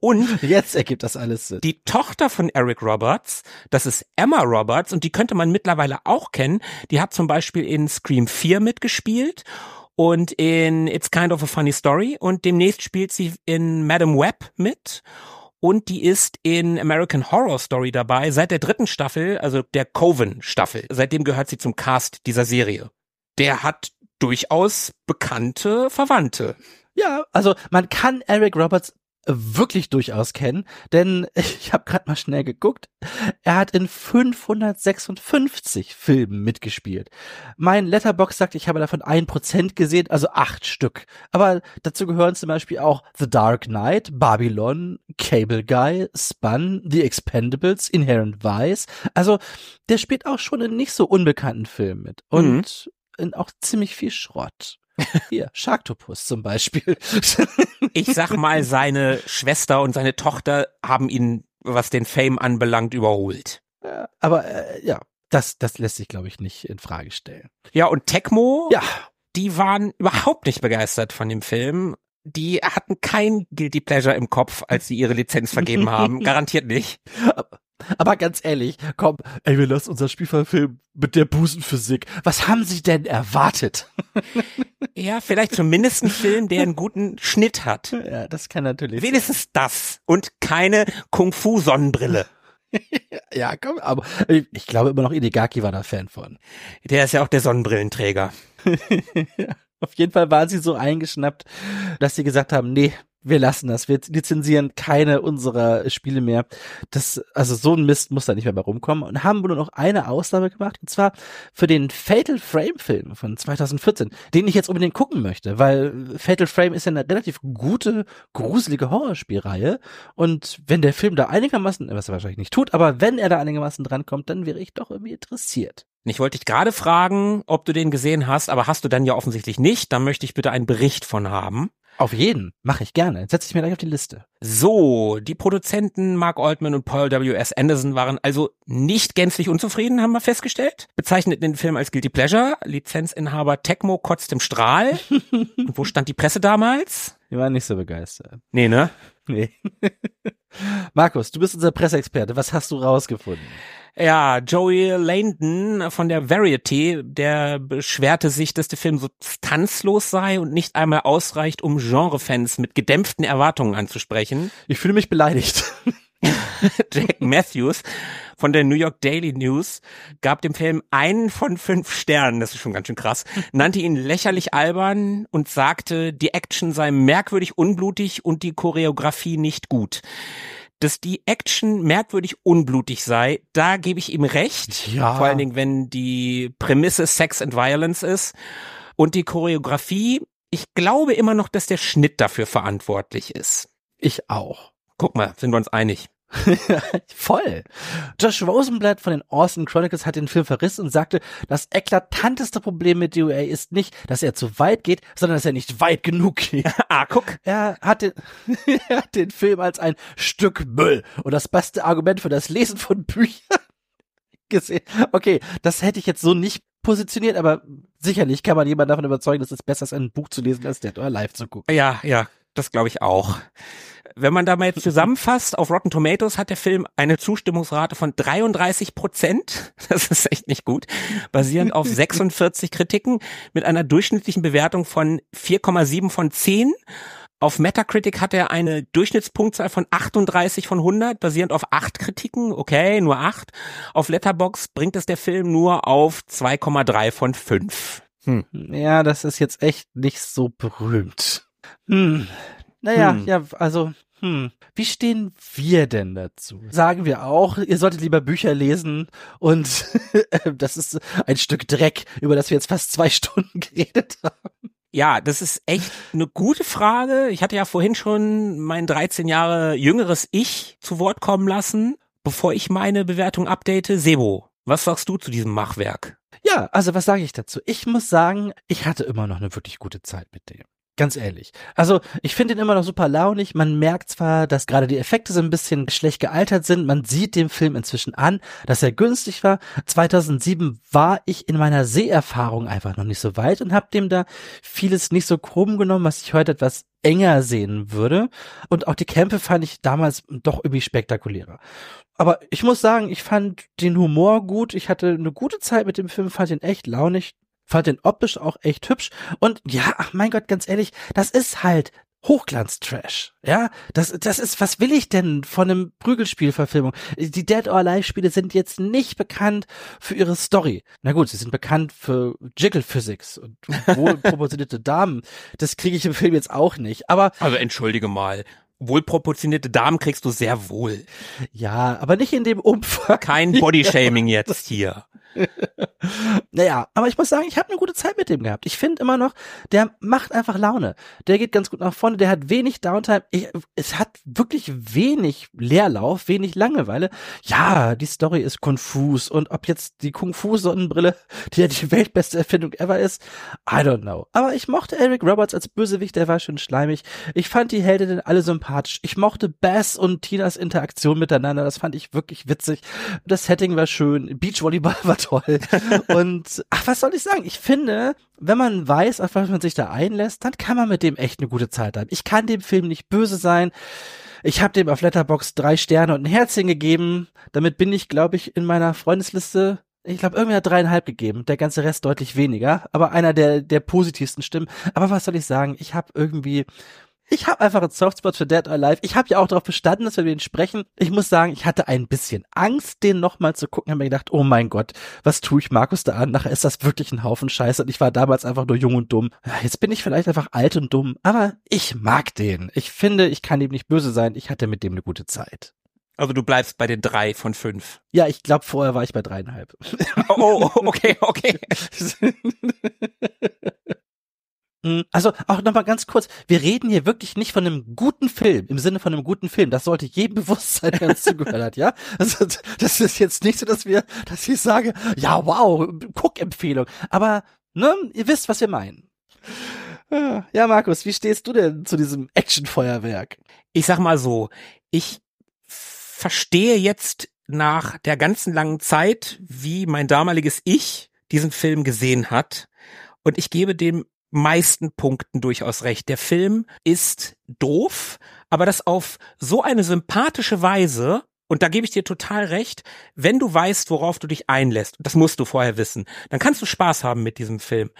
Und jetzt ergibt das alles Sinn. Die Tochter von Eric Roberts, das ist Emma Roberts und die könnte man mittlerweile auch kennen. Die hat zum Beispiel in Scream 4 mitgespielt und in It's Kind of a Funny Story und demnächst spielt sie in Madam Web mit und die ist in American Horror Story dabei seit der dritten Staffel, also der Coven Staffel. Seitdem gehört sie zum Cast dieser Serie. Der hat durchaus bekannte Verwandte. Ja, also man kann Eric Roberts wirklich durchaus kennen, denn ich habe gerade mal schnell geguckt. Er hat in 556 Filmen mitgespielt. Mein Letterbox sagt, ich habe davon ein Prozent gesehen, also acht Stück. Aber dazu gehören zum Beispiel auch The Dark Knight, Babylon, Cable Guy, Spun, The Expendables, Inherent Vice. Also der spielt auch schon in nicht so unbekannten Filmen mit und mhm. in auch ziemlich viel Schrott. Hier, Sharktopus zum Beispiel. ich sag mal, seine Schwester und seine Tochter haben ihn, was den Fame anbelangt, überholt. Ja, aber äh, ja, das, das lässt sich, glaube ich, nicht in Frage stellen. Ja, und Tecmo, ja. die waren überhaupt nicht begeistert von dem Film. Die hatten kein Guilty Pleasure im Kopf, als sie ihre Lizenz vergeben haben. Garantiert nicht. Aber ganz ehrlich, komm, ey, wir lassen unser Spiel verfilmen mit der Busenphysik. Was haben Sie denn erwartet? Ja, vielleicht zumindest ein Film, der einen guten Schnitt hat. Ja, das kann natürlich. Wenigstens sein. das und keine Kung-Fu-Sonnenbrille. ja, komm, aber ich glaube immer noch Inigaki war da Fan von. Der ist ja auch der Sonnenbrillenträger. Auf jeden Fall waren sie so eingeschnappt, dass sie gesagt haben, nee, wir lassen das, wir lizenzieren keine unserer Spiele mehr. Das, also so ein Mist muss da nicht mehr bei rumkommen und haben nur noch eine Ausnahme gemacht und zwar für den Fatal Frame Film von 2014, den ich jetzt unbedingt gucken möchte, weil Fatal Frame ist ja eine relativ gute, gruselige Horrorspielreihe und wenn der Film da einigermaßen, was er wahrscheinlich nicht tut, aber wenn er da einigermaßen drankommt, dann wäre ich doch irgendwie interessiert. Ich wollte dich gerade fragen, ob du den gesehen hast, aber hast du dann ja offensichtlich nicht. Da möchte ich bitte einen Bericht von haben. Auf jeden, mache ich gerne. Setze ich mir gleich auf die Liste. So, die Produzenten Mark Altman und Paul W.S. Anderson waren also nicht gänzlich unzufrieden, haben wir festgestellt. Bezeichneten den Film als Guilty Pleasure. Lizenzinhaber Tecmo kotzt im Strahl. und wo stand die Presse damals? Die waren nicht so begeistert. Nee, ne? Nee. Markus, du bist unser Presseexperte. Was hast du rausgefunden? Ja, Joey Langdon von der Variety, der beschwerte sich, dass der Film so tanzlos sei und nicht einmal ausreicht, um Genrefans mit gedämpften Erwartungen anzusprechen. Ich fühle mich beleidigt. Jack Matthews von der New York Daily News gab dem Film einen von fünf Sternen, das ist schon ganz schön krass, nannte ihn lächerlich albern und sagte, die Action sei merkwürdig unblutig und die Choreografie nicht gut. Dass die Action merkwürdig unblutig sei, da gebe ich ihm recht. Ja. Vor allen Dingen, wenn die Prämisse Sex and Violence ist. Und die Choreografie, ich glaube immer noch, dass der Schnitt dafür verantwortlich ist. Ich auch. Guck mal, sind wir uns einig. Voll. Josh Rosenblatt von den Austin Chronicles hat den Film verrissen und sagte, das eklatanteste Problem mit DOA ist nicht, dass er zu weit geht, sondern dass er nicht weit genug geht. ah, guck. Er hat den, er hat den Film als ein Stück Müll und das beste Argument für das Lesen von Büchern gesehen. Okay, das hätte ich jetzt so nicht positioniert, aber sicherlich kann man jemanden davon überzeugen, dass es besser ist, ein Buch zu lesen, als Dead or Live zu gucken. Ja, ja, das glaube ich auch. Wenn man da mal jetzt zusammenfasst, auf Rotten Tomatoes hat der Film eine Zustimmungsrate von 33 Prozent. Das ist echt nicht gut. Basierend auf 46 Kritiken mit einer durchschnittlichen Bewertung von 4,7 von 10. Auf Metacritic hat er eine Durchschnittspunktzahl von 38 von 100, basierend auf 8 Kritiken. Okay, nur 8. Auf Letterbox bringt es der Film nur auf 2,3 von 5. Hm. Ja, das ist jetzt echt nicht so berühmt. Hm. Naja, hm. ja, also, hm. Wie stehen wir denn dazu? Sagen wir auch, ihr solltet lieber Bücher lesen und das ist ein Stück Dreck, über das wir jetzt fast zwei Stunden geredet haben. Ja, das ist echt eine gute Frage. Ich hatte ja vorhin schon mein 13 Jahre jüngeres Ich zu Wort kommen lassen, bevor ich meine Bewertung update. Sebo, was sagst du zu diesem Machwerk? Ja, also was sage ich dazu? Ich muss sagen, ich hatte immer noch eine wirklich gute Zeit mit dem. Ganz ehrlich. Also, ich finde ihn immer noch super launig. Man merkt zwar, dass gerade die Effekte so ein bisschen schlecht gealtert sind. Man sieht dem Film inzwischen an, dass er günstig war. 2007 war ich in meiner Seherfahrung einfach noch nicht so weit und habe dem da vieles nicht so krumm genommen, was ich heute etwas enger sehen würde. Und auch die Kämpfe fand ich damals doch irgendwie spektakulärer. Aber ich muss sagen, ich fand den Humor gut. Ich hatte eine gute Zeit mit dem Film, fand ihn echt launig fand den optisch auch echt hübsch. Und ja, ach mein Gott, ganz ehrlich, das ist halt Hochglanz-Trash. Ja, das, das ist, was will ich denn von einem Prügelspielverfilmung? Die Dead or Alive Spiele sind jetzt nicht bekannt für ihre Story. Na gut, sie sind bekannt für Jiggle Physics und wohlproportionierte Damen. Das kriege ich im Film jetzt auch nicht. Aber. Also entschuldige mal. Wohlproportionierte Damen kriegst du sehr wohl. Ja, aber nicht in dem Umfang. Kein Bodyshaming jetzt hier. naja, aber ich muss sagen, ich habe eine gute Zeit mit dem gehabt. Ich finde immer noch, der macht einfach Laune. Der geht ganz gut nach vorne, der hat wenig Downtime. Ich, es hat wirklich wenig Leerlauf, wenig Langeweile. Ja, die Story ist konfus und ob jetzt die Kung-Fu-Sonnenbrille, die ja die weltbeste Erfindung ever ist, I don't know. Aber ich mochte Eric Roberts als Bösewicht, der war schon schleimig. Ich fand die Heldinnen alle sympathisch. Ich mochte Bass und Tinas Interaktion miteinander, das fand ich wirklich witzig. Das Setting war schön, Beachvolleyball war toll. Und ach, was soll ich sagen? Ich finde, wenn man weiß, auf was man sich da einlässt, dann kann man mit dem echt eine gute Zeit haben. Ich kann dem Film nicht böse sein. Ich habe dem auf Letterbox drei Sterne und ein Herzchen gegeben. Damit bin ich, glaube ich, in meiner Freundesliste ich glaube, irgendwie hat dreieinhalb gegeben, der ganze Rest deutlich weniger, aber einer der, der positivsten Stimmen. Aber was soll ich sagen? Ich habe irgendwie ich habe einfach einen Softspot für Dead or Alive. Ich habe ja auch darauf bestanden, dass wir über ihn sprechen. Ich muss sagen, ich hatte ein bisschen Angst, den nochmal zu gucken. Habe mir gedacht, oh mein Gott, was tue ich Markus da an? Nachher ist das wirklich ein Haufen Scheiße. Und ich war damals einfach nur jung und dumm. Jetzt bin ich vielleicht einfach alt und dumm, aber ich mag den. Ich finde, ich kann ihm nicht böse sein. Ich hatte mit dem eine gute Zeit. Also du bleibst bei den drei von fünf. Ja, ich glaube, vorher war ich bei dreieinhalb. Oh, oh okay, okay. Mhm. Also auch nochmal ganz kurz, wir reden hier wirklich nicht von einem guten Film, im Sinne von einem guten Film. Das sollte jedem bewusst sein, der uns zugehört hat, ja? Also, das ist jetzt nicht so, dass wir, dass ich sage, ja, wow, Guckempfehlung. Aber, ne, ihr wisst, was wir meinen. Ja, Markus, wie stehst du denn zu diesem Actionfeuerwerk? Ich sag mal so, ich verstehe jetzt nach der ganzen langen Zeit, wie mein damaliges Ich diesen Film gesehen hat. Und ich gebe dem meisten Punkten durchaus recht. Der Film ist doof, aber das auf so eine sympathische Weise und da gebe ich dir total recht, wenn du weißt, worauf du dich einlässt, das musst du vorher wissen, dann kannst du Spaß haben mit diesem Film.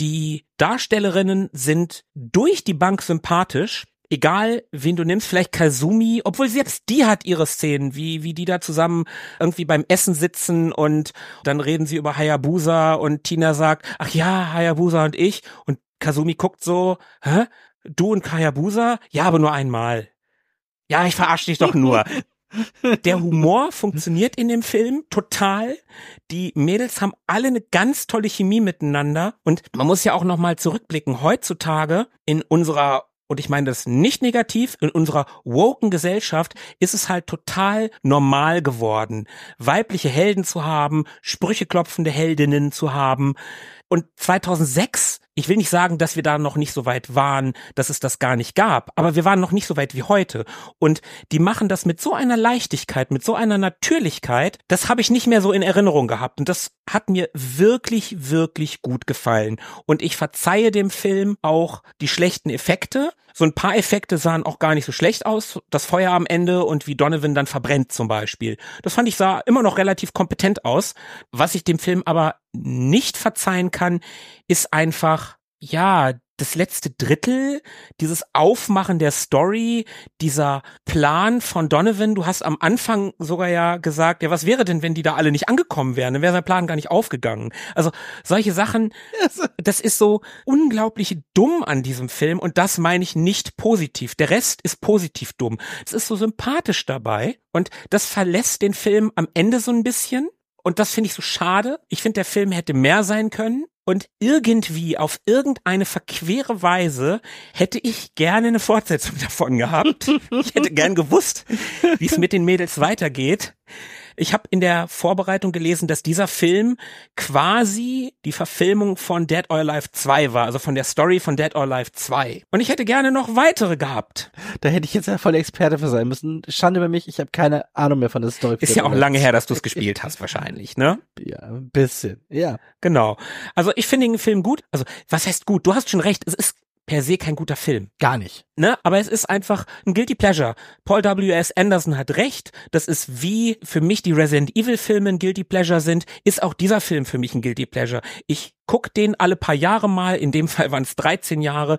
Die Darstellerinnen sind durch die Bank sympathisch, egal wen du nimmst, vielleicht Kazumi, obwohl selbst die hat ihre Szenen, wie, wie die da zusammen irgendwie beim Essen sitzen und dann reden sie über Hayabusa und Tina sagt, ach ja, Hayabusa und ich und Kazumi guckt so, hä? Du und Hayabusa? Ja, aber nur einmal. Ja, ich verarsche dich doch nur. Der Humor funktioniert in dem Film total. Die Mädels haben alle eine ganz tolle Chemie miteinander und man muss ja auch noch mal zurückblicken. Heutzutage in unserer und ich meine das nicht negativ, in unserer woken Gesellschaft ist es halt total normal geworden, weibliche Helden zu haben, Sprüche klopfende Heldinnen zu haben. Und 2006 ich will nicht sagen, dass wir da noch nicht so weit waren, dass es das gar nicht gab, aber wir waren noch nicht so weit wie heute. Und die machen das mit so einer Leichtigkeit, mit so einer Natürlichkeit, das habe ich nicht mehr so in Erinnerung gehabt. Und das hat mir wirklich, wirklich gut gefallen. Und ich verzeihe dem Film auch die schlechten Effekte. So ein paar Effekte sahen auch gar nicht so schlecht aus. Das Feuer am Ende und wie Donovan dann verbrennt zum Beispiel. Das fand ich sah immer noch relativ kompetent aus. Was ich dem Film aber nicht verzeihen kann, ist einfach, ja, das letzte Drittel, dieses Aufmachen der Story, dieser Plan von Donovan, du hast am Anfang sogar ja gesagt, ja, was wäre denn, wenn die da alle nicht angekommen wären? Dann wäre sein Plan gar nicht aufgegangen. Also solche Sachen, das ist so unglaublich dumm an diesem Film und das meine ich nicht positiv. Der Rest ist positiv dumm. Es ist so sympathisch dabei und das verlässt den Film am Ende so ein bisschen und das finde ich so schade. Ich finde, der Film hätte mehr sein können. Und irgendwie auf irgendeine verquere Weise hätte ich gerne eine Fortsetzung davon gehabt. Ich hätte gern gewusst, wie es mit den Mädels weitergeht. Ich habe in der Vorbereitung gelesen, dass dieser Film quasi die Verfilmung von Dead or Alive 2 war, also von der Story von Dead or Alive 2. Und ich hätte gerne noch weitere gehabt. Da hätte ich jetzt ja voll Experte für sein müssen. Schande über mich, ich habe keine Ahnung mehr von der Story. Ist ja auch lange her, dass du es gespielt hast wahrscheinlich, ne? Ja, ein bisschen. Ja. Genau. Also ich finde den Film gut. Also was heißt gut? Du hast schon recht. Es ist per se kein guter Film. Gar nicht. Ne? Aber es ist einfach ein Guilty Pleasure. Paul W.S. Anderson hat recht. Das ist wie für mich die Resident Evil Filme ein Guilty Pleasure sind, ist auch dieser Film für mich ein Guilty Pleasure. Ich guck den alle paar Jahre mal, in dem Fall waren es 13 Jahre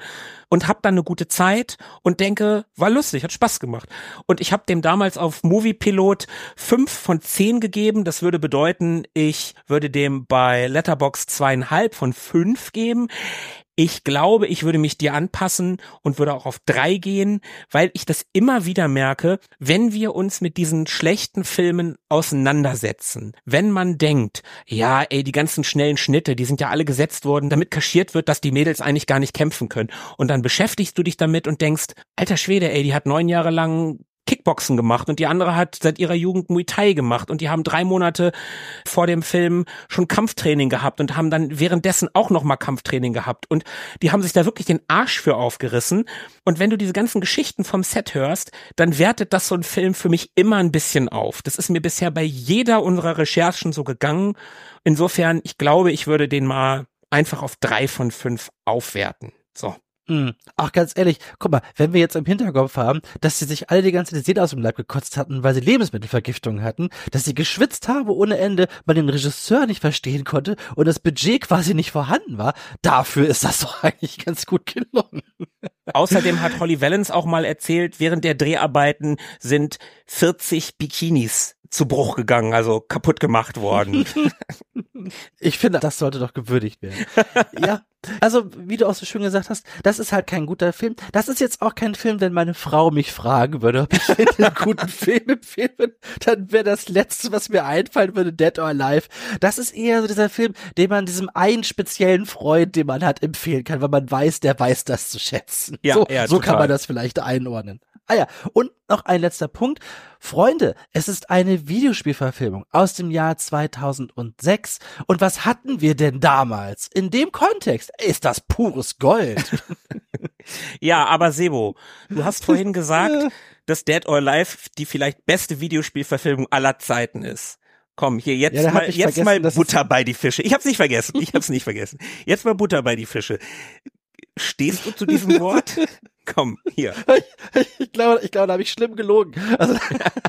und hab dann eine gute Zeit und denke, war lustig, hat Spaß gemacht. Und ich habe dem damals auf Movie Pilot fünf von zehn gegeben. Das würde bedeuten, ich würde dem bei Letterbox zweieinhalb von fünf geben. Ich glaube, ich würde mich dir anpassen und würde auch auf drei gehen, weil ich das immer wieder merke, wenn wir uns mit diesen schlechten Filmen auseinandersetzen. Wenn man denkt, ja, ey, die ganzen schnellen Schnitte, die sind ja alle gesetzt worden, damit kaschiert wird, dass die Mädels eigentlich gar nicht kämpfen können. Und dann beschäftigst du dich damit und denkst, alter Schwede, ey, die hat neun Jahre lang Kickboxen gemacht und die andere hat seit ihrer Jugend Muay Thai gemacht und die haben drei Monate vor dem Film schon Kampftraining gehabt und haben dann währenddessen auch noch mal Kampftraining gehabt und die haben sich da wirklich den Arsch für aufgerissen und wenn du diese ganzen Geschichten vom Set hörst, dann wertet das so ein Film für mich immer ein bisschen auf. Das ist mir bisher bei jeder unserer Recherchen so gegangen. Insofern, ich glaube, ich würde den mal einfach auf drei von fünf aufwerten. So. Mhm. Ach, ganz ehrlich, guck mal, wenn wir jetzt im Hinterkopf haben, dass sie sich alle die ganze Zeit aus dem Leib gekotzt hatten, weil sie Lebensmittelvergiftung hatten, dass sie geschwitzt haben ohne Ende, man den Regisseur nicht verstehen konnte und das Budget quasi nicht vorhanden war, dafür ist das doch eigentlich ganz gut gelungen. Außerdem hat Holly Valens auch mal erzählt, während der Dreharbeiten sind 40 Bikinis zu Bruch gegangen, also kaputt gemacht worden. Ich finde, das sollte doch gewürdigt werden. ja, also wie du auch so schön gesagt hast, das ist halt kein guter Film. Das ist jetzt auch kein Film, wenn meine Frau mich fragen würde, ob ich einen guten Film empfehlen dann wäre das Letzte, was mir einfallen würde, Dead or Alive. Das ist eher so dieser Film, den man diesem einen speziellen Freund, den man hat, empfehlen kann, weil man weiß, der weiß das zu schätzen. Ja, so, ja, so kann man das vielleicht einordnen. Ah ja, und noch ein letzter Punkt. Freunde, es ist eine Videospielverfilmung aus dem Jahr 2006. Und was hatten wir denn damals? In dem Kontext ist das pures Gold. ja, aber Sebo, du hast vorhin gesagt, dass Dead or Alive die vielleicht beste Videospielverfilmung aller Zeiten ist. Komm, hier jetzt ja, mal jetzt mal Butter bei die Fische. Ich hab's nicht vergessen. Ich hab's nicht vergessen. Jetzt mal Butter bei die Fische. Stehst du zu diesem Wort? Komm, hier. Ich glaube, ich glaube, da habe ich schlimm gelogen. Also,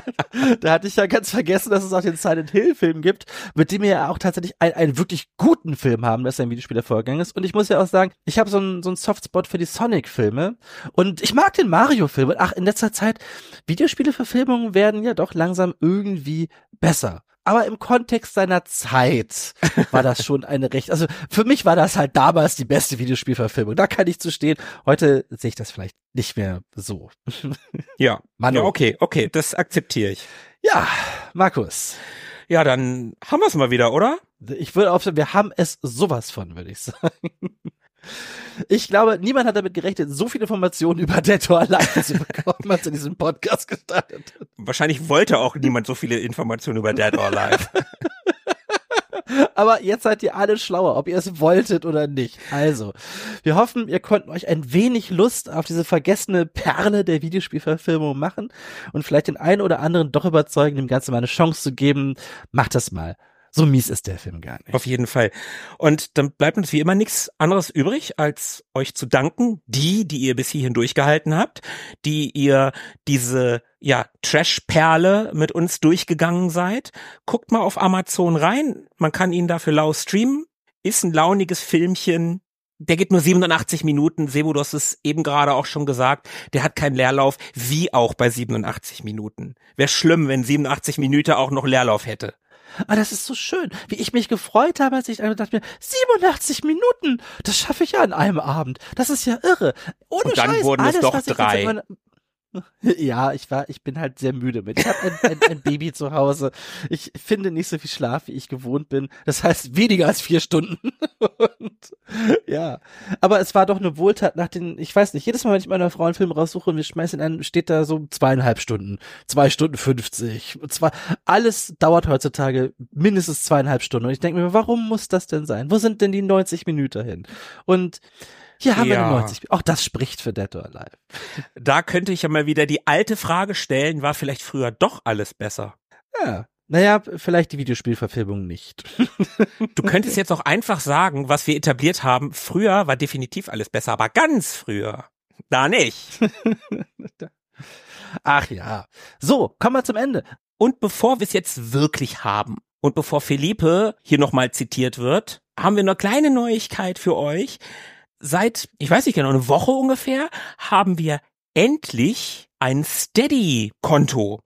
da hatte ich ja ganz vergessen, dass es auch den Silent Hill Film gibt, mit dem wir ja auch tatsächlich einen, einen wirklich guten Film haben, dass ein Videospielervorgang ist. Und ich muss ja auch sagen, ich habe so einen so Softspot für die Sonic-Filme und ich mag den Mario-Film. Ach, in letzter Zeit Videospieleverfilmungen werden ja doch langsam irgendwie besser aber im Kontext seiner Zeit war das schon eine recht, also für mich war das halt damals die beste Videospielverfilmung. Da kann ich zu stehen. Heute sehe ich das vielleicht nicht mehr so. Ja, Manu. ja okay, okay, das akzeptiere ich. Ja, Markus. Ja, dann haben wir es mal wieder, oder? Ich würde auf, wir haben es sowas von, würde ich sagen. Ich glaube, niemand hat damit gerechnet, so viele Informationen über Dead or Alive zu bekommen, als er diesen Podcast gestartet hat. Wahrscheinlich wollte auch niemand so viele Informationen über Dead or Alive. Aber jetzt seid ihr alle schlauer, ob ihr es wolltet oder nicht. Also, wir hoffen, ihr konnten euch ein wenig Lust auf diese vergessene Perle der Videospielverfilmung machen und vielleicht den einen oder anderen doch überzeugen, dem Ganzen mal eine Chance zu geben. Macht das mal. So mies ist der Film gar nicht. Auf jeden Fall. Und dann bleibt uns wie immer nichts anderes übrig, als euch zu danken, die, die ihr bis hierhin durchgehalten habt, die ihr diese ja, Trash-Perle mit uns durchgegangen seid. Guckt mal auf Amazon rein. Man kann ihn dafür lau streamen. Ist ein launiges Filmchen. Der geht nur 87 Minuten. Sebo, du hast es eben gerade auch schon gesagt. Der hat keinen Leerlauf, wie auch bei 87 Minuten. Wäre schlimm, wenn 87 Minuten auch noch Leerlauf hätte. Ah, das ist so schön, wie ich mich gefreut habe, als ich dachte mir, 87 Minuten, das schaffe ich ja an einem Abend. Das ist ja irre. Ohne Und dann Scheiß, wurden alles, es doch drei. Ja, ich war, ich bin halt sehr müde mit. Ich habe ein, ein, ein Baby zu Hause. Ich finde nicht so viel Schlaf, wie ich gewohnt bin. Das heißt weniger als vier Stunden. Und, ja, aber es war doch eine Wohltat nach den, ich weiß nicht, jedes Mal, wenn ich meiner Frau einen Film raussuche und wir schmeißen an, steht da so zweieinhalb Stunden, zwei Stunden fünfzig, zwei, alles dauert heutzutage mindestens zweieinhalb Stunden. Und ich denke mir, warum muss das denn sein? Wo sind denn die 90 Minuten hin? Und hier haben wir Ja. die 90. Auch das spricht für Dead or Alive. Da könnte ich ja mal wieder die alte Frage stellen, war vielleicht früher doch alles besser? Ja. Naja, vielleicht die Videospielverfilmung nicht. Du könntest jetzt auch einfach sagen, was wir etabliert haben, früher war definitiv alles besser, aber ganz früher. Da nicht. Ach ja. So, kommen wir zum Ende. Und bevor wir es jetzt wirklich haben und bevor Felipe hier nochmal zitiert wird, haben wir eine kleine Neuigkeit für euch. Seit, ich weiß nicht genau, eine Woche ungefähr, haben wir endlich ein Steady-Konto.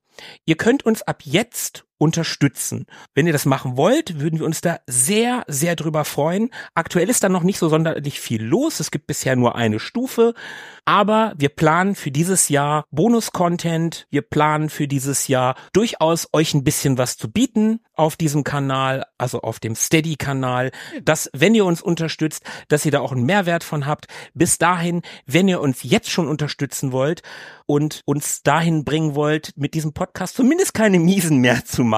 Ihr könnt uns ab jetzt unterstützen. Wenn ihr das machen wollt, würden wir uns da sehr, sehr drüber freuen. Aktuell ist da noch nicht so sonderlich viel los. Es gibt bisher nur eine Stufe. Aber wir planen für dieses Jahr Bonus-Content. Wir planen für dieses Jahr durchaus euch ein bisschen was zu bieten auf diesem Kanal, also auf dem Steady-Kanal, dass, wenn ihr uns unterstützt, dass ihr da auch einen Mehrwert von habt. Bis dahin, wenn ihr uns jetzt schon unterstützen wollt und uns dahin bringen wollt, mit diesem Podcast zumindest keine Miesen mehr zu machen,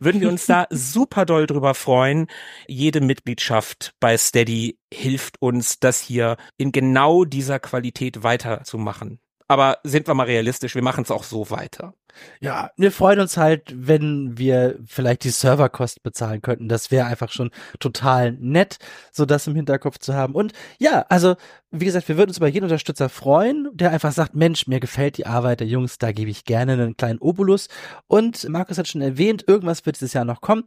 würden wir uns da super doll drüber freuen. Jede Mitgliedschaft bei Steady hilft uns, das hier in genau dieser Qualität weiterzumachen. Aber sind wir mal realistisch, wir machen es auch so weiter. Ja, wir freuen uns halt, wenn wir vielleicht die Serverkosten bezahlen könnten. Das wäre einfach schon total nett, so das im Hinterkopf zu haben. Und ja, also, wie gesagt, wir würden uns über jeden Unterstützer freuen, der einfach sagt, Mensch, mir gefällt die Arbeit der Jungs, da gebe ich gerne einen kleinen Obolus. Und Markus hat schon erwähnt, irgendwas wird dieses Jahr noch kommen.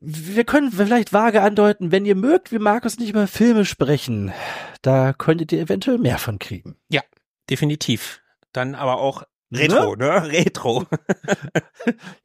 Wir können vielleicht vage andeuten, wenn ihr mögt, wie Markus nicht über Filme sprechen, da könntet ihr eventuell mehr von kriegen. Definitiv. Dann aber auch Retro, ne? Retro.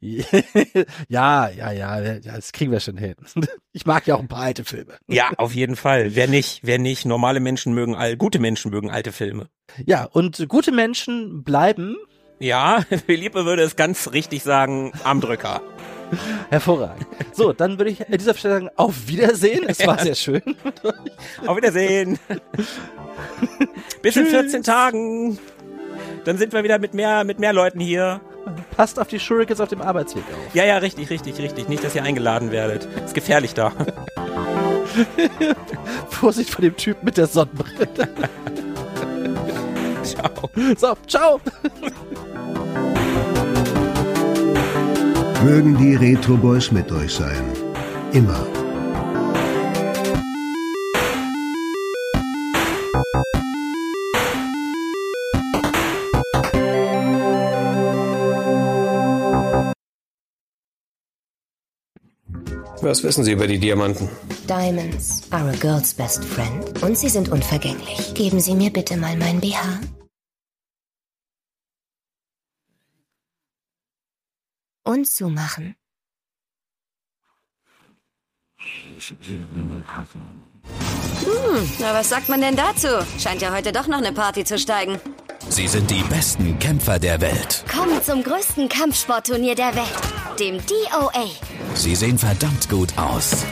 ja, ja, ja, ja, das kriegen wir schon hin. Ich mag ja auch ein paar alte Filme. Ja, auf jeden Fall. Wer nicht, wer nicht. Normale Menschen mögen all, gute Menschen mögen alte Filme. Ja, und gute Menschen bleiben Ja, Philippe würde es ganz richtig sagen, Armdrücker. hervorragend. So, dann würde ich an dieser Stelle sagen, auf Wiedersehen. Es war sehr schön. Auf Wiedersehen. Bis in Tschüss. 14 Tagen. Dann sind wir wieder mit mehr, mit mehr Leuten hier. Passt auf die Shurikens auf dem Arbeitsweg auf. Ja, ja, richtig, richtig, richtig. Nicht, dass ihr eingeladen werdet. Ist gefährlich da. Vorsicht vor dem Typ mit der Sonnenbrille. Ciao. So, ciao. Mögen die Retro Boys mit euch sein. Immer. Was wissen Sie über die Diamanten? Diamonds are a girl's best friend und sie sind unvergänglich. Geben Sie mir bitte mal mein BH. Und zumachen. Hm, na was sagt man denn dazu? Scheint ja heute doch noch eine Party zu steigen. Sie sind die besten Kämpfer der Welt. Kommen zum größten Kampfsportturnier der Welt, dem DOA. Sie sehen verdammt gut aus.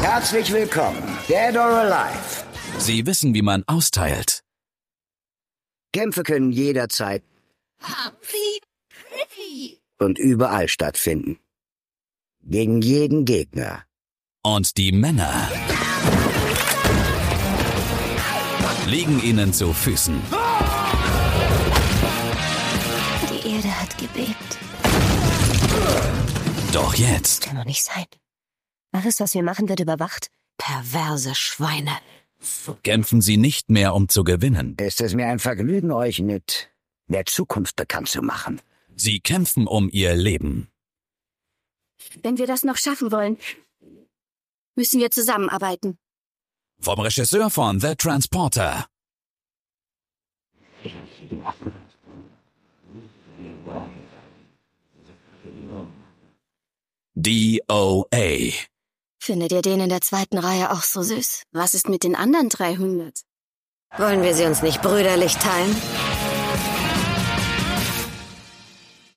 Herzlich willkommen, Dead or Alive. Sie wissen, wie man austeilt. Kämpfe können jederzeit und überall stattfinden. Gegen jeden Gegner. Und die Männer liegen ihnen zu Füßen. Die Erde hat gebebt. Doch jetzt Kann doch nicht sein. Alles, was wir machen, wird überwacht. Perverse Schweine. kämpfen sie nicht mehr, um zu gewinnen. Ist es mir ein Vergnügen, euch mit der Zukunft bekannt zu machen. Sie kämpfen um ihr Leben. Wenn wir das noch schaffen wollen, müssen wir zusammenarbeiten. Vom Regisseur von The Transporter. DOA. Findet ihr den in der zweiten Reihe auch so süß? Was ist mit den anderen 300? Wollen wir sie uns nicht brüderlich teilen?